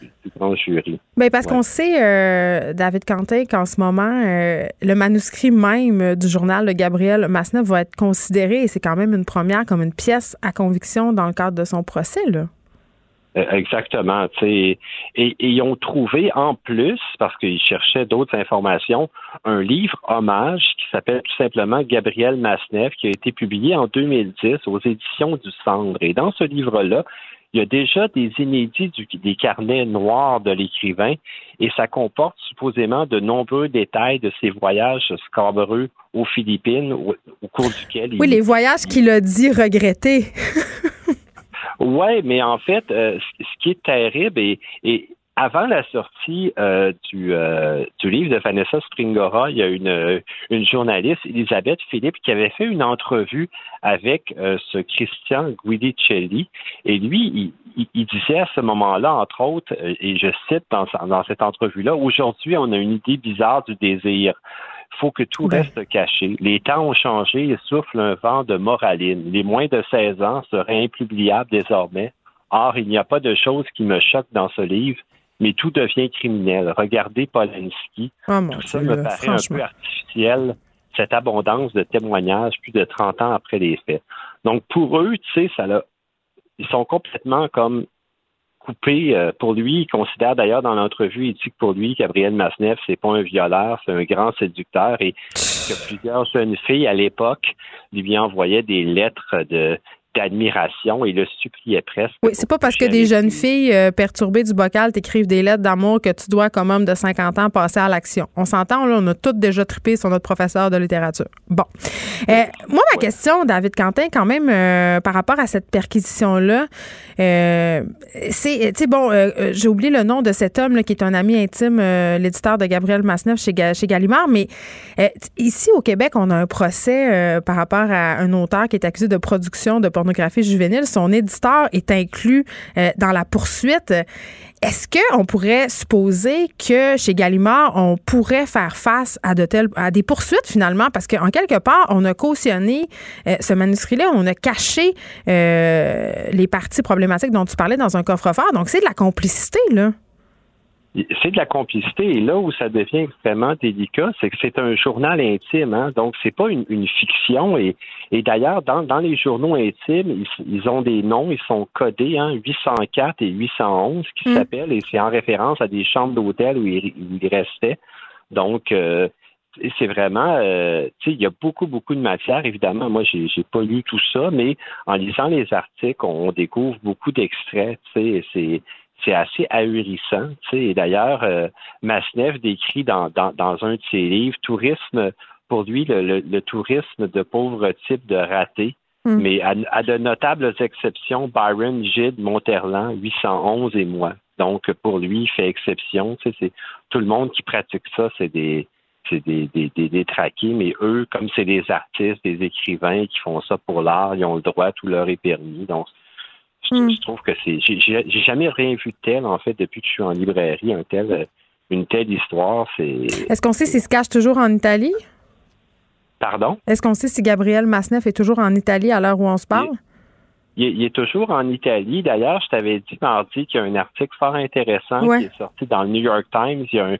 du grand jury. Bien, parce qu'on sait, euh, David Quentin, qu'en ce moment, euh, le manuscrit même du journal de Gabriel Masnev va être considéré, et c'est quand même une première, comme une pièce à conviction dans le cadre de son procès. Là. Euh, exactement. Et, et, ils ont trouvé en plus, parce qu'ils cherchaient d'autres informations, un livre hommage qui s'appelle tout simplement Gabriel Masnev, qui a été publié en 2010 aux éditions du Cendre. Et dans ce livre-là, il y a déjà des inédits des carnets noirs de l'écrivain et ça comporte supposément de nombreux détails de ses voyages scabreux aux Philippines au, cours duquel il... Oui, les voyages qu'il a dit regretter. oui, mais en fait, euh, ce qui est terrible et avant la sortie euh, du, euh, du, livre de Vanessa Springora, il y a une, une journaliste, Elisabeth Philippe, qui avait fait une entrevue avec euh, ce Christian Guidicelli. Et lui, il, il, disait à ce moment-là, entre autres, et je cite dans, dans cette entrevue-là, aujourd'hui, on a une idée bizarre du désir. Il faut que tout reste caché. Les temps ont changé, il souffle un vent de moraline. Les moins de 16 ans seraient impubliables désormais. Or, il n'y a pas de chose qui me choque dans ce livre mais tout devient criminel. Regardez Polanski. Oh, tout ça me paraît un peu artificiel, cette abondance de témoignages plus de 30 ans après les faits. Donc, pour eux, tu sais, ça ils sont complètement comme coupés. Euh, pour lui, il considère d'ailleurs dans l'entrevue, il dit que pour lui, Gabriel Masneff, c'est pas un violeur, c'est un grand séducteur et que plusieurs jeunes filles à l'époque lui envoyaient des lettres de d'admiration et le suppliait presque. Oui, c'est pas parce que des jeunes filles euh, perturbées du bocal t'écrivent des lettres d'amour que tu dois, comme homme de 50 ans, passer à l'action. On s'entend, là, on a toutes déjà trippé sur notre professeur de littérature. Bon. Euh, moi, ma question, David Quentin, quand même, euh, par rapport à cette perquisition-là, c'est, tu sais, bon, j'ai oublié le nom de cet homme là, qui est un ami intime, l'éditeur de Gabriel Masneff chez, chez Gallimard, mais ici au Québec, on a un procès par rapport à un auteur qui est accusé de production de pornographie juvénile, son éditeur est inclus euh, dans la poursuite. Est-ce qu'on pourrait supposer que chez Gallimard, on pourrait faire face à telles, des poursuites finalement, parce qu'en quelque part, on a cautionné euh, ce manuscrit-là, on a caché euh, les parties problématiques dont tu parlais dans un coffre-fort. Donc, c'est de la complicité, là c'est de la complicité. Et là où ça devient extrêmement délicat, c'est que c'est un journal intime. Hein? Donc, c'est pas une, fiction. Et, et d'ailleurs, dans, dans, les journaux intimes, ils, ont des noms, ils sont codés, hein, 804 et 811, qui mm. s'appellent, et c'est en référence à des chambres d'hôtel où ils, il restaient. Donc, euh, c'est vraiment, euh, tu sais, il y a beaucoup, beaucoup de matière. Évidemment, moi, j'ai, j'ai pas lu tout ça, mais en lisant les articles, on, découvre beaucoup d'extraits. Tu sais, c'est c'est assez ahurissant. Et d'ailleurs, euh, Masnev décrit dans, dans, dans, un de ses livres, tourisme, pour lui, le, le, tourisme de pauvre type de raté. Hmm. Mais à, de notables exceptions, Byron, Gide, Monterland, 811 et moi. Donc, pour lui, il fait exception. C'est tout le monde qui pratique ça, c'est des c'est des, des, des détraqués, mais eux, comme c'est des artistes, des écrivains qui font ça pour l'art, ils ont le droit, tout leur est permis. Donc, je, Hmm. je trouve que c'est. J'ai jamais rien vu de tel, en fait, depuis que je suis en librairie, un tel, euh, une telle histoire. C'est. Est-ce qu'on sait s'il se cache toujours en Italie? Pardon? Est-ce qu'on sait si Gabriel Masneff est toujours en Italie à l'heure où on se parle? Il, est- il est toujours en Italie. D'ailleurs, je t'avais dit mardi qu'il y a un article fort intéressant Ouais. qui est sorti dans le New York Times. Il y a un,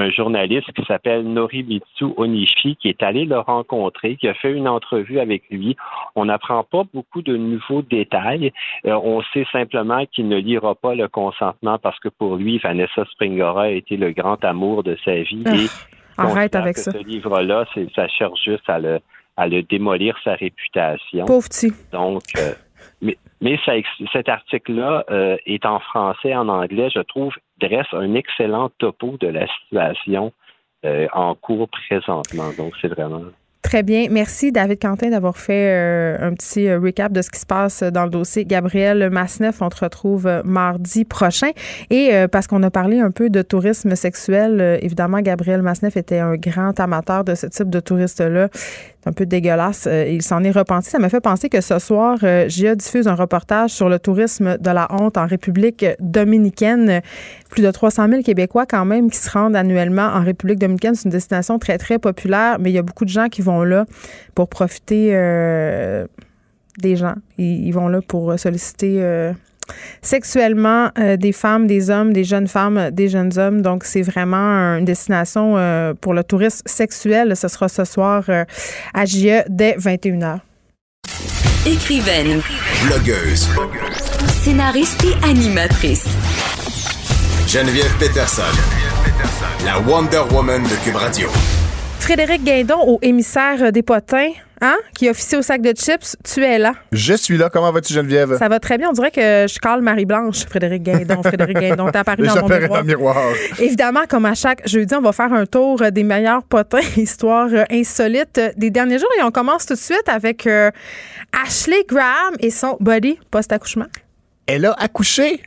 un journaliste qui s'appelle Norimitsu Onishi qui est allé le rencontrer, qui a fait une entrevue avec lui. On n'apprend pas beaucoup de nouveaux détails. Euh, on sait simplement qu'il ne lira pas le consentement parce que pour lui, Vanessa Springora a été le grand amour de sa vie. Ah, et arrête avec que ça. Ce livre-là, ça cherche juste à le, à le démolir sa réputation. Pauvre petit. Donc, euh, mais, mais ça cet article-là euh, est en français, en anglais, je trouve, dresse un excellent topo de la situation euh, en cours présentement. Donc, c'est vraiment. Très bien. Merci, David Quentin, d'avoir fait euh, un petit euh, recap de ce qui se passe dans le dossier. Gabriel Masneff, on te retrouve mardi prochain. Et parce qu'on a parlé un peu de tourisme sexuel, évidemment, Gabriel Masneff était un grand amateur de ce type de touriste-là. Un peu dégueulasse. Euh, il s'en est repenti. Ça m'a fait penser que ce soir, euh, JA diffuse un reportage sur le tourisme de la honte en République dominicaine. Plus de 300 000 Québécois quand même qui se rendent annuellement en République dominicaine. C'est une destination très, très populaire, mais il y a beaucoup de gens qui vont là pour profiter euh, des gens. Ils, ils vont là pour solliciter euh, sexuellement euh, des femmes, des hommes, des jeunes femmes, des jeunes hommes. Donc, c'est vraiment une destination euh, pour le tourisme sexuel. Ce sera ce soir euh, à JE dès 21h. Écrivaine, Blogueuse. scénariste et animatrice. Geneviève Peterson. La Wonder Woman de Cube Radio. Frédéric Guindon, au émissaire des potins, hein, qui officie au sac de chips, tu es là. Je suis là. Comment vas-tu, Geneviève? Ça va très bien. On dirait que je cale Marie-Blanche, Frédéric Guindon. Frédéric Guindon, t'es apparu dans mon miroir. dans le miroir. Évidemment, comme à chaque jeudi, on va faire un tour des meilleurs potins, histoires euh, insolites euh, des derniers jours. Et on commence tout de suite avec euh, Ashley Graham et son body post-accouchement. Elle a accouché.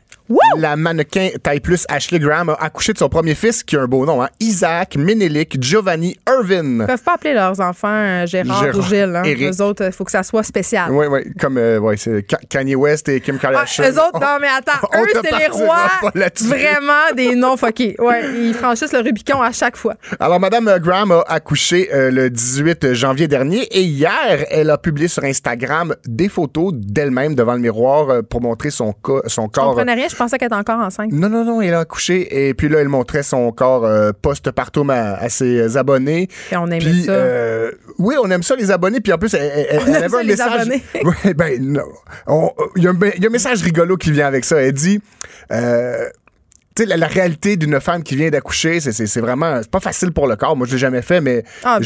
La mannequin taille plus Ashley Graham a accouché de son premier fils qui a un beau nom, hein? Isaac Menelik Giovanni Irvin. Ils peuvent pas appeler leurs enfants euh, Gérard, Gérard, ou Gilles. Hein. Eux autres, il faut que ça soit spécial. Oui, oui, comme euh, ouais, c'est Ka- Kanye West et Kim Ah, Kardashian. eux autres, non, mais attends, On eux, c'est les rois vraiment des noms fuckés. Ouais, ils franchissent le Rubicon à chaque fois. Alors, Madame Graham a accouché euh, le 18 janvier dernier et hier, elle a publié sur Instagram des photos d'elle-même devant le miroir euh, pour montrer son, co- son Je corps. comprenais rien, je pensais qu'elle était encore enceinte. Non, non, non, elle a accouché et puis là, elle montrait son corps euh, post-partum à, à ses abonnés. Et on aimait Puis, ça. euh, oui, on aime ça, les abonnés. Puis en plus, elle, elle- On elle avait un les message. abonnés. Oui, ben, non. Il y, a un- il y a un message rigolo qui vient avec ça. Elle dit. euh, tu sais, la, la réalité d'une femme qui vient d'accoucher, c'est- vraiment. C'est pas facile pour le corps. Moi, je l'ai jamais fait, mais. Ah,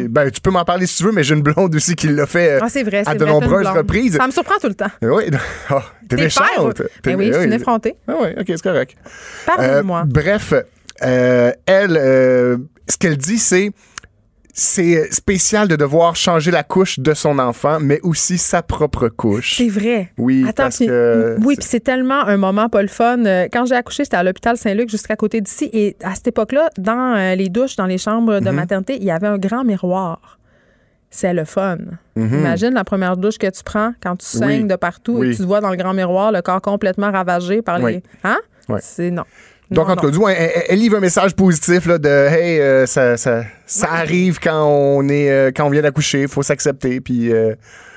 tu? Ben, tu peux m'en parler si tu veux, mais j'ai une blonde aussi qui l'a fait Ah, vrai, à de vrai, nombreuses reprises. Ça me surprend tout le temps. Oui. Ah, T'es méchante. Ben oui, je suis une effrontée. Ah oui, ok, c'est correct. Parle-moi. Euh, bref, euh, elle, euh, ce qu'elle dit, c'est c'est spécial de devoir changer la couche de son enfant, mais aussi sa propre couche. C'est vrai. Oui, Attends, parce puis- que oui, puis c'est tellement un moment pas le fun. Euh, Quand j'ai accouché, j'étais à l'hôpital Saint-Luc, juste à côté d'ici. Et à cette époque-là, dans euh, les douches, dans les chambres de Mhm. maternité, il y avait un grand miroir. C'est le fun. Mhm. Imagine la première douche que tu prends quand tu Oui. saignes de partout et Oui. que tu te vois dans le grand miroir, le corps complètement ravagé par les. Hein? C'est non. Donc, Non, en tout cas, elle, elle livre un message positif là, de Hey, euh, ça, ça, ça arrive quand on est euh, quand on vient d'accoucher, il faut s'accepter. Puis, euh,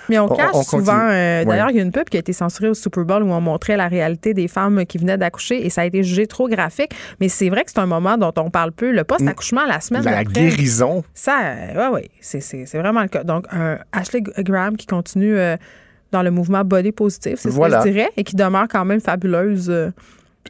Mais on On- cache on souvent. Ouais. D'ailleurs, il y a une pub qui a été censurée au Super Bowl où on montrait la réalité des femmes qui venaient d'accoucher et ça a été jugé trop graphique. Mais c'est vrai que c'est un moment dont on parle peu. Le post-accouchement, la semaine la guérison. Ça, ouais, ouais, c'est, vraiment le cas. Donc, un Ashley Graham qui continue dans le mouvement body positif, c'est Voilà. ce que je dirais, et qui demeure quand même fabuleuse.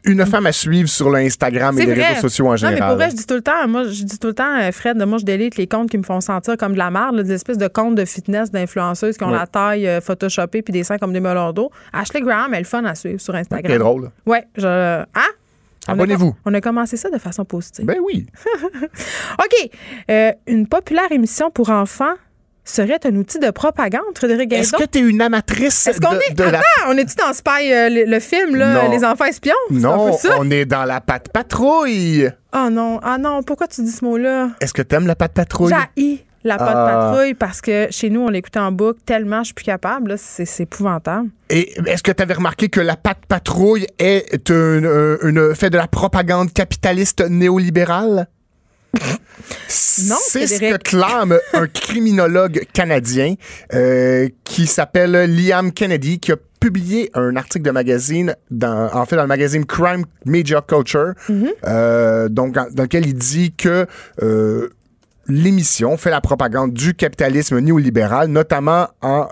Une femme à suivre sur l'Instagram et les vrai. réseaux sociaux en Non, général. mais pour vrai, je dis tout le temps, moi, je dis tout le temps, euh, Fred, moi, je délite les comptes qui me font sentir comme de la merde, des espèces de comptes de fitness d'influenceuses qui ont Ouais. la taille euh, photoshopée puis des seins comme des melons d'eau. Ashley Graham, elle est fun à suivre sur Instagram. C'est drôle. Ouais, je. Hein? Abonnez-vous. On a commencé ça de façon positive. Ben oui. OK. Euh, une populaire émission pour enfants serait un outil de propagande, Frédéric. Est-ce que tu es une amatrice Est-ce qu'on de, est. de la... Attends, on est-tu dans Spy, euh, le, le film, là, Non. Les enfants espions? Non, ça? on est dans la patte patrouille. Ah non, ah non, pourquoi tu dis ce mot-là? Est-ce que t'aimes la patte patrouille? J'ai la patte Ah. patrouille parce que chez nous, on l'écoutait en boucle tellement je suis plus capable. C'est épouvantable. Et est-ce que tu avais remarqué que la patte patrouille est une- une- fait de la propagande capitaliste néolibérale? C'est ce que clame un criminologue canadien euh, qui s'appelle Liam Kennedy, qui a publié un article de magazine, dans, en fait dans le magazine Crime Media Culture, Mm-hmm. euh, donc dans, lequel il dit que euh, l'émission fait la propagande du capitalisme néolibéral, notamment en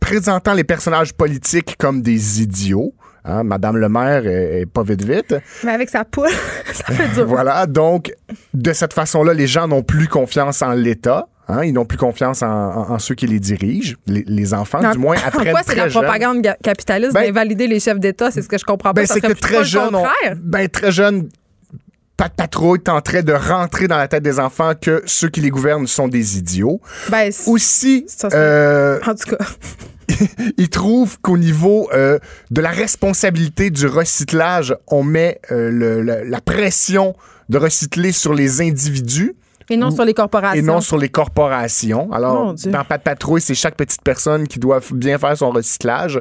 présentant les personnages politiques comme des idiots. Hein, Madame le maire est, est pas vite vite. Mais avec sa poule, ça fait dur. Voilà, donc de cette façon-là, les gens n'ont plus confiance en l'État. Hein, ils n'ont plus confiance en, en- en ceux qui les dirigent, les, les enfants, Non, du moins après Pourquoi c'est la jeune. propagande ga- capitaliste Ben- d'invalider les chefs d'État? C'est ce que je comprends pas. Ben, c'est que très jeune, on, ben, très jeune, Pat Patrouille tenterait de rentrer dans la tête des enfants que ceux qui les gouvernent sont des idiots. Ben, Aussi, Ça, euh, en tout cas, il trouve qu'au niveau euh, de la responsabilité du recyclage, on met euh, le- le- la pression de recycler sur les individus. et non sur les corporations. Et non sur les corporations. Alors, dans Pas de patrouille, c'est chaque petite personne qui doit bien faire son recyclage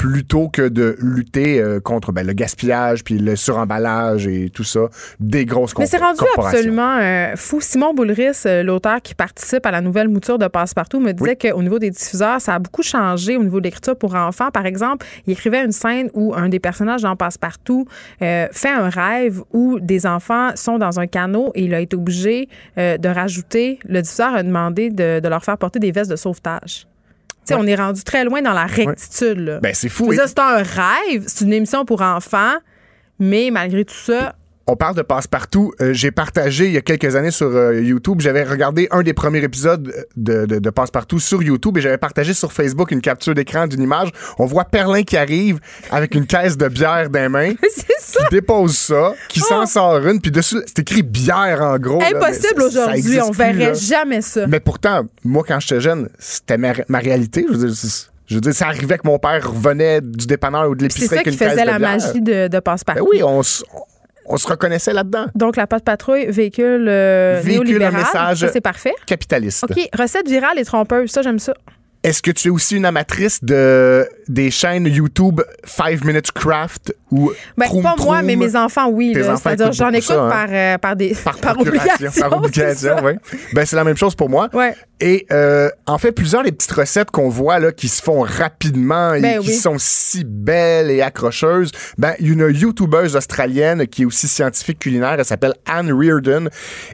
plutôt que de lutter euh, contre ben, le gaspillage puis le suremballage et tout ça des grosses Mais c'est rendu absolument euh, fou. Simon Boulris, euh, l'auteur qui participe à la nouvelle mouture de Passepartout, me disait qu'au niveau des diffuseurs, ça a beaucoup changé au niveau de l'écriture pour enfants. Par exemple, il écrivait une scène où un des personnages dans Passepartout euh, fait un rêve où des enfants sont dans un canot et il a été obligé euh, de rajouter, le diffuseur a demandé de, de leur faire porter des vestes de sauvetage. Ouais. on est rendu très loin dans la rectitude. là. Ben, c'est fou. C'est un rêve, c'est une émission pour enfants, mais malgré tout ça, On parle de passe-partout. Euh, J'ai partagé il y a quelques années sur euh, YouTube. J'avais regardé un des premiers épisodes de, de, de passe-partout sur YouTube et j'avais partagé sur Facebook une capture d'écran d'une image. On voit Perlin qui arrive avec une caisse de bière dans les mains. c'est ça. qui dépose ça, qui Oh. s'en sort une, puis dessus, c'est écrit bière en gros. Impossible aujourd'hui, on verrait jamais ça. Mais pourtant, moi, quand j'étais jeune, c'était ma, ma réalité. Je veux dire, c'est- je veux dire, ça arrivait que mon père revenait du dépanneur ou de Puis C'est l'épicerie ça qui faisait la magie de, de Passe-Partout. Ben oui, on, on se reconnaissait là-dedans. Donc, la patte patrouille véhicule, euh, Véhicule un message c'est parfait. Capitaliste. OK, recette virale et trompeuse. Ça, j'aime ça. Est-ce que tu es aussi une amatrice de des chaînes YouTube 5 Minutes Craft ou Ben, pas moi, mais mes enfants, oui. Là. C'est-à-dire, j'en écoute ça, hein? par, euh, par, des, par, par obligation. par obligation, oui. Ben, c'est la même chose pour moi. Ouais. Et euh, en fait, plusieurs des petites recettes qu'on voit là, qui se font rapidement et Ben qui sont si belles et accrocheuses, ben, il y a une YouTubeuse australienne qui est aussi scientifique culinaire, elle s'appelle Anne Reardon,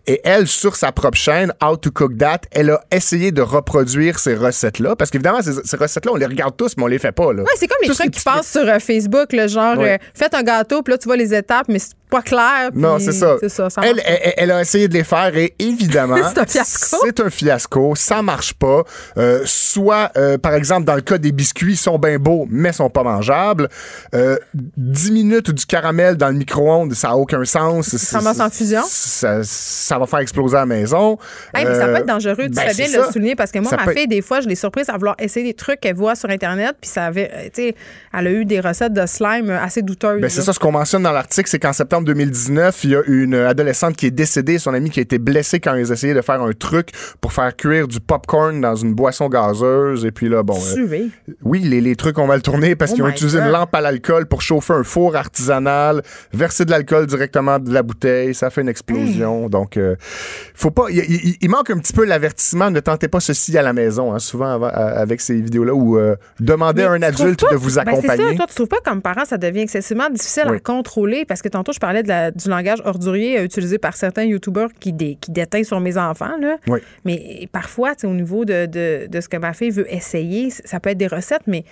et elle, sur sa propre chaîne, How to Cook That, elle a essayé de reproduire ces recettes-là, parce qu'évidemment, ces, ces recettes-là, on les regarde tous, mais on les fait pas. Là. Ouais, c'est comme les trucs qui passent sur euh, Facebook, le genre, Ouais. Faites un gâteau, puis là, tu vois les étapes, mais pas clair. Non, c'est ça. C'est ça, ça elle, elle, elle a essayé de les faire et évidemment, C'est un fiasco. C'est un fiasco. Ça marche pas. Euh, soit, euh, par exemple, dans le cas des biscuits, ils sont bien beaux, mais sont pas mangeables. Euh, 10 minutes du caramel dans le micro-ondes, ça a aucun sens. Ça ramasse en fusion? Ça, ça va faire exploser à la maison. Hey, mais ça Euh, peut être dangereux. Tu ben, fais bien le souligner parce que moi, Ça ma fille, des fois, je l'ai surprise à vouloir essayer des trucs qu'elle voit sur Internet, puis ça avait, euh, tu sais, elle a eu des recettes de slime euh, assez douteuses. Ben, c'est ça, ce qu'on mentionne dans l'article, c'est qu'en septembre 2019, il y a une adolescente qui est décédée, son ami qui a été blessé quand ils essayaient de faire un truc pour faire cuire du popcorn dans une boisson gazeuse. Et puis là, bon. euh, oui, les, les trucs ont mal tourné parce Oh qu'ils ont utilisé God. une lampe à l'alcool pour chauffer un four artisanal, verser de l'alcool directement de la bouteille, ça fait une explosion. Donc, euh, faut pas. Il, manque un petit peu l'avertissement. Ne tentez pas ceci à la maison. hein, souvent avant- avec ces vidéos-là où euh, demandez à un adulte pas de vous ben, c'est accompagner. ça, toi, tu trouves pas comme parent, ça devient excessivement difficile à contrôler parce que tantôt, je parlais de la- du langage ordurier euh, utilisé par certains YouTubers qui, dé, qui déteignent sur mes enfants. Là. Oui. Mais parfois, au niveau de, de, de ce que ma fille veut essayer, ça peut être des recettes, mais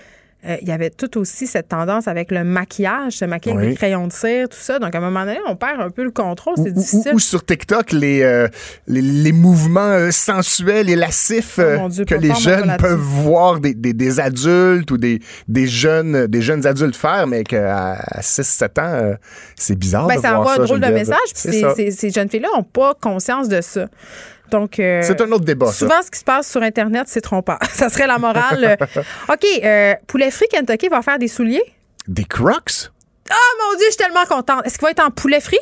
euh, il y avait tout aussi cette tendance avec le maquillage, se maquiller avec Oui. des crayons de cire, tout ça. Donc, à un moment donné, on perd un peu le contrôle. Ou, C'est ou- difficile. ou sur TikTok, les, euh, les, les mouvements euh, sensuels et lascifs Oh Dieu, que les jeunes peuvent voir des, des, des adultes ou des, des, jeunes, des jeunes adultes faire, mais qu'à 6-7 ans, c'est bizarre Ben, de ça voir envoie ça. un drôle de message. Puis C'est ces, ça. ces- ces jeunes filles-là n'ont pas conscience de ça. Donc, euh, c'est un autre débat. Souvent, ce qui se passe sur Internet, c'est trompeur. ça serait la morale. OK, euh, Poulet Frit Kentucky va faire des souliers? Des Crocs? Ah, mon Dieu, je suis tellement contente. Est-ce qu'il va être en poulet frit?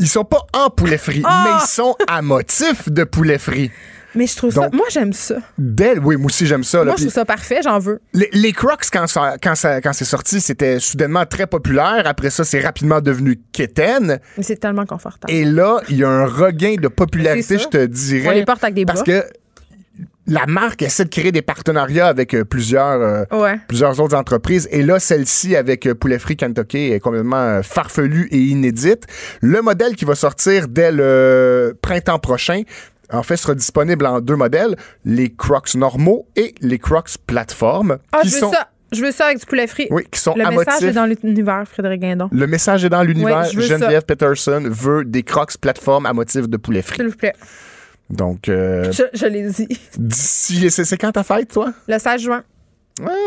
Ils sont pas en poulet frit, Ah! mais ils sont à motif de poulet frit. Mais je trouve ça. Moi, j'aime ça. D'elle, oui, moi aussi j'aime ça. là. Moi, je trouve ça parfait, j'en veux. les, les Crocs, quand, ça, quand, ça- quand c'est sorti, c'était soudainement très populaire. Après ça, c'est rapidement devenu quétaine. Mais c'est tellement confortable. Et là, il y a un regain de popularité, je te dirais. On les porte avec des Parce bras. que la marque essaie de créer des partenariats avec euh, plusieurs, euh, Ouais. plusieurs autres entreprises. Et là, celle-ci, avec euh, Poulet Frit Kentucky, est complètement euh, farfelue et inédite. Le modèle qui va sortir dès le printemps prochain, en fait, sera disponible en deux modèles, les Crocs normaux et les Crocs plateforme. Ah, qui je veux sont, ça. Je veux ça avec du poulet frit. Oui, qui sont Le à message motif. est dans l'univers, Frédéric Guindon. Le message est dans l'univers. Veux ça. Geneviève Peterson veut des Crocs plateforme à motif de poulet frit. S'il vous plaît. Donc, euh, Je, je l'ai dit. d'ici, c'est c'est quand ta fête, toi? Le 16 juin.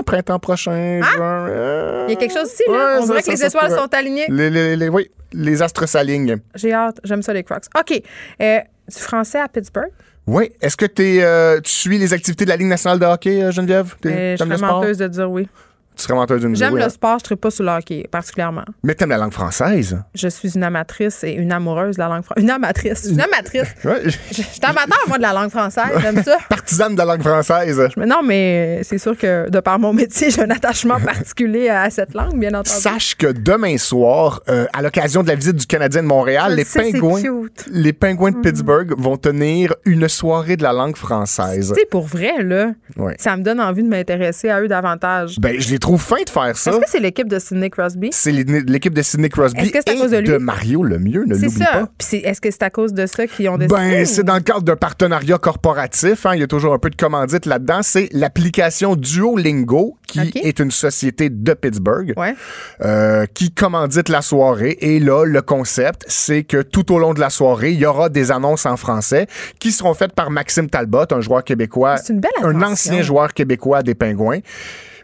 Printemps prochain, juin. euh, Ah! Il y a quelque chose ici, là. ouais, On dirait que les étoiles sont alignées. Les, les- les- oui, les astres s'alignent. J'ai hâte. J'aime ça, les Crocs. OK. Euh, du français à Pittsburgh? Oui. Est-ce que t'es, euh, tu suis les activités de la Ligue nationale de hockey, euh, Geneviève? Euh, je serais menteuse de dire oui. Tu serais menteuse d'une J'aime le hein? sport, je ne pas sur le hockey, particulièrement. Mais t'aimes la langue française? Je suis une amatrice et une amoureuse de la langue française. Une amatrice. Une amatrice. Ouais. Je suis amateur, moi, de la langue française. J'aime ça. Partisane de la langue française. Mais non, mais c'est sûr que de par mon métier, j'ai un attachement particulier à cette langue, bien entendu. Sache que demain soir, euh, à l'occasion de la visite du Canadien de Montréal, Je les sais, c'est pingouins, les pingouins de Pittsburgh vont tenir une soirée de la langue française. Sais, pour vrai, là, Ouais. ça me donne envie de m'intéresser à eux davantage. Ben, je trouve fins de faire ça. Est-ce que c'est l'équipe de Sidney Crosby? C'est l'é- l'équipe de Sidney Crosby Est-ce que c'est à et cause de lui? Mario Lemieux, ne l'oublie ça. pas. Est-ce que c'est à cause de ça qu'ils ont décidé? Ben, ou- c'est dans le cadre d'un partenariat corporatif. hein. Il y a toujours un peu de commandite là-dedans. C'est l'application Duolingo, qui est une société de Pittsburgh, Ouais. euh, qui commandite la soirée. Et là, le concept, c'est que tout au long de la soirée, il y aura des annonces en français qui seront faites par Maxime Talbot, un joueur québécois, C'est une belle un ancien joueur québécois des Pingouins.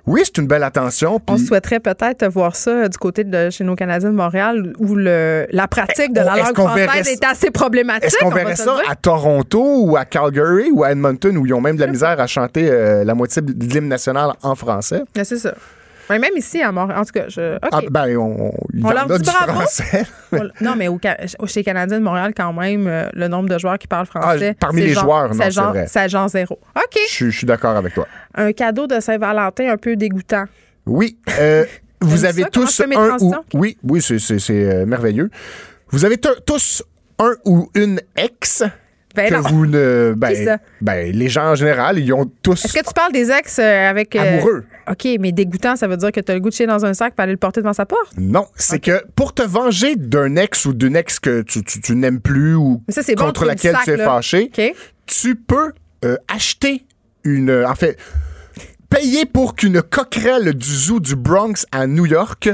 Oui, c'est une belle attention. On souhaiterait peut-être voir ça euh, du côté de chez nos Canadiens de Montréal où le, la pratique de la Est-ce langue verrait française ça- est assez problématique. Est-ce qu'on verrait ça à Toronto ou à Calgary ou à Edmonton où ils ont même de la misère à chanter euh, la moitié de l'hymne national en français? C'est ça. Mais même ici à Montréal. En tout cas, je. Ah, ben, on, il y On en leur a dit du bravo? français. On- non, mais au, chez les Canadiens de Montréal, quand même, euh, le nombre de joueurs qui parlent français. Ah, parmi les genre- joueurs, non, c'est genre, vrai. Genre zéro. OK. Je suis- je suis d'accord avec toi. Un cadeau de Saint-Valentin un peu dégoûtant. Oui. euh, vous avez ça? Tous un ou... Oui, oui, c'est- euh, merveilleux. Vous avez tous un ou une ex Ben que non. vous ne... Ben, ça? ben, les gens en général, ils ont tous... Est-ce que tu parles des ex euh, avec. euh, Amoureux. OK, mais dégoûtant, ça veut dire que tu as le goût de chier dans un sac et aller le porter devant sa porte? Non, c'est que pour te venger d'un ex ou d'une ex que tu, tu- tu n'aimes plus ou ça, bon contre laquelle sac, tu es là. fâché, tu peux euh, acheter une. euh, En fait, payer pour qu'une coquerelle du zoo du Bronx à New York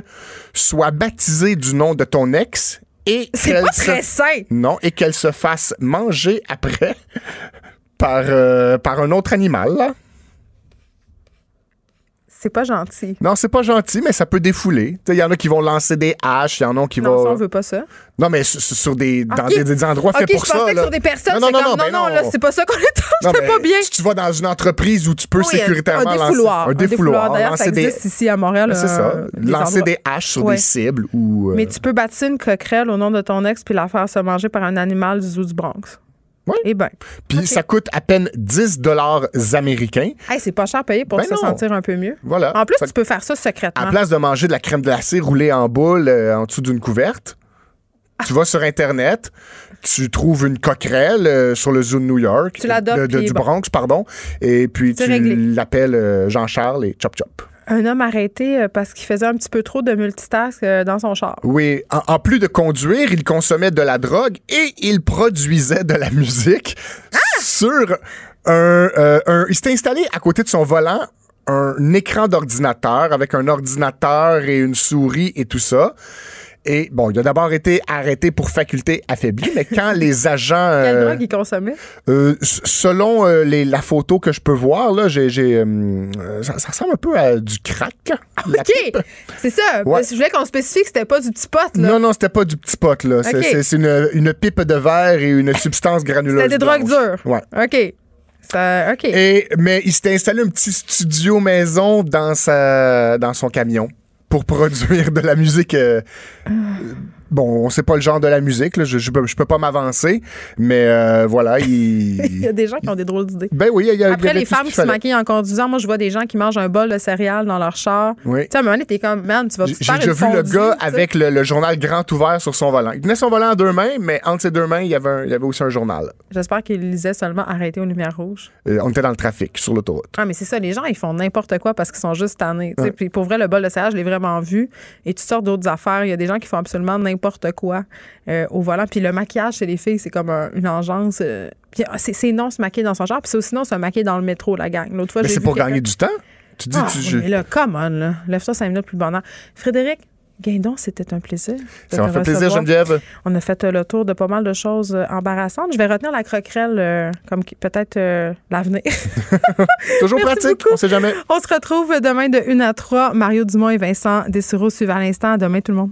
soit baptisée du nom de ton ex et C'est qu'elle pas se- très sain. Non, et qu'elle se fasse manger après par, euh, par un autre animal. là. C'est pas gentil. Non, c'est pas gentil, mais ça peut défouler. Il y en a qui vont lancer des haches, il y en a qui Non, vont. ça, on veut pas ça. Non, mais sur, des, dans des, des endroits OK, faits pour je ça. que là. sur des personnes, non, non, comme, non, non, ben non, là, c'est pas ça qu'on est Non, C'était mais pas bien. Si tu vas dans une entreprise où tu peux Oui, sécuritairement un lancer défouloir. un défouloir, D'ailleurs, lancer ça des. existe ici à Montréal. Ben, c'est ça. euh, des lancer endroits. des haches sur Ouais. des cibles ou. euh, Mais tu peux bâtir une coquerelle au nom de ton ex puis la faire se manger par un animal du zoo du Bronx. Oui. Eh bien. Puis ça coûte à peine 10 dollars américains. Hey, c'est pas cher à payer pour Ben se non. sentir un peu mieux. Voilà. En plus, Fait tu peux faire ça secrètement. À place de manger de la crème glacée roulée en boule euh, en dessous d'une couverte, tu vas sur Internet, tu trouves une coquerelle euh, sur le zoo de New York, Tu de- de- du bon. Bronx, pardon, et puis tu l'appelles euh, Jean-Charles et Chop Chop. Un homme arrêté euh, parce qu'il faisait un petit peu trop de multitask euh, dans son char. Oui, en, plus de conduire, il consommait de la drogue et il produisait de la musique sur un, euh, un- Il s'était installé à côté de son volant un écran d'ordinateur avec un ordinateur et une souris et tout ça. Et bon, il a d'abord été arrêté pour faculté affaiblie, mais quand les agents. Quelle euh, drogue il consommait? euh, selon euh, les, la photo que je peux voir, là, j'ai, euh, ça, ça ressemble un peu à du crack. la OK, c'est ça. Ouais. Je voulais qu'on spécifie que c'était pas du petit pot, là. Non, non, c'était pas du petit pot, là. C'est, une, une pipe de verre et une substance granuleuse. C'était des drogues dures. Ouais. OK. Ça, OK. Et, mais il s'était installé un petit studio maison dans, sa, dans son camion pour produire de la musique. euh, bon, on sait pas le genre de la musique, là, je, je, peux, je peux pas m'avancer, mais euh, voilà, Il il. y a des gens qui ont des drôles d'idées. Ben oui, il y a, il y Après, les femmes qui se maquillent en conduisant, moi, je vois des gens qui mangent un bol de céréales dans leur char. Oui. Tu sais, à un moment donné, t'es comme, man, tu vas J'ai déjà vu le gars tu avec le, le journal grand ouvert sur son volant. Il tenait son volant en deux mains, mais entre ses deux mains, il y avait, un- il y avait aussi un journal. J'espère qu'il lisait seulement arrêter aux lumières rouges. Euh, on était dans le trafic, sur l'autoroute. Ah, mais c'est ça, les gens, ils font n'importe quoi parce qu'ils sont juste tannés. tu. Puis pour vrai, le bol de céréales, je l'ai vraiment vu. Et toutes sortes d'autres affaires. Il y a des gens qui font absolument n'importe quoi euh, au volant. Puis le maquillage chez les filles, c'est comme un- une engeance. euh, ah, c'est non se maquiller dans son genre. Puis c'est aussi non se maquiller dans le métro, la gang. L'autre fois, Mais c'est pour gagner du temps? Tu dis, Ah, tu, oui, mais là, come on, là. Lève-toi cinq minutes plus bonheur. Frédéric Guindon, c'était un plaisir. de ça m'a fait plaisir. Geneviève. On a fait euh, le tour de pas mal de choses euh, embarrassantes. Je vais retenir la croquerelle euh, comme peut-être l'avenir. Toujours Merci pratique, beaucoup. on sait jamais. On se retrouve demain de 1 à 3. Mario Dumont et Vincent Dessureau suivent à l'instant. À demain, tout le monde.